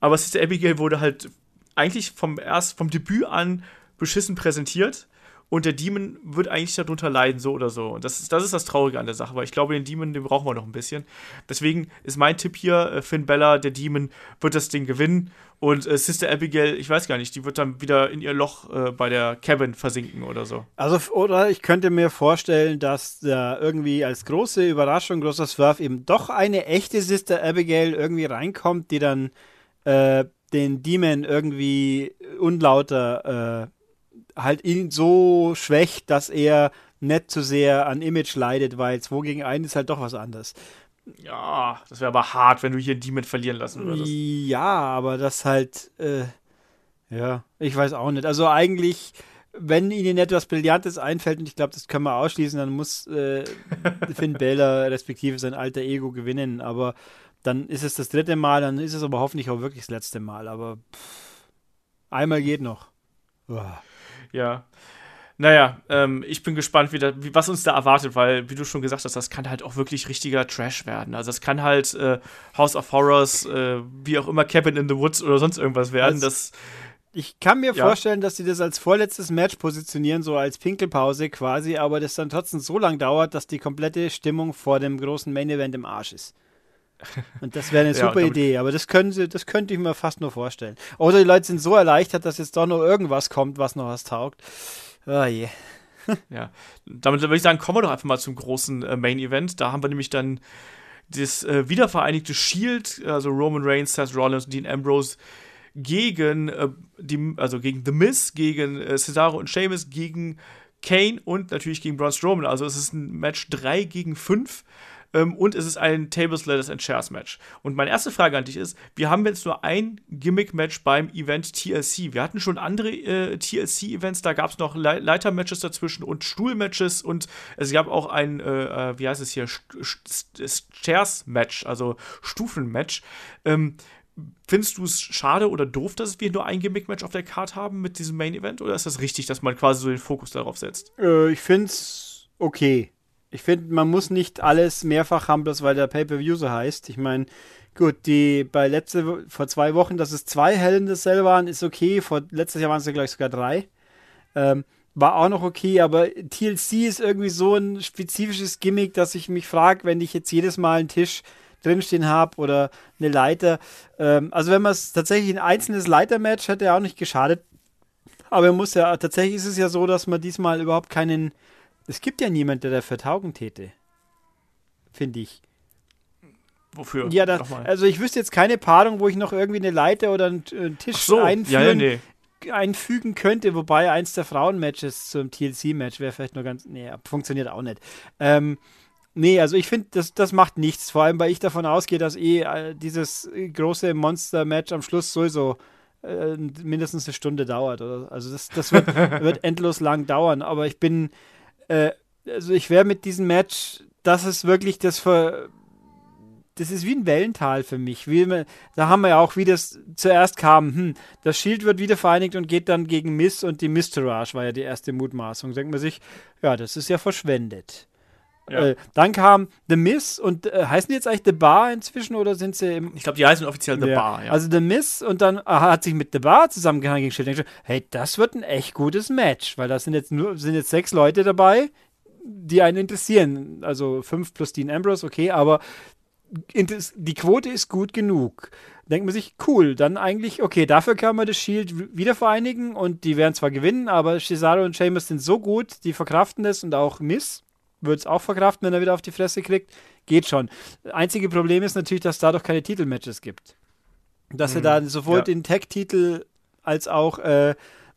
Aber Sister Abigail wurde halt eigentlich vom erst vom Debüt an beschissen präsentiert und der Demon wird eigentlich darunter leiden, so oder so. Und das ist, das ist das Traurige an der Sache, weil ich glaube, den Demon, den brauchen wir noch ein bisschen. Deswegen ist mein Tipp hier, äh, Finn Bella, der Demon, wird das Ding gewinnen. Und äh, Sister Abigail, ich weiß gar nicht, die wird dann wieder in ihr Loch äh, bei der Cabin versinken oder so. Also, oder ich könnte mir vorstellen, dass da irgendwie als große Überraschung, großer Swerve eben doch eine echte Sister Abigail irgendwie reinkommt, die dann äh, den Demon irgendwie unlauter äh, halt ihn so schwächt, dass er nicht zu sehr an Image leidet, weil 2 gegen 1 ist halt doch was anderes. Ja, das wäre aber hart, wenn du hier Demon verlieren lassen würdest. Ja, aber das halt, äh, ja, ich weiß auch nicht. Also eigentlich, wenn ihnen etwas Brillantes einfällt, und ich glaube, das können wir ausschließen, dann muss äh, [LAUGHS] Finn Balor respektive sein alter Ego gewinnen. Aber dann ist es das dritte Mal, dann ist es aber hoffentlich auch wirklich das letzte Mal. Aber pff, einmal geht noch. Uah. Ja. Naja, ähm, ich bin gespannt, wie, da, wie, was uns da erwartet, weil, wie du schon gesagt hast, das kann halt auch wirklich richtiger Trash werden. Also, es kann halt äh, House of Horrors, äh, wie auch immer Cabin in the Woods oder sonst irgendwas werden. Also, das, ich kann mir ja. vorstellen, dass sie das als vorletztes Match positionieren, so als Pinkelpause quasi, aber das dann trotzdem so lang dauert, dass die komplette Stimmung vor dem großen Main Event im Arsch ist. Und das wäre eine [LAUGHS] super ja, Idee, aber das können sie, das könnte ich mir fast nur vorstellen. Oder die Leute sind so erleichtert, dass jetzt doch noch irgendwas kommt, was noch was taugt. Oh je. [LAUGHS] ja, damit würde ich sagen, kommen wir doch einfach mal zum großen äh, Main Event. Da haben wir nämlich dann das äh, wiedervereinigte Shield, also Roman Reigns, Seth Rollins und Dean Ambrose gegen äh, die, also gegen The Miz, gegen äh, Cesaro und Sheamus, gegen Kane und natürlich gegen Braun Strowman. Also es ist ein Match 3 gegen 5. Ähm, und es ist ein Tables, Letters and Chairs Match. Und meine erste Frage an dich ist: Wir haben jetzt nur ein Gimmick-Match beim Event TLC. Wir hatten schon andere äh, TLC-Events, da gab es noch Le Leiter-Matches dazwischen und Stuhl-Matches und es gab auch ein, äh, äh wie heißt es hier, Chairs-Match, also Stufen-Match. Ähm, Findest du es schade oder doof, dass wir nur ein Gimmick-Match auf der Card haben mit diesem Main-Event? Oder ist das richtig, dass man quasi so den Fokus darauf setzt? Äh, ich finde es okay. Ich finde, man muss nicht alles mehrfach haben, bloß weil der Pay-Per-View so heißt. Ich meine, gut, die bei letzte, vor zwei Wochen, dass es zwei Hell in the Cell waren, ist okay. Vor, letztes Jahr waren es ja gleich sogar drei. Ähm, war auch noch okay, aber TLC ist irgendwie so ein spezifisches Gimmick, dass ich mich frage, wenn ich jetzt jedes Mal einen Tisch drinstehen habe oder eine Leiter. Ähm, also wenn man es tatsächlich ein einzelnes Leitermatch hätte ja auch nicht geschadet. Aber man muss ja, tatsächlich ist es ja so, dass man diesmal überhaupt keinen es gibt ja niemanden, der dafür taugen täte. Finde ich. Wofür? Ja, das, also ich wüsste jetzt keine Paarung, wo ich noch irgendwie eine Leiter oder einen, einen Tisch so, einführen, ja, ja, nee. einfügen könnte, wobei eins der Frauenmatches zum TLC-Match wäre vielleicht nur ganz. Nee, funktioniert auch nicht. Ähm, nee, also ich finde, das, das macht nichts. Vor allem, weil ich davon ausgehe, dass eh äh, dieses große Monster-Match am Schluss sowieso äh, mindestens eine Stunde dauert. Oder? Also das, das wird, [LAUGHS] wird endlos lang dauern. Aber ich bin äh, also ich wäre mit diesem Match, das ist wirklich das für das ist wie ein Wellental für mich. Wie, da haben wir ja auch, wie das zuerst kam, hm, das Shield wird wieder vereinigt und geht dann gegen Miss und die Mistourage war ja die erste Mutmaßung. Denkt man sich, ja, das ist ja verschwendet. Ja. Äh, dann kam The Miss und äh, heißen die jetzt eigentlich The Bar inzwischen oder sind sie im. Ich glaube, die heißen offiziell The ja. Bar, ja. Also The Miss und dann äh, hat sich mit The Bar zusammengehangen gegen Shield. Hey, das wird ein echt gutes Match, weil da sind jetzt nur sind jetzt sechs Leute dabei, die einen interessieren. Also fünf plus Dean Ambrose, okay, aber die Quote ist gut genug. Denkt man sich, cool, dann eigentlich, okay, dafür kann man das Shield wieder vereinigen und die werden zwar gewinnen, aber Cesaro und Sheamus sind so gut, die verkraften das und auch Miss wird es auch verkraften, wenn er wieder auf die Fresse kriegt. Geht schon. Einzige Problem ist natürlich, dass es dadurch keine Titelmatches gibt. Dass mhm. er da sowohl ja. den Tag-Titel als auch äh,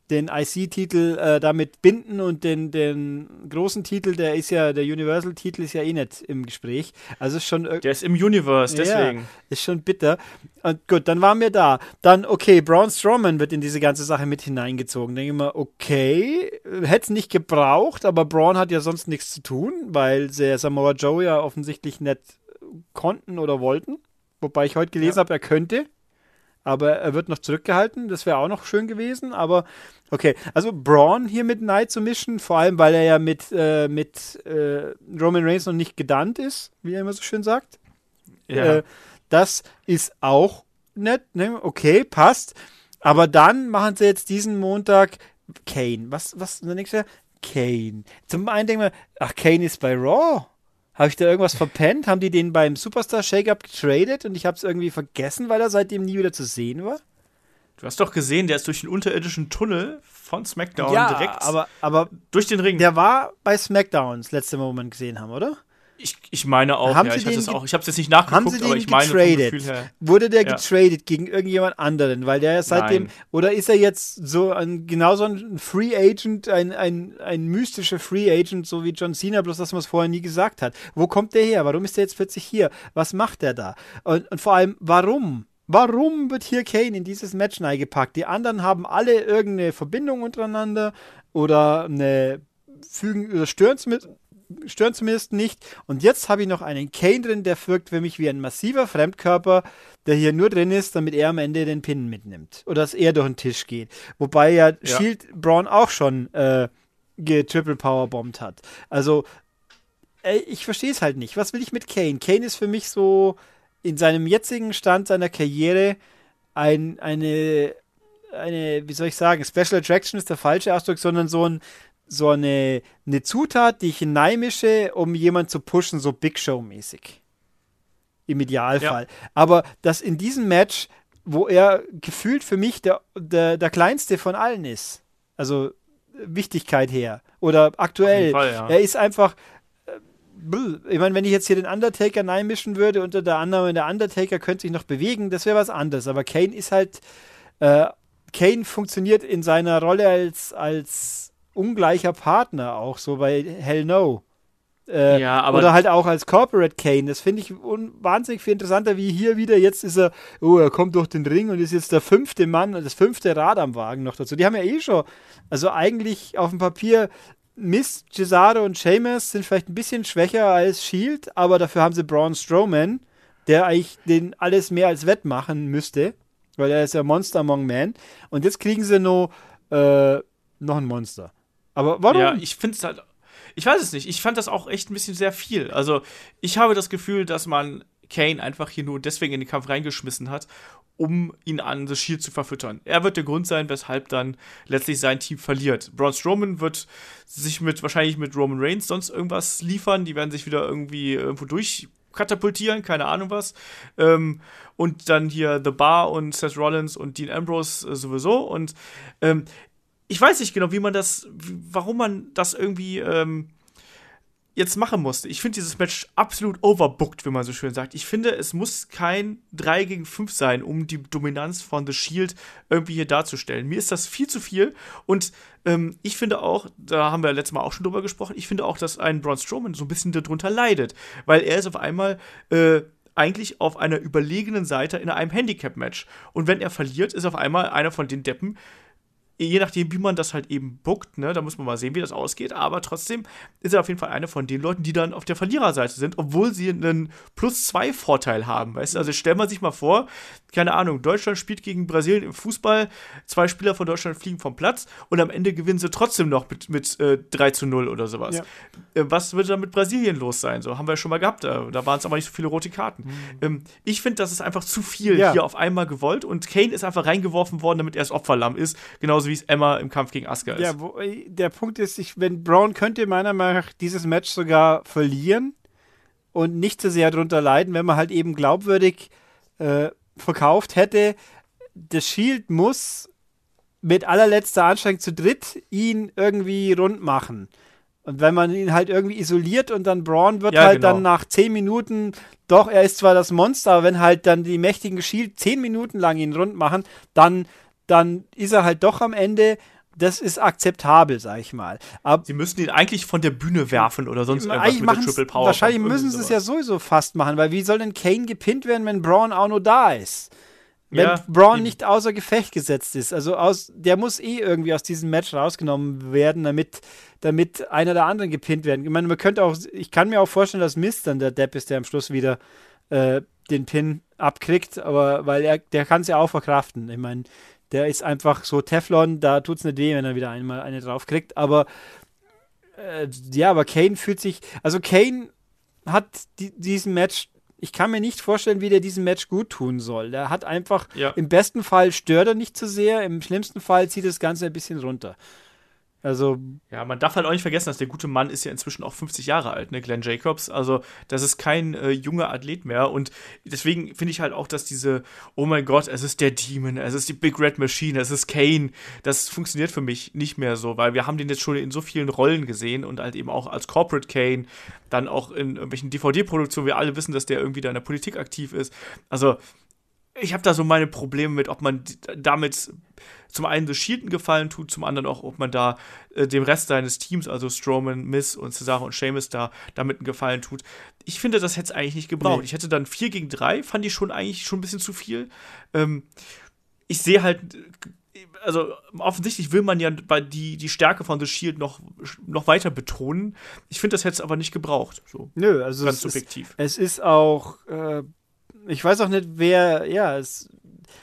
den IC-Titel äh, damit binden und den, den großen Titel, der ist ja, der Universal-Titel ist ja eh nicht im Gespräch. Also ist schon. Der ist im Universe, deswegen. Ja, ist schon bitter. Und gut, dann waren wir da. Dann, okay, Braun Strowman wird in diese ganze Sache mit hineingezogen. Denke ich mal, okay, hätte es nicht gebraucht, aber Braun hat ja sonst nichts zu tun, weil der Samoa Joe ja offensichtlich nicht konnten oder wollten. Wobei ich heute gelesen ja. habe, er könnte aber er wird noch zurückgehalten. Das wäre auch noch schön gewesen, aber okay. Also Braun hier mit Knight zu mischen, vor allem weil er ja mit, äh, mit äh, Roman Reigns noch nicht gedannt ist, wie er immer so schön sagt. Ja. Äh, das ist auch nett, ne? okay, passt. Aber dann machen sie jetzt diesen Montag Kane. Was, was, denkst du, Kane. Zum einen denken wir, ach, Kane ist bei Raw. Habe ich da irgendwas verpennt? Haben die den beim Superstar Shake-Up getradet und ich habe es irgendwie vergessen, weil er seitdem nie wieder zu sehen war? Du hast doch gesehen, der ist durch den unterirdischen Tunnel von SmackDown ja, direkt aber, aber durch den Ring. Der war bei SmackDown das letzte Mal, wo wir gesehen haben, oder? Ich, ich meine auch, haben ja, ich hatte es auch. Ich habe es jetzt nicht nachgeguckt, haben sie den aber ich getradet? meine Wurde der ja. getradet gegen irgendjemand anderen? Weil der ja seitdem Nein. oder ist er jetzt so ein genauso ein Free Agent, ein, ein, ein mystischer Free Agent, so wie John Cena, bloß dass man es vorher nie gesagt hat. Wo kommt der her? Warum ist der jetzt plötzlich hier? Was macht der da? Und, und vor allem, warum? Warum wird hier Kane in dieses Match reingepackt? Die anderen haben alle irgendeine Verbindung untereinander oder eine fügen oder stören zumindest stören zumindest nicht. Und jetzt habe ich noch einen Kane drin, der wirkt für mich wie ein massiver Fremdkörper, der hier nur drin ist, damit er am Ende den Pin mitnimmt. Oder dass er durch den Tisch geht. Wobei ja, ja. Shield Braun auch schon äh, Triple Power bombt hat. Also, ey, ich verstehe es halt nicht. Was will ich mit Kane? Kane ist für mich so in seinem jetzigen Stand seiner Karriere ein, eine, eine, wie soll ich sagen, Special Attraction ist der falsche Ausdruck, sondern so ein, so eine, eine Zutat, die ich hineinmische, um jemanden zu pushen, so Big Show-mäßig. Im Idealfall. Ja. Aber dass in diesem Match, wo er gefühlt für mich der, der, der kleinste von allen ist, also Wichtigkeit her oder aktuell, Fall, ja. er ist einfach. Äh, ich meine, wenn ich jetzt hier den Undertaker reinmischen würde, unter der Annahme, der Undertaker könnte sich noch bewegen, das wäre was anderes. Aber Kane ist halt. Äh, Kane funktioniert in seiner Rolle als, als ungleicher Partner auch so bei Hell No. Äh, ja, aber oder halt auch als Corporate Kane. Das finde ich wahnsinnig viel interessanter, wie hier wieder. Jetzt ist er, oh, er kommt durch den Ring und ist jetzt der fünfte Mann, das fünfte Rad am Wagen noch dazu. Die haben ja eh schon, also eigentlich auf dem Papier, Miss, Cesaro und Sheamus sind vielleicht ein bisschen schwächer als Shield, aber dafür haben sie Braun Strowman, der eigentlich den alles mehr als wettmachen müsste, weil er ist ja Monster Among Men. Und jetzt kriegen sie noch, äh, noch ein Monster. Aber warum? Ja, ich finde es halt. Ich weiß es nicht. Ich fand das auch echt ein bisschen sehr viel. Also, ich habe das Gefühl, dass man Kane einfach hier nur deswegen in den Kampf reingeschmissen hat, um ihn an das Shield zu verfüttern. Er wird der Grund sein, weshalb dann letztlich sein Team verliert. Braun Strowman wird sich mit wahrscheinlich mit Roman Reigns sonst irgendwas liefern. Die werden sich wieder irgendwie irgendwo durchkatapultieren, keine Ahnung was. Ähm, und dann hier The Bar und Seth Rollins und Dean Ambrose äh, sowieso. Und ähm, ich weiß nicht genau, wie man das, warum man das irgendwie ähm, jetzt machen musste. Ich finde dieses Match absolut overbooked, wie man so schön sagt. Ich finde, es muss kein 3 gegen 5 sein, um die Dominanz von The Shield irgendwie hier darzustellen. Mir ist das viel zu viel und ähm, ich finde auch, da haben wir letztes Mal auch schon drüber gesprochen, ich finde auch, dass ein Braun Strowman so ein bisschen darunter leidet, weil er ist auf einmal äh, eigentlich auf einer überlegenen Seite in einem Handicap-Match. Und wenn er verliert, ist auf einmal einer von den Deppen, je nachdem, wie man das halt eben bookt, ne, da muss man mal sehen, wie das ausgeht. Aber trotzdem ist er auf jeden Fall einer von den Leuten, die dann auf der Verliererseite sind, obwohl sie einen Plus-2-Vorteil haben. Weißt du, also stellt man sich mal vor, keine Ahnung, Deutschland spielt gegen Brasilien im Fußball, zwei Spieler von Deutschland fliegen vom Platz und am Ende gewinnen sie trotzdem noch mit, mit äh, 3 zu 0 oder sowas. Ja. Äh, was würde dann mit Brasilien los sein? So haben wir schon mal gehabt. Da, da waren es aber nicht so viele rote Karten. Mhm. Ähm, ich finde, das ist einfach zu viel ja. hier auf einmal gewollt und Kane ist einfach reingeworfen worden, damit er das Opferlamm ist. Genauso genauso wie es Emma im Kampf gegen Asuka ist. Ja, wo, der Punkt ist, ich, wenn Braun könnte meiner Meinung nach dieses Match sogar verlieren und nicht so sehr darunter leiden, wenn man halt eben glaubwürdig äh, verkauft hätte, das Shield muss mit allerletzter Anstrengung zu dritt ihn irgendwie rund machen. Und wenn man ihn halt irgendwie isoliert und dann Braun wird ja, halt genau. dann nach zehn Minuten, doch, er ist zwar das Monster, aber wenn halt dann die mächtigen Shield zehn Minuten lang ihn rund machen, dann dann ist er halt doch am Ende das ist akzeptabel, sag ich mal. Aber sie müssen ihn eigentlich von der Bühne werfen oder sonst irgendwas mit der Triple Power. Wahrscheinlich müssen sie es ja sowieso fast machen, weil wie soll denn Kane gepinnt werden, wenn Braun auch nur da ist? Wenn ja, Braun eben. nicht außer Gefecht gesetzt ist. Also aus, der muss eh irgendwie aus diesem Match rausgenommen werden, damit, damit einer der anderen gepinnt werden. Ich meine, man könnte auch, ich kann mir auch vorstellen, dass Mist dann der Depp ist, der am Schluss wieder äh, den Pin abkriegt, aber weil er, der kann es ja auch verkraften. Ich meine, der ist einfach so Teflon, da tut es nicht weh, wenn er wieder einmal eine draufkriegt. Aber äh, ja, aber Kane fühlt sich. Also Kane hat die, diesen Match. Ich kann mir nicht vorstellen, wie der diesen Match gut tun soll. Der hat einfach, ja. im besten Fall stört er nicht zu so sehr, im schlimmsten Fall zieht das Ganze ein bisschen runter. Also. Ja, man darf halt auch nicht vergessen, dass der gute Mann ist ja inzwischen auch 50 Jahre alt, ne, Glenn Jacobs. Also, das ist kein äh, junger Athlet mehr. Und deswegen finde ich halt auch, dass diese, oh mein Gott, es ist der Demon, es ist die Big Red Machine, es ist Kane, das funktioniert für mich nicht mehr so, weil wir haben den jetzt schon in so vielen Rollen gesehen und halt eben auch als Corporate Kane, dann auch in irgendwelchen DVD-Produktionen. Wir alle wissen, dass der irgendwie da in der Politik aktiv ist. Also, ich habe da so meine Probleme mit, ob man damit zum einen The Shield einen Gefallen tut, zum anderen auch, ob man da äh, dem Rest seines Teams, also Strowman, Miss und Cesaro und Sheamus da damit einen Gefallen tut. Ich finde, das hätte es eigentlich nicht gebraucht. Nee. Ich hätte dann 4 gegen 3, fand ich schon eigentlich schon ein bisschen zu viel. Ähm, ich sehe halt, also offensichtlich will man ja die, die Stärke von The Shield noch, noch weiter betonen. Ich finde, das hätte es aber nicht gebraucht. So. Nö, also ganz es subjektiv. Ist, es ist auch, äh, ich weiß auch nicht, wer, ja, es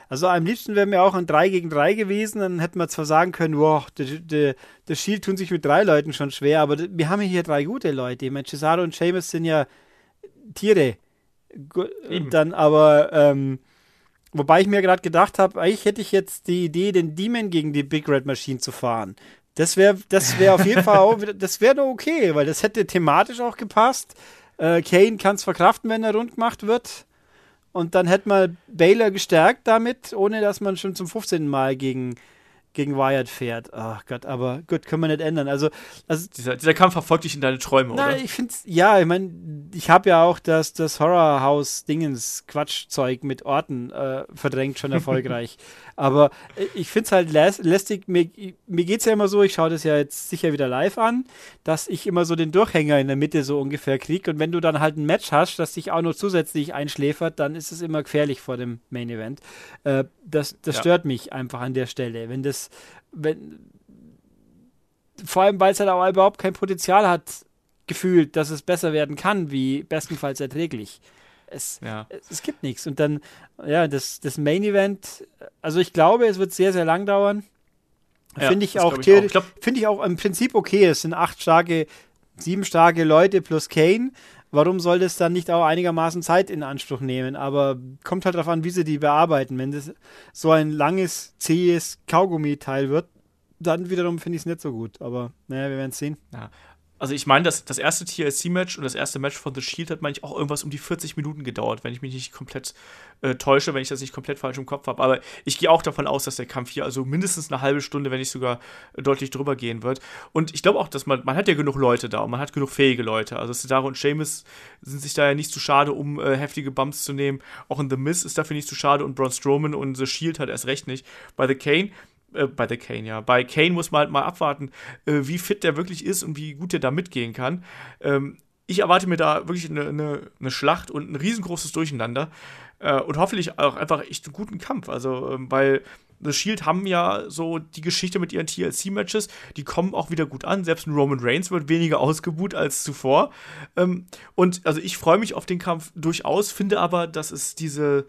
also am liebsten wäre mir auch ein 3 gegen 3 gewesen, dann hätten wir zwar sagen können, wow, der, Shield tun sich mit drei Leuten schon schwer, aber wir haben hier drei gute Leute. Ich meine, Cesaro und Seamus sind ja Tiere. Und dann aber, ähm, wobei ich mir gerade gedacht habe, eigentlich hätte ich jetzt die Idee, den Demon gegen die Big Red Machine zu fahren. Das wäre das wär auf jeden Fall auch, das wäre doch okay, weil das hätte thematisch auch gepasst. Äh, Kane kann es verkraften, wenn er rund gemacht wird. Und dann hätte man Baylor gestärkt damit, ohne dass man schon zum 15. Mal gegen gegen Wyatt fährt. Ach Gott, aber gut, können wir nicht ändern. Also, also dieser, dieser Kampf verfolgt dich in deine Träume, na, oder? ich finde ja, ich meine, ich habe ja auch das, das Horrorhouse-Dingens Quatschzeug mit Orten äh, verdrängt schon erfolgreich. [LAUGHS] aber äh, ich finde es halt lä lästig. Mir, mir geht es ja immer so, ich schaue das ja jetzt sicher wieder live an, dass ich immer so den Durchhänger in der Mitte so ungefähr kriege. Und wenn du dann halt ein Match hast, das dich auch noch zusätzlich einschläfert, dann ist es immer gefährlich vor dem Main Event. Äh, das das ja. stört mich einfach an der Stelle. Wenn das wenn, vor allem, weil es halt auch überhaupt kein Potenzial hat, gefühlt, dass es besser werden kann, wie bestenfalls erträglich. Es, ja. es, es, gibt nichts. Und dann, ja, das, das Main Event, also ich glaube, es wird sehr, sehr lang dauern. Ja, Finde ich, auch, ich auch. Finde ich auch im Prinzip okay. Es sind acht starke, sieben starke Leute plus Kane warum soll das dann nicht auch einigermaßen Zeit in Anspruch nehmen? Aber kommt halt darauf an, wie sie die bearbeiten. Wenn das so ein langes, zähes Kaugummi-Teil wird, dann wiederum finde ich es nicht so gut. Aber naja, wir werden es sehen. Ja also ich meine, das, das erste TLC-Match und das erste Match von The Shield hat, meine ich, auch irgendwas um die 40 Minuten gedauert, wenn ich mich nicht komplett äh, täusche, wenn ich das nicht komplett falsch im Kopf habe. Aber ich gehe auch davon aus, dass der Kampf hier also mindestens eine halbe Stunde, wenn nicht sogar deutlich drüber gehen wird. Und ich glaube auch, dass man, man hat ja genug Leute da und man hat genug fähige Leute. Also Cesaro und Seamus sind sich da ja nicht zu schade, um äh, heftige Bumps zu nehmen. Auch in The Miz ist dafür nicht zu schade und Braun Strowman und The Shield hat erst recht nicht. Bei The Kane äh, bei The Kane, ja. Bei Kane muss man halt mal abwarten, äh, wie fit der wirklich ist und wie gut der da mitgehen kann. Ähm, ich erwarte mir da wirklich eine, eine, eine, Schlacht und ein riesengroßes Durcheinander. Äh, und hoffentlich auch einfach echt einen guten Kampf. Also, ähm, weil The Shield haben ja so die Geschichte mit ihren TLC-Matches, die kommen auch wieder gut an. Selbst ein Roman Reigns wird weniger ausgebuht als zuvor. Ähm, und also ich freue mich auf den Kampf durchaus, finde aber, dass es diese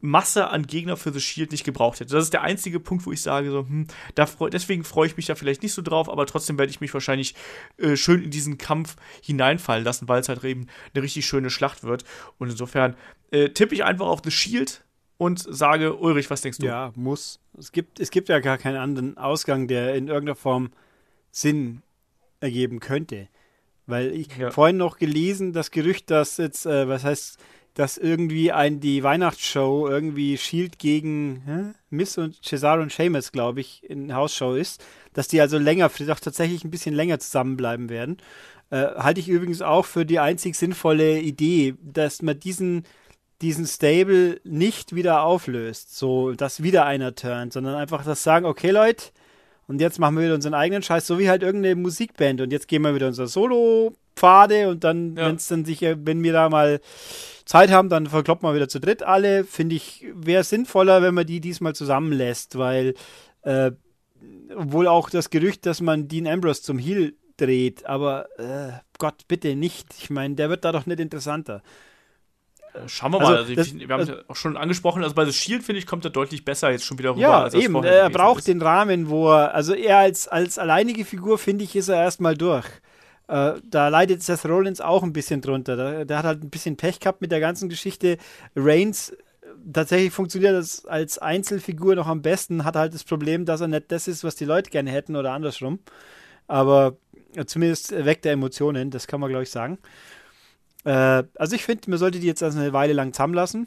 Masse an Gegner für The Shield nicht gebraucht hätte. Das ist der einzige Punkt, wo ich sage, so, hm, freu, deswegen freue ich mich da vielleicht nicht so drauf, aber trotzdem werde ich mich wahrscheinlich äh, schön in diesen Kampf hineinfallen lassen, weil es halt eben eine richtig schöne Schlacht wird. Und insofern äh, tippe ich einfach auf The Shield und sage, Ulrich, was denkst du? Ja, muss. Es gibt, es gibt ja gar keinen anderen Ausgang, der in irgendeiner Form Sinn ergeben könnte. Weil ich ja. vorhin noch gelesen, das Gerücht, dass jetzt, äh, was heißt, dass irgendwie ein, die Weihnachtsshow irgendwie Shield gegen hä? Miss und Cesaro und Sheamus, glaube ich, in Hausshow ist, dass die also länger, vielleicht auch tatsächlich ein bisschen länger zusammenbleiben werden. Äh, halte ich übrigens auch für die einzig sinnvolle Idee, dass man diesen, diesen Stable nicht wieder auflöst, so dass wieder einer turnt, sondern einfach das sagen, okay Leute, und jetzt machen wir wieder unseren eigenen Scheiß, so wie halt irgendeine Musikband und jetzt gehen wir wieder unser Solo-Pfade und dann, ja. wenn es dann sich, wenn wir da mal Zeit haben, dann verkloppen wir wieder zu dritt alle. Finde ich, wäre sinnvoller, wenn man die diesmal zusammenlässt, weil äh, obwohl auch das Gerücht, dass man Dean Ambrose zum Heel dreht, aber äh, Gott, bitte nicht. Ich meine, der wird da doch nicht interessanter. Äh, schauen wir mal. Also, das, wir haben es ja auch schon angesprochen. Also bei The Shield, finde ich, kommt er deutlich besser jetzt schon wieder rüber. Ja, eben. Er braucht ist. den Rahmen, wo er, also er als, als alleinige Figur, finde ich, ist er erstmal durch. Äh, da leidet Seth Rollins auch ein bisschen drunter. Der, der, hat halt ein bisschen Pech gehabt mit der ganzen Geschichte. Reigns, äh, tatsächlich funktioniert das als Einzelfigur noch am besten, hat halt das Problem, dass er nicht das ist, was die Leute gerne hätten oder andersrum. Aber äh, zumindest weckt er Emotionen, das kann man, glaube ich, sagen. Äh, also ich finde, man sollte die jetzt also eine Weile lang zusammenlassen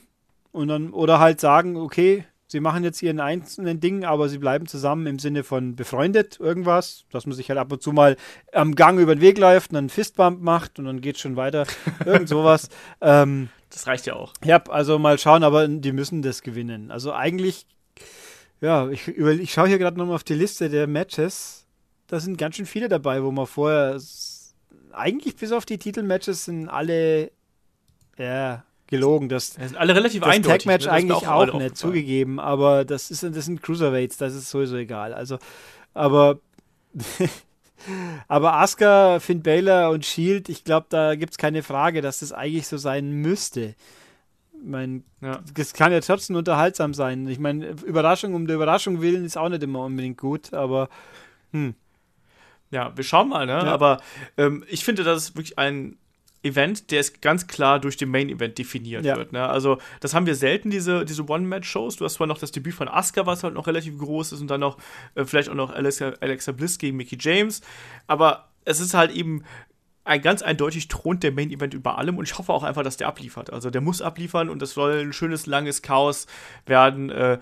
und dann, oder halt sagen, okay, sie machen jetzt ihren einzelnen Ding, aber sie bleiben zusammen im Sinne von befreundet, irgendwas, dass man sich halt ab und zu mal am Gang über den Weg läuft und einen Fistbump macht und dann geht es schon weiter. [LAUGHS] Irgend sowas. ähm, das reicht ja auch. Ja, also mal schauen, aber die müssen das gewinnen. Also eigentlich, ja, ich, ich schaue hier gerade nochmal auf die Liste der Matches. Da sind ganz schön viele dabei, wo man vorher eigentlich bis auf die Titelmatches sind alle ja, gelogen. Das, das sind alle relativ das eindeutig. Tag-Match ne? eigentlich auch, auch nicht zugegeben, aber das, ist, das sind Cruiserweights, das ist sowieso egal. Also, aber. [LAUGHS] aber Asuka, Finn Baylor und Shield, ich glaube, da gibt es keine Frage, dass das eigentlich so sein müsste. Ich meine, ja. das kann ja trotzdem unterhaltsam sein. Ich meine, Überraschung um der Überraschung willen ist auch nicht immer unbedingt gut, aber hm. Ja, wir schauen mal, ne? Ja. Aber ähm, ich finde, das ist wirklich ein Event, der ist ganz klar durch den Main Event definiert ja. wird. Ne? Also, das haben wir selten, diese, diese One-Match-Shows. Du hast zwar noch das Debüt von Asuka, was halt noch relativ groß ist, und dann noch äh, vielleicht auch noch Alexa, Alexa Bliss gegen Mickey James. Aber es ist halt eben ein ganz eindeutig thront der Main Event über allem und ich hoffe auch einfach, dass der abliefert. Also der muss abliefern und das soll ein schönes, langes Chaos werden. Äh,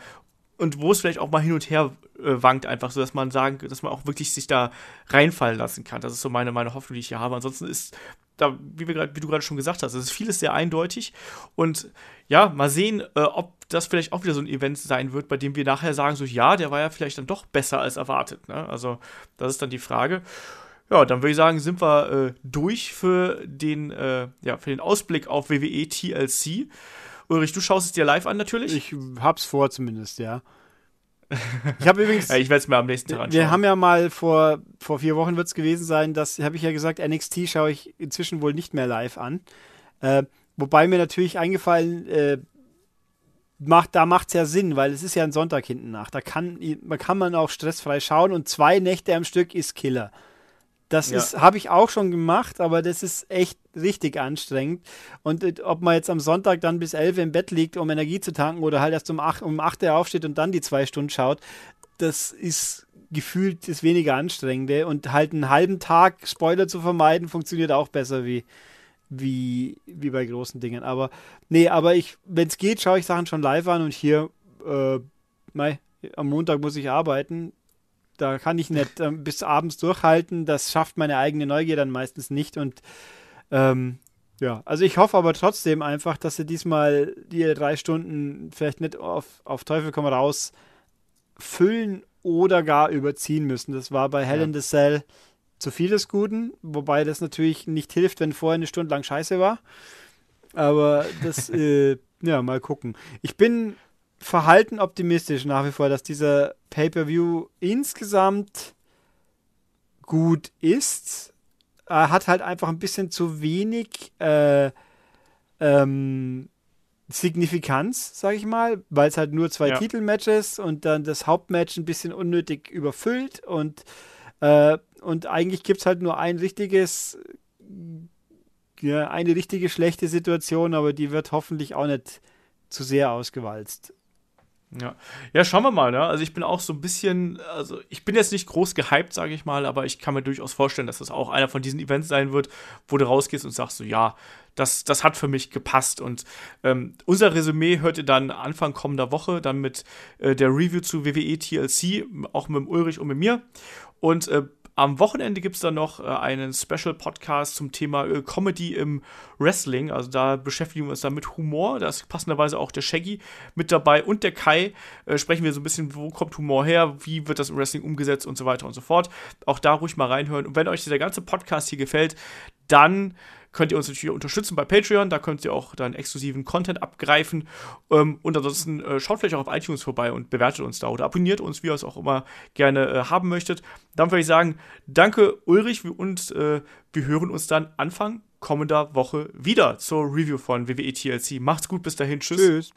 und wo es vielleicht auch mal hin und her äh, wankt, einfach so, dass man sagen, dass man auch wirklich sich da reinfallen lassen kann. Das ist so meine, meine Hoffnung, die ich hier habe. Ansonsten ist da, wie, wir grad, wie du gerade schon gesagt hast, es ist vieles sehr eindeutig. Und ja, mal sehen, äh, ob das vielleicht auch wieder so ein Event sein wird, bei dem wir nachher sagen, so ja, der war ja vielleicht dann doch besser als erwartet. Ne? Also, das ist dann die Frage. Ja, dann würde ich sagen, sind wir äh, durch für den, äh, ja, für den Ausblick auf WWE TLC. Ulrich, du schaust es dir live an natürlich? Ich hab's vor zumindest, ja. Ich habe übrigens. [LAUGHS] ja, ich werde es mir am nächsten Tag anschauen. Wir haben ja mal vor, vor vier Wochen wird es gewesen sein, das habe ich ja gesagt, NXT schaue ich inzwischen wohl nicht mehr live an. Äh, wobei mir natürlich eingefallen, äh, macht, da macht es ja Sinn, weil es ist ja ein Sonntag hinten nach. Da kann man, kann man auch stressfrei schauen und zwei Nächte am Stück ist Killer. Das ja. habe ich auch schon gemacht, aber das ist echt richtig anstrengend. Und äh, ob man jetzt am Sonntag dann bis 11 im Bett liegt, um Energie zu tanken, oder halt erst um 8, um 8 Uhr aufsteht und dann die zwei Stunden schaut, das ist gefühlt das weniger anstrengende. Und halt einen halben Tag Spoiler zu vermeiden, funktioniert auch besser wie, wie, wie bei großen Dingen. Aber nee, aber ich, wenn es geht, schaue ich Sachen schon live an und hier, äh, mei, am Montag muss ich arbeiten da kann ich nicht äh, bis abends durchhalten. Das schafft meine eigene Neugier dann meistens nicht. Und ähm, ja, also ich hoffe aber trotzdem einfach, dass sie diesmal die drei Stunden vielleicht nicht auf, auf Teufel komm raus füllen oder gar überziehen müssen. Das war bei Hell ja. in the Cell zu viel des Guten, wobei das natürlich nicht hilft, wenn vorher eine Stunde lang scheiße war. Aber das, [LAUGHS] äh, ja, mal gucken. Ich bin verhalten optimistisch nach wie vor, dass dieser Pay-per-View insgesamt gut ist. Er hat halt einfach ein bisschen zu wenig äh, ähm, Signifikanz, sag ich mal, weil es halt nur zwei ja. Titelmatches und dann das Hauptmatch ein bisschen unnötig überfüllt und, äh, und eigentlich gibt es halt nur ein richtiges, ja, eine richtige schlechte Situation, aber die wird hoffentlich auch nicht zu sehr ausgewalzt. Ja. ja, schauen wir mal. Ne? Also ich bin auch so ein bisschen, also ich bin jetzt nicht groß gehypt, sage ich mal, aber ich kann mir durchaus vorstellen, dass das auch einer von diesen Events sein wird, wo du rausgehst und sagst so, ja, das, das hat für mich gepasst. Und ähm, unser Resümee hört ihr dann Anfang kommender Woche, dann mit äh, der Review zu WWE TLC, auch mit Ulrich und mit mir. Und äh, am Wochenende gibt es dann noch äh, einen Special-Podcast zum Thema äh, Comedy im Wrestling. Also da beschäftigen wir uns dann mit Humor. Da ist passenderweise auch der Shaggy mit dabei und der Kai. Äh, sprechen wir so ein bisschen, wo kommt Humor her, wie wird das im Wrestling umgesetzt und so weiter und so fort. Auch da ruhig mal reinhören. Und wenn euch dieser ganze Podcast hier gefällt, dann könnt ihr uns natürlich unterstützen bei Patreon. Da könnt ihr auch dann exklusiven Content abgreifen. Ähm, und ansonsten äh, schaut vielleicht auch auf iTunes vorbei und bewertet uns da oder abonniert uns, wie ihr es auch immer gerne äh, haben möchtet. Dann würde ich sagen, danke Ulrich und äh, wir hören uns dann Anfang kommender Woche wieder zur Review von WWE TLC. Macht's gut, bis dahin. Tschüss. Tschüss.